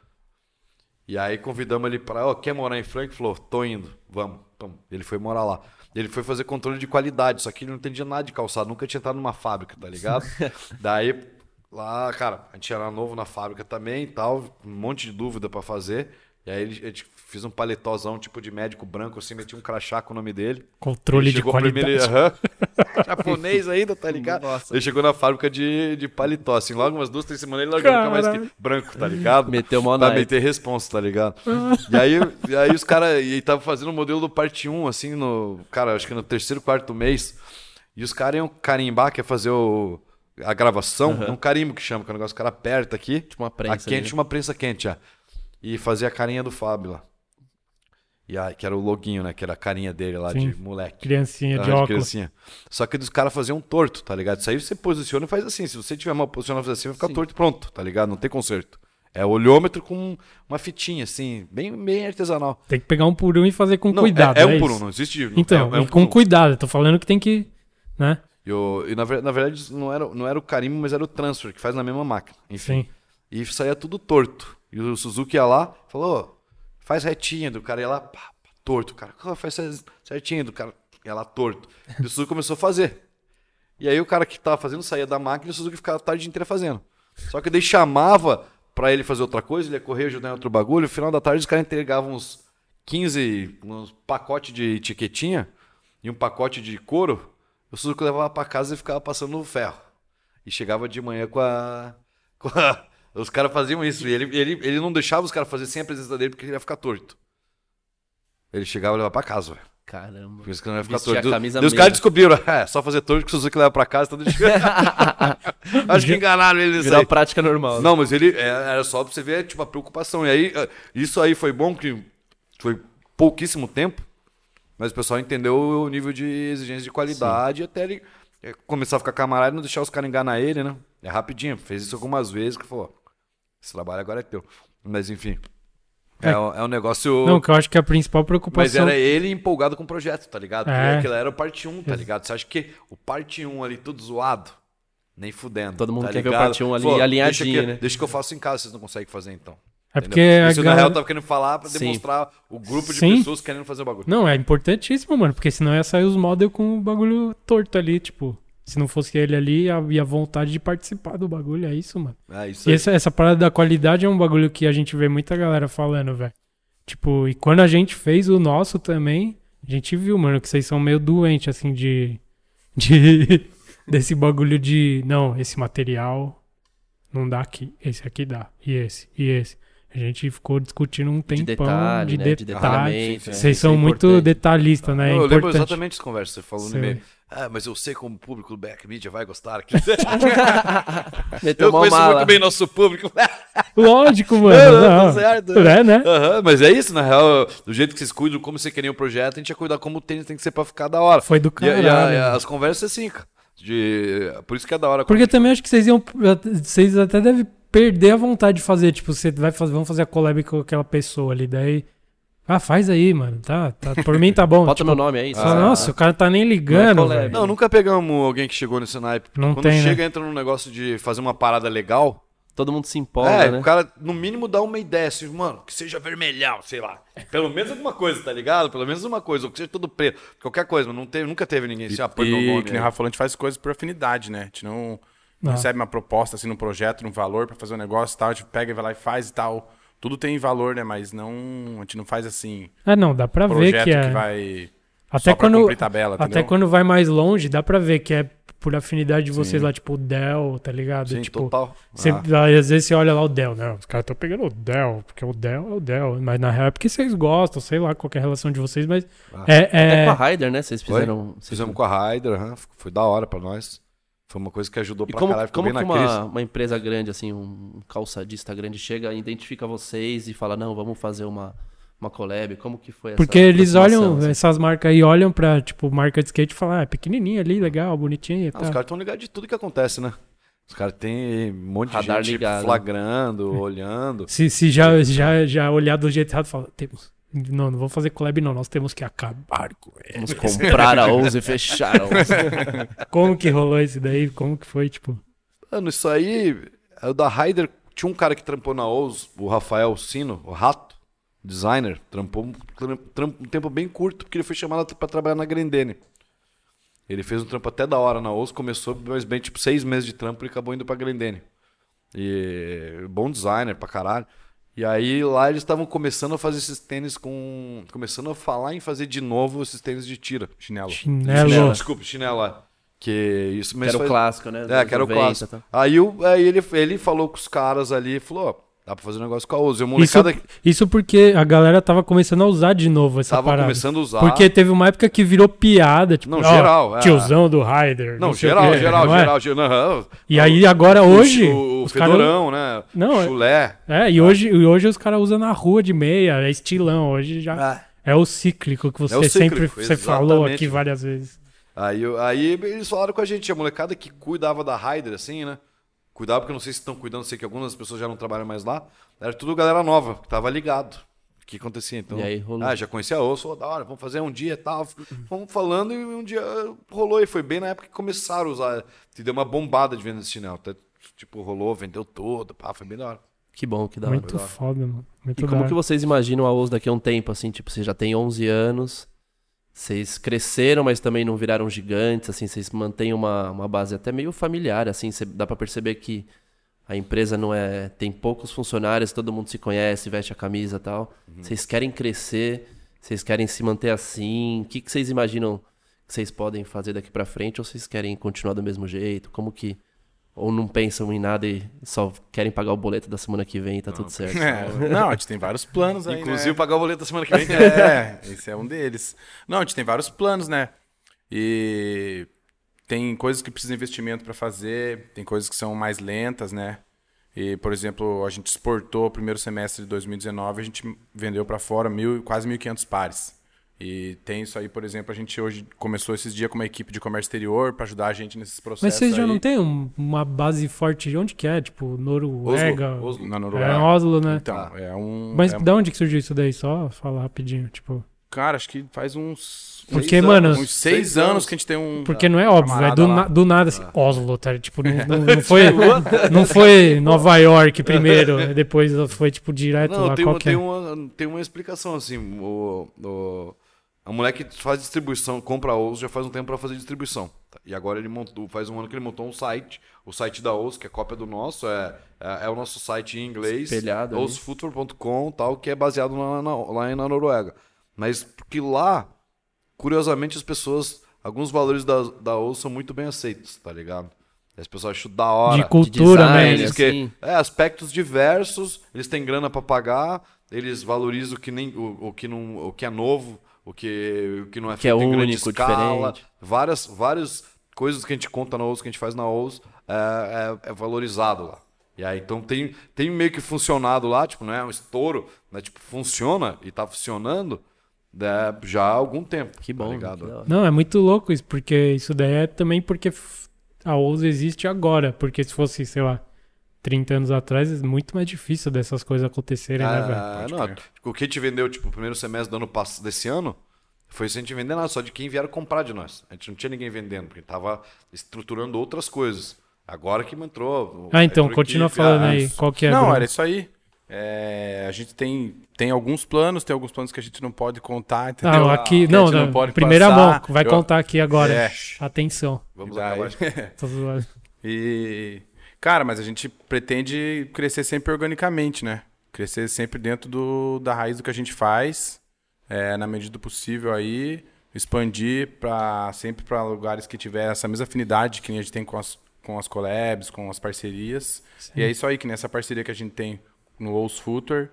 E aí convidamos ele pra, ó, quer morar em Franca? Ele falou, tô indo, vamos. Então, ele foi morar lá. Ele foi fazer controle de qualidade, só que ele não entendia nada de calçado, nunca tinha entrado numa fábrica, tá ligado? Daí, lá, cara, a gente era novo na fábrica também e tal, um monte de dúvida pra fazer. E aí ele, a gente fez um paletózão tipo de médico branco, assim, meti um crachá com o nome dele. Controle Ele de chegou qualidade. primeiro, aham. japonês ainda, tá ligado? Nossa. Ele chegou na fábrica de, de paletó, assim, logo umas duas, três semanas ele largou nunca mais que branco, tá ligado? Meteu mó Pra meter responsa, tá ligado? e, aí, e aí os caras, e tava fazendo o modelo do parte 1, assim, no, cara, acho que no terceiro, quarto mês, e os caras iam carimbar, que é fazer o, a gravação, é um carimbo que chama, que é um negócio que o cara aperta aqui, Tipo uma prensa a quente, ali, uma prensa quente, já. E fazia a carinha do Fábio lá. E aí, que era o loguinho, né? Que era a carinha dele lá Sim. de moleque. Criancinha de Aham, óculos. criancinha. Só que os caras faziam torto, tá ligado? Isso aí você posiciona e faz assim. Se você tiver mal posicionado fazer assim, vai ficar torto e pronto, tá ligado? Não tem conserto. É olhômetro com uma fitinha, assim, bem, bem artesanal. Tem que pegar um por um e fazer com Não, cuidado. é, é um é por um, isso? não existe. Então, é, é um e por com um. cuidado. Eu tô falando que tem que. Né? E, o- e na, na verdade não era, não era o carimbo, mas era o transfer, que faz na mesma máquina. Enfim. Sim. E saía tudo torto. E o Suzuki ia lá, falou, "Ô, faz retinho, do cara ia lá, pá, pá, torto. O cara, "Ô, faz cer- certinho, do cara ia lá torto. E o Suzuki começou a fazer. E aí o cara que tava fazendo saía da máquina e o Suzuki ficava a tarde inteira fazendo. Só que daí chamava pra ele fazer outra coisa, ele ia correr ajudar em outro bagulho. No final da tarde os caras entregavam uns 15, uns pacotes de etiquetinha e um pacote de couro. O Suzuki levava pra casa e ficava passando no ferro. E chegava de manhã com a. com a- Os caras faziam isso. E ele, ele, ele não deixava os caras fazer sem a presença dele porque ele ia ficar torto. Ele chegava e levava pra casa, velho. Caramba. Por isso que não ia ficar torto. Daí os caras descobriram, é, só fazer torto que o Suzuki leva pra casa. Então deixa... Acho que enganaram ele nisso Virou prática normal. Não, mas ele é, era só pra você ver, tipo, a preocupação. E aí, eh, isso aí foi bom que foi pouquíssimo tempo, mas o pessoal entendeu o nível de exigência de qualidade até ele eh, começar a ficar camarada e não deixar os caras enganar ele, né? É rapidinho, fez isso algumas vezes que falou, esse trabalho agora é teu. Mas enfim, é, É. um- é um negócio... Não, que eu acho que a principal Mas preocupação. era ele empolgado com o projeto, tá ligado? Porque É. aquilo era o parte 1, tá ligado? Você acha que o parte 1 ali, tudo zoado? Nem fudendo. Todo mundo tá quer ver o ligado? parte 1 ali Pô, alinhadinho, deixa que, né? Deixa que eu faço em casa, vocês não conseguem fazer então. É Entendeu? porque a Isso na galera- real eu tava querendo falar pra Sim. demonstrar o grupo de Sim. pessoas querendo fazer o bagulho. Não, é importantíssimo, mano, porque senão ia sair os models com o bagulho torto ali, tipo. Se não fosse ele ali, e a, e a vontade de participar do bagulho, é isso, mano. É isso E aí. essa, essa parada da qualidade é um bagulho que a gente vê muita galera falando, velho. Tipo, e quando a gente fez o nosso também, a gente viu, mano, que vocês são meio doentes, assim, de. de desse bagulho de. Não, esse material não dá aqui. Esse aqui dá. E esse, e esse. A gente ficou discutindo um De tempão detalhe, de né? De detalhe. né? Vocês Isso são é muito detalhistas, né? É eu lembro exatamente essa conversa, você falou no e-mail. Ah, mas eu sei como o público do Back Media vai gostar. Meteu eu conheço mala. muito bem nosso público. Lógico, É, mano. tá não. certo. É, né? Aham, mas é isso, na real, do jeito que vocês cuidam, como você queria o projeto, a gente ia cuidar como o tênis tem que ser pra ficar da hora. Foi do E, a- caralho. e a- e mano. as conversas assim, cara. De, por isso que é da hora. Porque também acho que vocês iam. Vocês até devem perder a vontade de fazer. Tipo, você vai fazer, vamos fazer a collab com aquela pessoa ali. Daí. Ah, faz aí, mano. Tá, tá, por mim tá bom. Bota tipo, meu nome aí. fala, só- Nossa, o cara tá nem ligando, collab. velho. Não, nunca pegamos alguém que chegou nesse naipe. Não Quando tem, né? chega, entra num negócio de fazer uma parada legal. Todo mundo se empolga, é, né? o cara, no mínimo, dá uma ideia, assim, mano, que seja vermelhão, sei lá. Pelo menos alguma coisa, tá ligado? Pelo menos uma coisa, ou que seja tudo preto. Qualquer coisa, mas não teve, nunca teve ninguém assim, ah, põe meu E nome. que nem o. Rafa falou, a gente faz coisas por afinidade, né? A gente não, não Ah. recebe uma proposta, assim, num projeto, num valor pra fazer um negócio e tal. A gente pega e vai lá e faz e tal. Tudo tem valor, né? Mas não. A gente não faz assim. Ah, não, dá pra ver projeto que que, é. vai. até quando, cumprir tabela, até entendeu? quando vai mais longe, dá pra ver que é por afinidade de vocês Sim. lá, tipo o Dell, tá ligado? Sim, tipo, total. Você, Ah. às vezes você olha lá o Dell, né? Os caras estão pegando o Dell, porque o Dell é o Dell. Mas na real é porque vocês gostam, sei lá qual que é a relação de vocês, mas. Ah. É, Até é, com a Raider, né? Vocês Foi? fizeram. vocês- Fizemos com a Ryder, aham, foi da hora pra nós. Foi uma coisa que ajudou E pra como, caralho, ficou como bem que na crise. uma, uma empresa grande, assim, um calçadista grande chega, identifica vocês e fala, não, vamos fazer uma, uma collab? Como que foi essa porque eles olham, assim? essas marcas aí olham pra, tipo, marca de skate e falam, ah, é pequenininha ali, legal, bonitinha e Ah, tal. os caras estão ligados de tudo que acontece, né? Os caras têm um monte de Radar gente ligado. flagrando, olhando. Se, se já, já, já olhar do jeito errado, fala, temos. Não, não vou fazer collab, não. Nós temos que acabar com ele. Vamos comprar a 11 e fechar a 11. Como que rolou isso daí? Como que foi, tipo? Mano, isso aí. é O da Ryder, tinha um cara que trampou na OUS, o Rafael Sino, o Rato, designer, trampou um, um tempo bem curto, porque ele foi chamado pra trabalhar na Grendene. Ele fez um trampo até da hora na OUS, começou, mas bem, tipo, seis meses de trampo e acabou indo pra Grendene. E bom designer pra caralho. E aí lá eles estavam começando a fazer esses tênis com. Começando a falar em fazer de novo esses tênis de tira. Chinelo. Chinelo. Desculpa, chinelo. é. Que isso Que mas era o faz- clássico, né? É, que era o clássico. Aí, o, aí ele, ele falou com os caras ali e falou: ó, dá pra fazer um negócio com a. E o Isso, molecada isso porque a galera tava começando a usar de novo essa tava parada. começando a usar. Porque teve uma época que virou piada, tipo, Não, geral, é. tiozão do Raider. Não, sei o geral, quê, geral, não é? geral, geral. não, E aí agora hoje, O, o Fedorão, né? Não, é- Chulé. É, e hoje, e hoje os caras usam na rua de meia, é estilão. Hoje já é o cíclico que você É o sempre cíclico, você falou aqui várias vezes. Aí, aí eles falaram com a gente, a molecada que cuidava da Raider, assim, né? Cuidava, porque eu não sei se estão cuidando, sei que algumas pessoas já não trabalham mais lá. Era tudo galera nova, que tava ligado. O que acontecia, então. E aí rolou. Ah, já conhecia a osso, da hora, vamos fazer um dia e tal. Vamos falando e um dia rolou. E foi bem na época que começaram a usar. Que deu uma bombada de venda de chinelo. Até, tipo, rolou, vendeu todo, pá, foi bem da hora. Que bom, que da hora. Muito foda, mano. Muito E como hora. que vocês imaginam a OUS daqui a um tempo, assim? Tipo, vocês já têm 11 anos, vocês cresceram, mas também não viraram gigantes, assim, vocês mantêm uma, uma base até meio familiar, assim, cê- dá pra perceber que a empresa não é... tem poucos funcionários, todo mundo se conhece, veste a camisa e tal. Vocês querem crescer, vocês querem se manter assim, o que, que vocês imaginam que vocês podem fazer daqui pra frente, ou vocês querem continuar do mesmo jeito? Como que... Ou não pensam em nada e só querem pagar o boleto da semana que vem e tá tudo certo? É, não, a gente tem vários planos aí, Inclusive, né? pagar o boleto da semana que vem. É, esse é um deles. Não, a gente tem vários planos, né? E tem coisas que precisam de investimento para fazer, tem coisas que são mais lentas, né? E, por exemplo, a gente exportou o primeiro semestre de 2019, a gente vendeu para fora mil, quase 1.500 pares. E tem isso aí, por exemplo, a gente hoje começou esses dias com uma equipe de comércio exterior para ajudar a gente nesses processos. Mas vocês já aí. não tem um- uma base forte de onde que é? Tipo, Noruega? Oslo, Oslo. Na É Noruega. Oslo, né? Então, é um. Mas é- da onde que surgiu isso daí? Só falar rapidinho, tipo... Cara, acho que faz uns. Porque, Seis mano, anos. Uns seis, anos que a gente tem um. Porque não é óbvio, é do, na- do nada assim, Oslo, tá? Tipo, não, não- não foi, não foi Nova York primeiro, depois foi, tipo, direto Não, lá, tem qual uma, que é? tem, uma, tem uma explicação, assim. O, o, a mulher que faz distribuição, compra a já faz um tempo para fazer distribuição. tá? E agora ele montou, faz um ano que ele montou um site, o site da Ous, que é cópia do nosso, é, é, é o nosso site em inglês, ousfuture.com, tal, que é baseado na, na- lá na Noruega. Mas porque lá, curiosamente, as pessoas, alguns valores da, da Ous são muito bem aceitos, tá ligado? As pessoas acham da hora. De cultura design, mesmo. Eles que, assim. é, aspectos diversos, eles têm grana pra pagar, eles valorizam o que, nem, o, o que, não, o que é novo, o que, o que não é Que é feito em grande único, escala. diferente. Várias, várias coisas que a gente conta na OUS, que a gente faz na OUS, é, é, é valorizado lá. E aí, então tem, tem meio que funcionado lá, tipo, não é um estouro, né? Tipo, funciona e tá funcionando né, já há algum tempo. Que tá bom, ligado? que. Não, é muito louco isso, porque isso daí é também porque a Ouso existe agora, porque se fosse, sei lá, 30 anos atrás, é muito mais difícil dessas coisas acontecerem, né, velho? Ah, Pode não, crer. o que a gente vendeu, tipo, o primeiro semestre do ano pass- desse ano, foi sem a gente vender nada, só de quem vieram comprar de nós. A gente não tinha ninguém vendendo, porque tava estruturando outras coisas. Agora que entrou. Ah, então, continua equipe, falando ah, aí, qual que é? Não, Bruno? era isso aí. É, a gente tem, tem alguns planos, tem alguns planos que a gente não pode contar, entendeu? Ah, aqui, Que a não, gente não, pode primeira passar. mão, vai Eu- contar aqui agora. É. Atenção. Vamos zoando. E, cara, mas a gente pretende crescer sempre organicamente, né? Crescer sempre dentro do, da raiz do que a gente faz, é, na medida do possível aí, expandir para sempre para lugares que tiver essa mesma afinidade que a gente tem com as, com as collabs, com as parcerias. E é isso aí, que nessa parceria que a gente tem no Ous Future,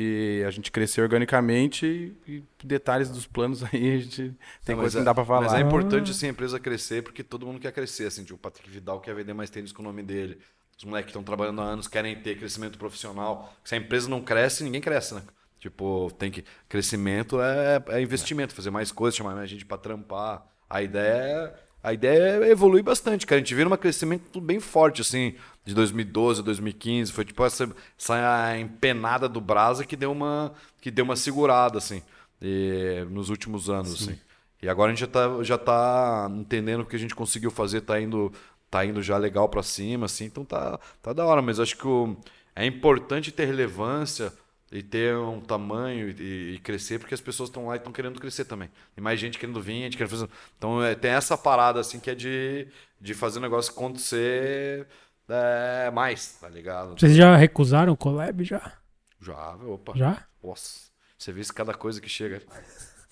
e a gente crescer organicamente e, detalhes dos planos aí, a gente tem Não, coisa que é- não dá pra falar. Mas é importante, assim, a empresa crescer, porque todo mundo quer crescer, assim. Tipo, o Patrick Vidal quer vender mais tênis com o nome dele. Os moleques que estão trabalhando há anos querem ter crescimento profissional. Se a empresa não cresce, ninguém cresce, né? Tipo, tem que... Crescimento é, é investimento, fazer mais coisas, chamar mais gente pra trampar. A ideia é... A ideia é evoluir bastante, cara. A gente vê um crescimento bem forte, assim, de 2012 a 2015. Foi tipo essa, essa empenada do Brasa que deu uma, que deu uma segurada, assim, e- nos últimos anos, assim. E agora a gente já tá, já tá entendendo o que a gente conseguiu fazer, tá indo, tá indo já legal pra cima, assim, então tá, tá da hora. Mas acho que o- é importante ter relevância e ter um tamanho e, e crescer, porque as pessoas estão lá e estão querendo crescer também. Tem mais gente querendo vir, gente querendo fazer. Então é, tem essa parada assim que é de, de fazer o negócio acontecer é, mais, tá ligado? Vocês já recusaram o collab já? Já, opa. Já? Nossa. Você vê se cada coisa que chega.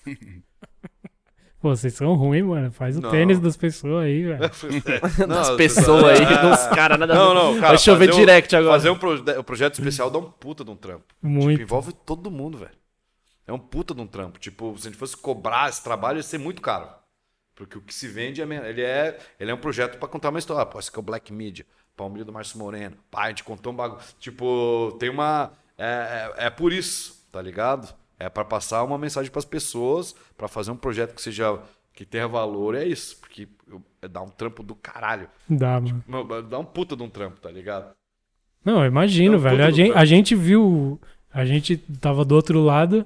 Pô, vocês são ruins, mano. Faz o Não. tênis das pessoas aí, velho. Das pessoas aí, dos caras, nada Não, ver. não, cara. Vai chover um- direct agora. Fazer um, proje- um projeto especial dá um puta de um trampo. Muito. Tipo, envolve todo mundo, velho. É um puta de um trampo. Tipo, se a gente fosse cobrar esse trabalho, ia ser muito caro. Porque o que se vende é. Ele é, ele é um projeto pra contar uma história. Pô, esse aqui é o Black Media. Palmilha do Márcio Moreno. Pá, a gente contou um bagulho. Tipo, tem uma. É, é, é por isso, tá ligado? É pra passar uma mensagem pras pessoas, pra fazer um projeto que seja. que tenha valor, é isso. Porque é dar um trampo do caralho. Dá, mano. Meu, Dá um puta de um trampo, tá ligado? Não, eu imagino, Não, velho. A gente, a gente viu. A gente tava do outro lado.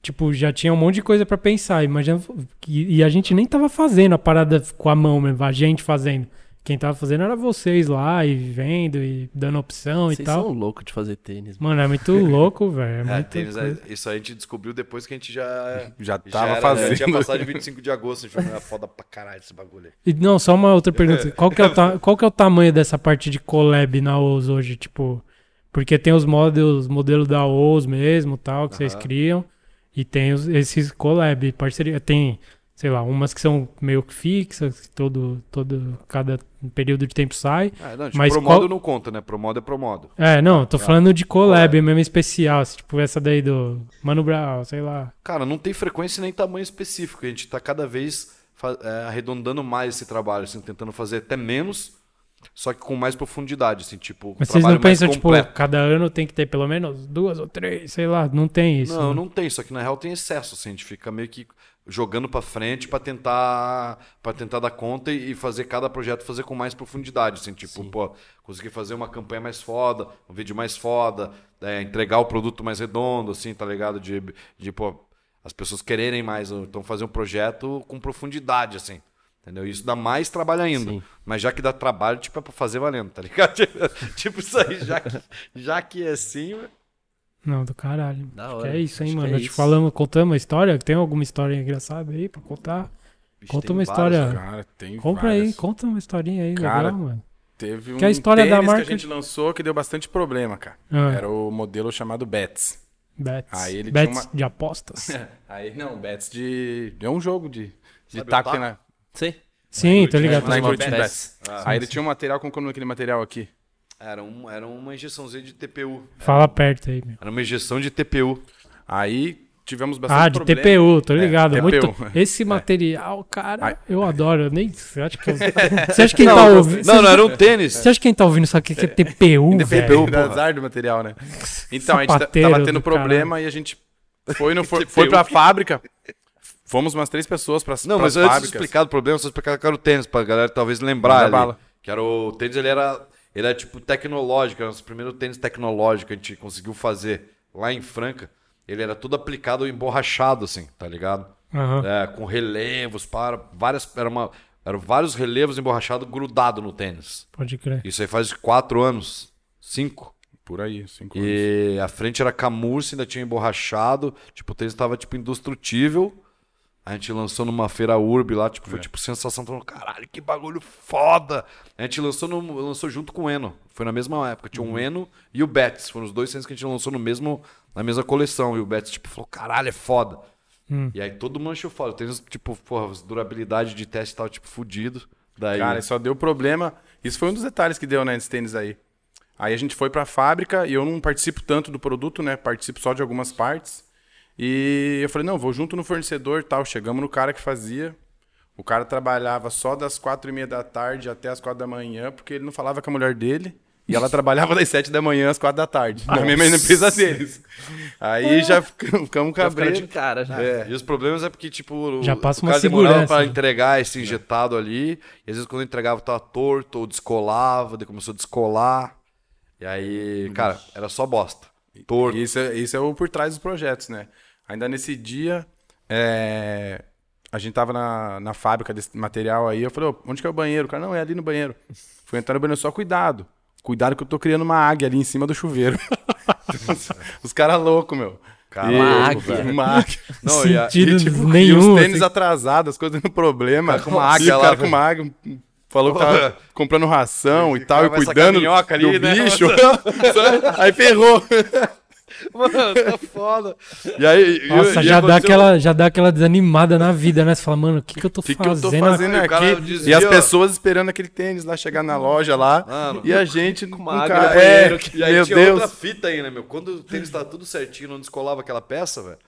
Tipo, já tinha um monte de coisa pra pensar. Imagina. E, e a gente nem tava fazendo a parada com a mão mesmo, a gente fazendo. Quem tava fazendo era vocês lá e vendo e dando opção e Vocês tal. são loucos de fazer tênis. Mano, é muito louco, velho. É É, muito tênis, é- coisa. isso a gente descobriu depois que a gente já. Já já tava era- fazendo. Já tinha passado de 25 de agosto, a gente falou, é foda pra caralho esse bagulho aí. E, não, só uma outra pergunta. Qual que, é o ta- qual que é o tamanho dessa parte de collab na OZ hoje? Tipo, porque tem os modelos, modelo da OZ mesmo, tal, que vocês Aham. criam. E tem os- esses collab, parceria. Tem, sei lá, umas que são meio que fixas, que todo, todo, cada período de tempo sai. Ah, não, tipo, Mas pro qual- modo não conta, né? Pro modo é pro modo. É, não, tô falando de collab, Collab. mesmo especial, assim, tipo essa daí do Mano Brown, sei lá. Cara, não tem frequência nem tamanho específico. A gente tá cada vez é, arredondando mais esse trabalho, assim, tentando fazer até menos, só que com mais profundidade, assim, tipo, um Mas vocês não pensam, tipo, cada ano tem que ter pelo menos duas ou três, sei lá, não tem isso. Não, né? não tem, só que na real tem excesso, assim, a gente fica meio que jogando pra frente pra tentar para tentar dar conta e fazer cada projeto fazer com mais profundidade, assim, tipo, pô, conseguir fazer uma campanha mais foda, um vídeo mais foda, é, entregar o produto mais redondo, assim, tá ligado? De, de pô, as pessoas quererem mais, então fazer um projeto com profundidade, assim. Entendeu? Isso dá mais trabalho ainda. Sim. Mas já que dá trabalho, tipo, é pra fazer valendo, tá ligado? tipo isso aí, já que, já que é assim, Não, do caralho. Da Acho hora. que é isso, hein, Acho mano. é Nós te isso. falamos, contamos uma história. Tem alguma história engraçada aí pra contar? bicho, Conta uma várias, história. cara. Cara, tem Compra aí, várias. conta uma historinha aí, Cara, legal, mano. Teve um Que a história da marca- que a gente lançou que deu bastante problema, cara. Ah. Era o modelo chamado Bets. Bets. Aí ele Bets tinha de apostas. Aí, não, Bets de... É um jogo de, de Sabe taco taco? na... Sim. Sim, tô ligado. Na uma. Bets. Bets. Aí ele tinha um material, como que é daquele material aqui? Era, um, era uma injeçãozinha de TPU. Fala perto aí, meu. Era uma injeção de TPU. Aí tivemos bastante Ah, de problema. TPU, tô É, ligado. TPU. Muito... Esse material, cara, Ai. eu adoro. Eu nem... Você acha que eu... Você acha que quem Não, tá não, ouvindo... não, era um tênis. Você acha que quem tá ouvindo sabe o que é TPU, TPU, velho? da azar do material, né? Então, a gente Sapateiro tava tendo do problema e a gente foi, no, foi, foi pra fábrica. Fomos umas três pessoas pra Não, mas antes de explicar o problema, só explicar que era o tênis, pra galera talvez lembrar ali. bala. Que era o tênis, ele era, ele era tipo tecnológico, era o nosso primeiro tênis tecnológico que a gente conseguiu fazer lá em Franca. Ele era tudo aplicado emborrachado, assim, tá ligado? Aham. É, com relevos, para várias, era uma, eram vários relevos emborrachados grudados no tênis. Pode crer. Isso aí faz quatro anos, cinco. Por aí, cinco anos. E a frente era camurça, ainda tinha emborrachado. Tipo, o tênis tava, tipo, indestrutível. A gente lançou numa feira urb lá, tipo, foi tipo sensação, falando, caralho, que bagulho foda. A gente lançou, no, lançou junto com o Eno. Foi na mesma época. Tinha o Eno e o Betts. Foram os dois tênis que a gente lançou no mesmo, na mesma coleção. E o Betts, tipo, falou, caralho, é foda. E aí todo mundo achou foda. Tênis, tipo, porra, durabilidade de teste tava, tipo, fudido. Daí, Cara, só deu problema. Isso foi um dos detalhes que deu, né, nesse tênis aí. Aí a gente foi pra fábrica e eu não participo tanto do produto, né? Participo só de algumas partes. E eu falei, não, vou junto no fornecedor e tal. Chegamos no cara que fazia. O cara trabalhava só das quatro e meia da tarde até as quatro da manhã, porque ele não falava com a mulher dele. E ela trabalhava das sete da manhã às quatro da tarde. Na mesma empresa deles. Aí já ficamos ficar de cabreiros. cara já. É, e os problemas é porque, tipo, o, Já passa o uma cara demorava segurança, pra entregar esse injetado ali, e às vezes quando entregava tava torto, ou descolava, daí começou a descolar. E aí, cara, era só bosta. Torto. E Isso é, isso é o por trás dos projetos, né? Ainda nesse dia, é, a gente tava na, na fábrica desse material aí, eu falei, "Ô, onde que é o banheiro? O cara, não, é ali no banheiro. Fui entrar no banheiro, só cuidado. Cuidado que eu tô criando uma águia ali em cima do chuveiro. os os caras loucos, meu. Cara, E- uma águia. Uma águia. Não, e a- Sentido E, tipo, e nenhum. os tênis assim. atrasados, as coisas dando problema. Cara, com uma E águia o lá, cara com velho. uma águia. Falou que tava comprando ração e tal, e cuidando minhoca ali, do né? bicho. Aí ferrou. Mano, tá foda. E aí. Nossa, e já, dá aconteceu- aquela, já dá aquela desanimada na vida, né? Você fala, mano, o que, que eu tô que, que eu tô fazendo? fazendo aqui? dizia, E as ó. pessoas esperando aquele tênis lá chegar na loja lá. Mano. e a gente com uma um água banheiro É, que- E aí meu tinha Deus. outra fita aí, né, meu? Quando o tênis tava tudo certinho, não descolava aquela peça, velho,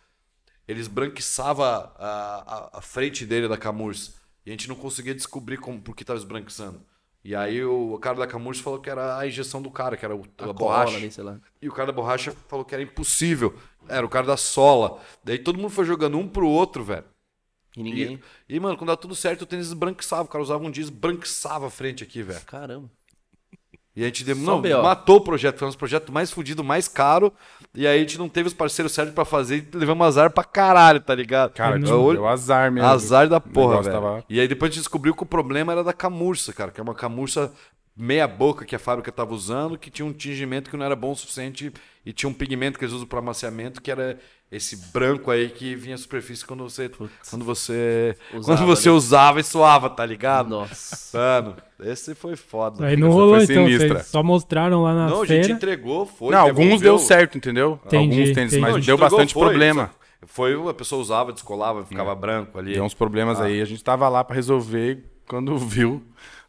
eles branquiçavam a, a, a frente dele da Camurça. E a gente não conseguia descobrir como, por que tava esbranquiçando. E aí o cara da Camurça falou que era a injeção do cara, que era o, a, A borracha. ali, sei lá. E o cara da borracha falou que era impossível. Era o cara da sola. Daí todo mundo foi jogando um pro outro, velho. E ninguém. E, e, mano, quando dava tudo certo, o tênis esbranquiçava. O cara usava um dia esbranquiçava a frente aqui, velho. Caramba. E a gente deu- não, matou o projeto, foi um dos projetos mais fudido, mais caro. E aí a gente não teve os parceiros certos pra fazer e levamos azar pra caralho, tá ligado? Cara, deu, olho- deu azar mesmo. azar da porra, velho. tava- E aí depois a gente descobriu que o problema era da camurça, cara, que é uma camurça meia boca que a fábrica tava usando, que tinha um tingimento que não era bom o suficiente e tinha um pigmento que eles usam para amaciamento, que era esse branco aí que vinha à superfície quando você quando você Usava, quando você né? usava e suava, tá ligado? Nossa. Mano, esse foi foda. Aí não rolou, foi então. só mostraram lá na Não, a feira. gente entregou, foi. Não, alguns deu certo, entendeu? Entendi, alguns tênis, entendi. mas Não, a deu entregou, bastante foi, problema. Foi, a pessoa usava, descolava, ficava branco ali. Deu uns problemas aí. A gente tava lá pra resolver. Quando viu,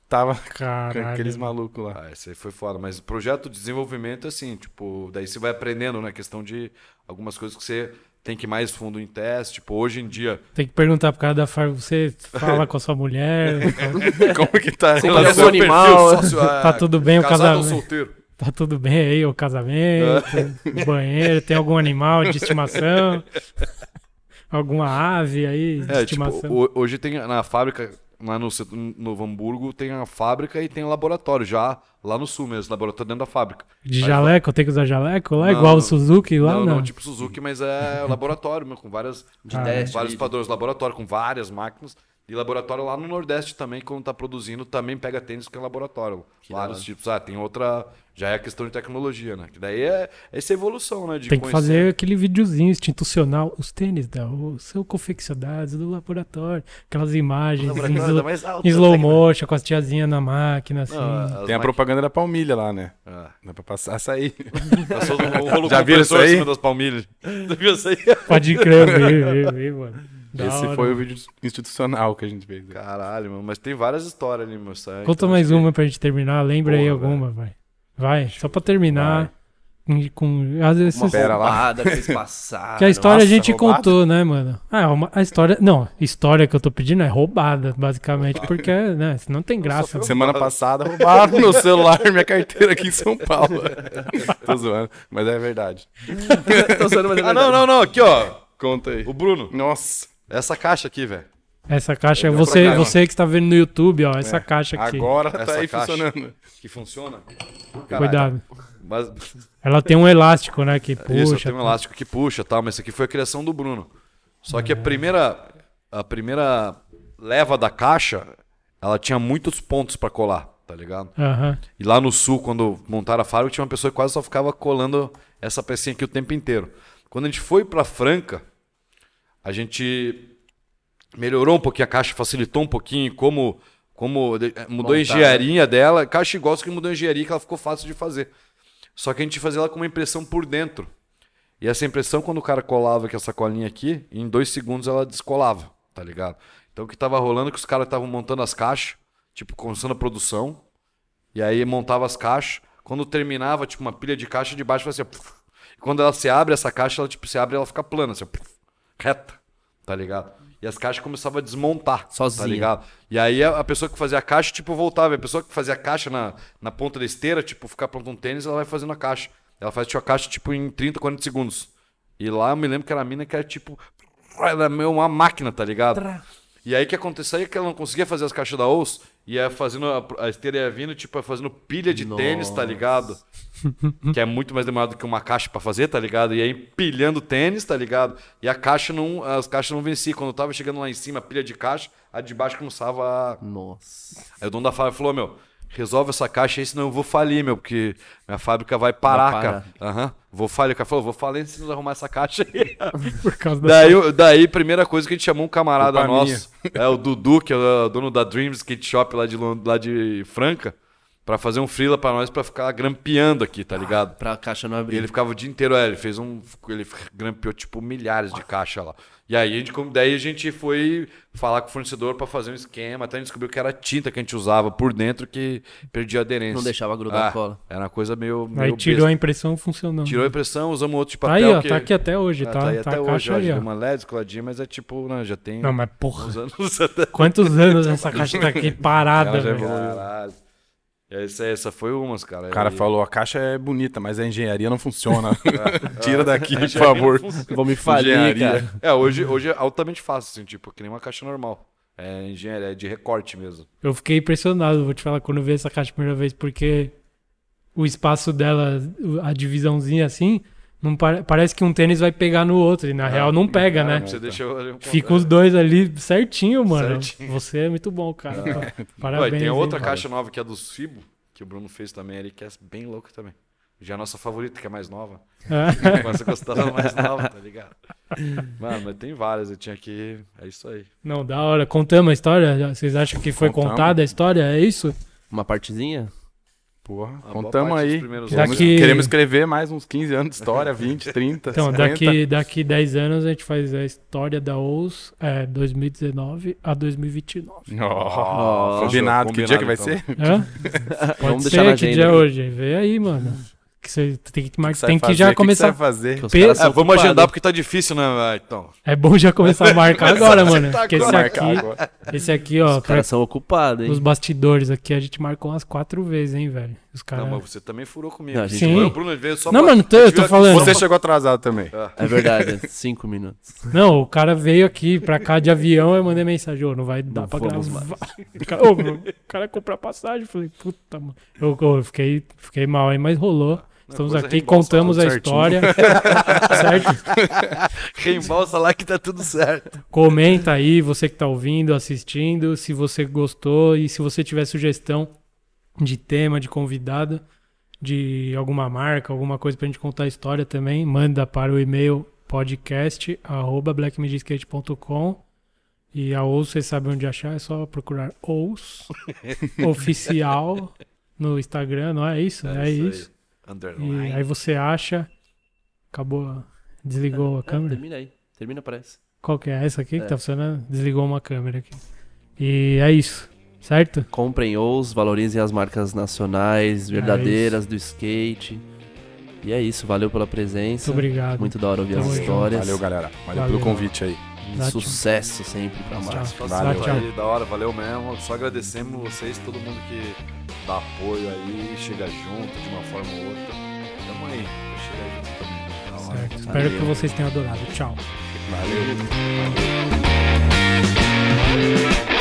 tava com Caralho. aqueles malucos lá. Ah, esse aí foi foda. Mas projeto de desenvolvimento é assim, tipo, daí você vai aprendendo, né? Questão de algumas coisas que você tem que ir mais fundo em teste. Tipo, hoje em dia. Tem que perguntar pro cara da farm, você fala com a sua mulher, Como que tá relação? conhece o animal, sócio, é, Tá tudo bem o casamento? solteiro? tá tudo bem aí o casamento, o banheiro, tem algum animal de estimação? Alguma ave aí de É, tipo, estimação? ho- hoje tem na fábrica, lá no Novo Hamburgo, tem a fábrica e tem o laboratório, já lá no sul mesmo, laboratório dentro da fábrica. De Mas- jaleco, tem que usar jaleco lá, Não, igual o Suzuki lá? não, Não, não, tipo Suzuki, mas é laboratório, meu, com várias, De Ah, teste. vários padrões. Laboratório com várias máquinas. E laboratório lá no Nordeste também, quando tá produzindo, também pega tênis que é laboratório. Que Vários tipos. Ah, tem outra. Já é questão de tecnologia, né? Que daí é essa evolução, né? De Tem que conhecer. fazer aquele videozinho institucional, os tênis da o são confeccionados do laboratório, aquelas imagens em mais alta em slow motion com as tiazinhas na máquina assim. Não, as Tem a propaganda da palmilha lá, né? Ah, Dá pra passar essa aí. passou um rolo Já viram isso aí? cima das palmilhas. Já viu isso aí? Pode crer, vi, vi, vi, mano. Da Esse hora. foi o vídeo institucional que a gente fez. Caralho, mano. Mas tem várias histórias ali, meu. sabe? Conta Então, mais que- uma pra gente terminar, lembra aí Porra, alguma, vai. Vai, só pra terminar. Com, com- às vezes Uma Pera lá. roubada que vocês passaram. que a história a Nossa, gente roubada? contou, né, mano? Ah, uma- a história. Não, história que eu tô pedindo é roubada, basicamente, porque, né, não tem graça. Semana passada roubaram meu celular e minha carteira aqui em São Paulo. Tô zoando, mas é verdade. Tô zoando, mas é Ah, não, verdade. não, não. Aqui, ó. Conta aí. O Bruno. Nossa, Essa caixa aqui, velho. Essa caixa, Deu você, pra cá, você que está vendo no YouTube, ó, essa caixa aqui. agora tá Essa aí caixa. funcionando. Que funciona. Cuidado. Mas, Ela tem um elástico, né, que puxa. isso, tem um tá? elástico que puxa tal, mas isso aqui foi a criação do Bruno. Só que a primeira, a primeira leva da caixa, ela tinha muitos pontos pra colar, tá ligado? Aham. E lá no sul, quando montaram a fábrica, tinha uma pessoa que quase só ficava colando essa pecinha aqui o tempo inteiro. Quando a gente foi pra Franca, a gente melhorou um pouquinho a caixa, facilitou um pouquinho como como eh, mudou a Montar, engenharia dela, caixa igual que mudou a engenharia que ela ficou fácil de fazer. Só que a gente fazia ela com uma impressão por dentro. E essa impressão, quando o cara colava com essa colinha aqui, em dois segundos ela descolava, tá ligado? Então o que tava rolando é que os caras estavam montando as caixas, tipo, começando a produção, e aí montava as caixas. Quando terminava, tipo, uma pilha de caixa de baixo fazia. E quando ela se abre, essa caixa, ela tipo, se abre e ela fica plana, assim, puf, reta, tá ligado? E as caixas começavam a desmontar, Sozinha. tá ligado? E aí a, pessoa que fazia a caixa, tipo, voltava. E a pessoa que fazia a caixa na, na ponta da esteira, tipo, ficar pronto um tênis, ela vai fazendo a caixa. Ela faz tipo, a caixa, tipo, em 30, 40 segundos. E lá eu me lembro que era a mina que era, tipo, era meio uma máquina, tá ligado? E aí o que acontecia é que ela não conseguia fazer as caixas da OUS, ia fazendo, a, a esteira ia vindo, tipo, ia fazendo pilha de tênis, tá ligado? que é muito mais demorado que uma caixa pra fazer, tá ligado? E aí empilhando tênis, tá ligado? E a caixa não, as caixas não venciam. Quando eu tava chegando lá em cima, a pilha de caixa, a de baixo começava a... Nossa. Aí o dono da fábrica falou, meu, resolve essa caixa aí, senão eu vou falir, meu, porque minha fábrica vai parar, Vai cara. Aham, vou falir. O cara falou, vou falir se não arrumar essa caixa aí. Por causa da. Daí, daí, primeira coisa que a gente chamou um camarada nosso, é o Dudu, que é o dono da Dreams Skate Shop lá de, lá de Franca. Pra fazer um freela pra nós pra ficar grampeando aqui, tá ligado? Pra caixa não E abrir. ele ficava o dia inteiro, é, ele fez um. Ele grampeou, tipo, milhares de caixas lá. E aí a gente, daí a gente foi falar com o fornecedor pra fazer um esquema, até a gente descobriu que era tinta que a gente usava por dentro que perdia aderência. Não deixava grudar Ah, a cola. Era uma coisa meio. Aí meio tirou besta. a impressão funcionando. Tirou a impressão, usamos outro de Tá papel. aí, ó, que... tá aqui até hoje, Ah, tá, aí tá até a hoje, caixa ó, aí, deu uma LED coladinha, mas é tipo, né, já tem Não, mas porra, anos. quantos anos essa caixa tá aqui parada, já velho? Caralho. Essa, essa foi umas, cara. O cara E- falou, a caixa é bonita, mas a engenharia não funciona. Tira daqui, por favor. Vou me falir, cara. É, hoje, hoje é altamente fácil, assim, tipo, que nem uma caixa normal. É engenharia, é de recorte mesmo. Eu fiquei impressionado, vou te falar, quando eu vi essa caixa a primeira vez, porque o espaço dela, a divisãozinha assim, não pare- parece que um tênis vai pegar no outro, e na real não pega, né? Você deixa eu- Fica os dois ali certinho, mano. Certinho. Você é muito bom, cara. Ó, Parabéns. e tem a outra hein? caixa nova que é dos Fibo, que o Bruno fez também ali, que é bem louca também. Já é a nossa favorita, que é mais nova. É. Você gostava da mais nova, tá ligado? Mano, mas tem várias, eu tinha que. É isso aí. Não, da hora. Contamos a história? Vocês acham que foi Contamos. contada a história? É isso? Uma partezinha? Porra, boa contamos aí. Queremos. Daqui- queremos escrever mais uns 15 anos de história, 20, 30, Então, 50. daqui, daqui 10 anos a gente faz a história da OUS é, 2019 a 2029. Ó, Ó, combinado. Que dia que vai então. ser? Hã? Pode Vamos ser, deixar na que agenda dia é hoje? Vê aí, mano. Que você tem que, mar- você tem que já que começar. Que fazer? Que são vamos agendar porque tá difícil, né? Ah, Então. É bom já começar a marcar agora, mano. Tá Porque esse aqui, agora. esse aqui, ó, Os caras são ocupados, hein? Os bastidores aqui a gente marcou umas quatro vezes, hein, velho. Os caras. Não, mas você também furou comigo. Não, a gente Sim. Foi o Bruno veio só Não, pra- mano, tô- eu tô falando. Você chegou atrasado também. É verdade, é cinco minutos. Não, o cara veio aqui pra cá de avião eu mandei mensagem, ô, não vai dar Não pra gravar. O cara, ô, o cara comprar passagem, eu falei, puta, mano. Eu, eu fiquei, fiquei mal aí, mas rolou. Estamos coisa aqui, reembolsa, contamos a certinho. história. certo? Reembolsa lá que tá tudo certo. Comenta aí, você que tá ouvindo, assistindo, se você gostou e se você tiver sugestão de tema, de convidado, de alguma marca, alguma coisa pra gente contar a história também, manda para o e-mail podcast arroba blackmediaskate.com e a OUS, vocês sabem onde achar, é só procurar OUS oficial no Instagram, não é isso? É, aí. isso. Underline. aí você acha, acabou, desligou a É, câmera. termina aí. Termina, parece. Qual que é? Essa aqui que É. tá funcionando? Desligou uma câmera aqui. E é isso, certo? Comprem OUS, valorizem as marcas nacionais, verdadeiras do skate. E é isso, valeu pela presença. Muito obrigado. Muito da hora ouvir Tamo as junto. histórias. Valeu, galera. Valeu, Valeu. pelo convite aí. Tá Sucesso sempre pra Márcio. Valeu, valeu, da hora, valeu mesmo. Só agradecemos vocês, todo mundo que dá apoio aí, chega junto de uma forma ou outra. Tamo aí, chega junto também. Certo. Espero que vocês tenham adorado. Tchau. valeu. valeu.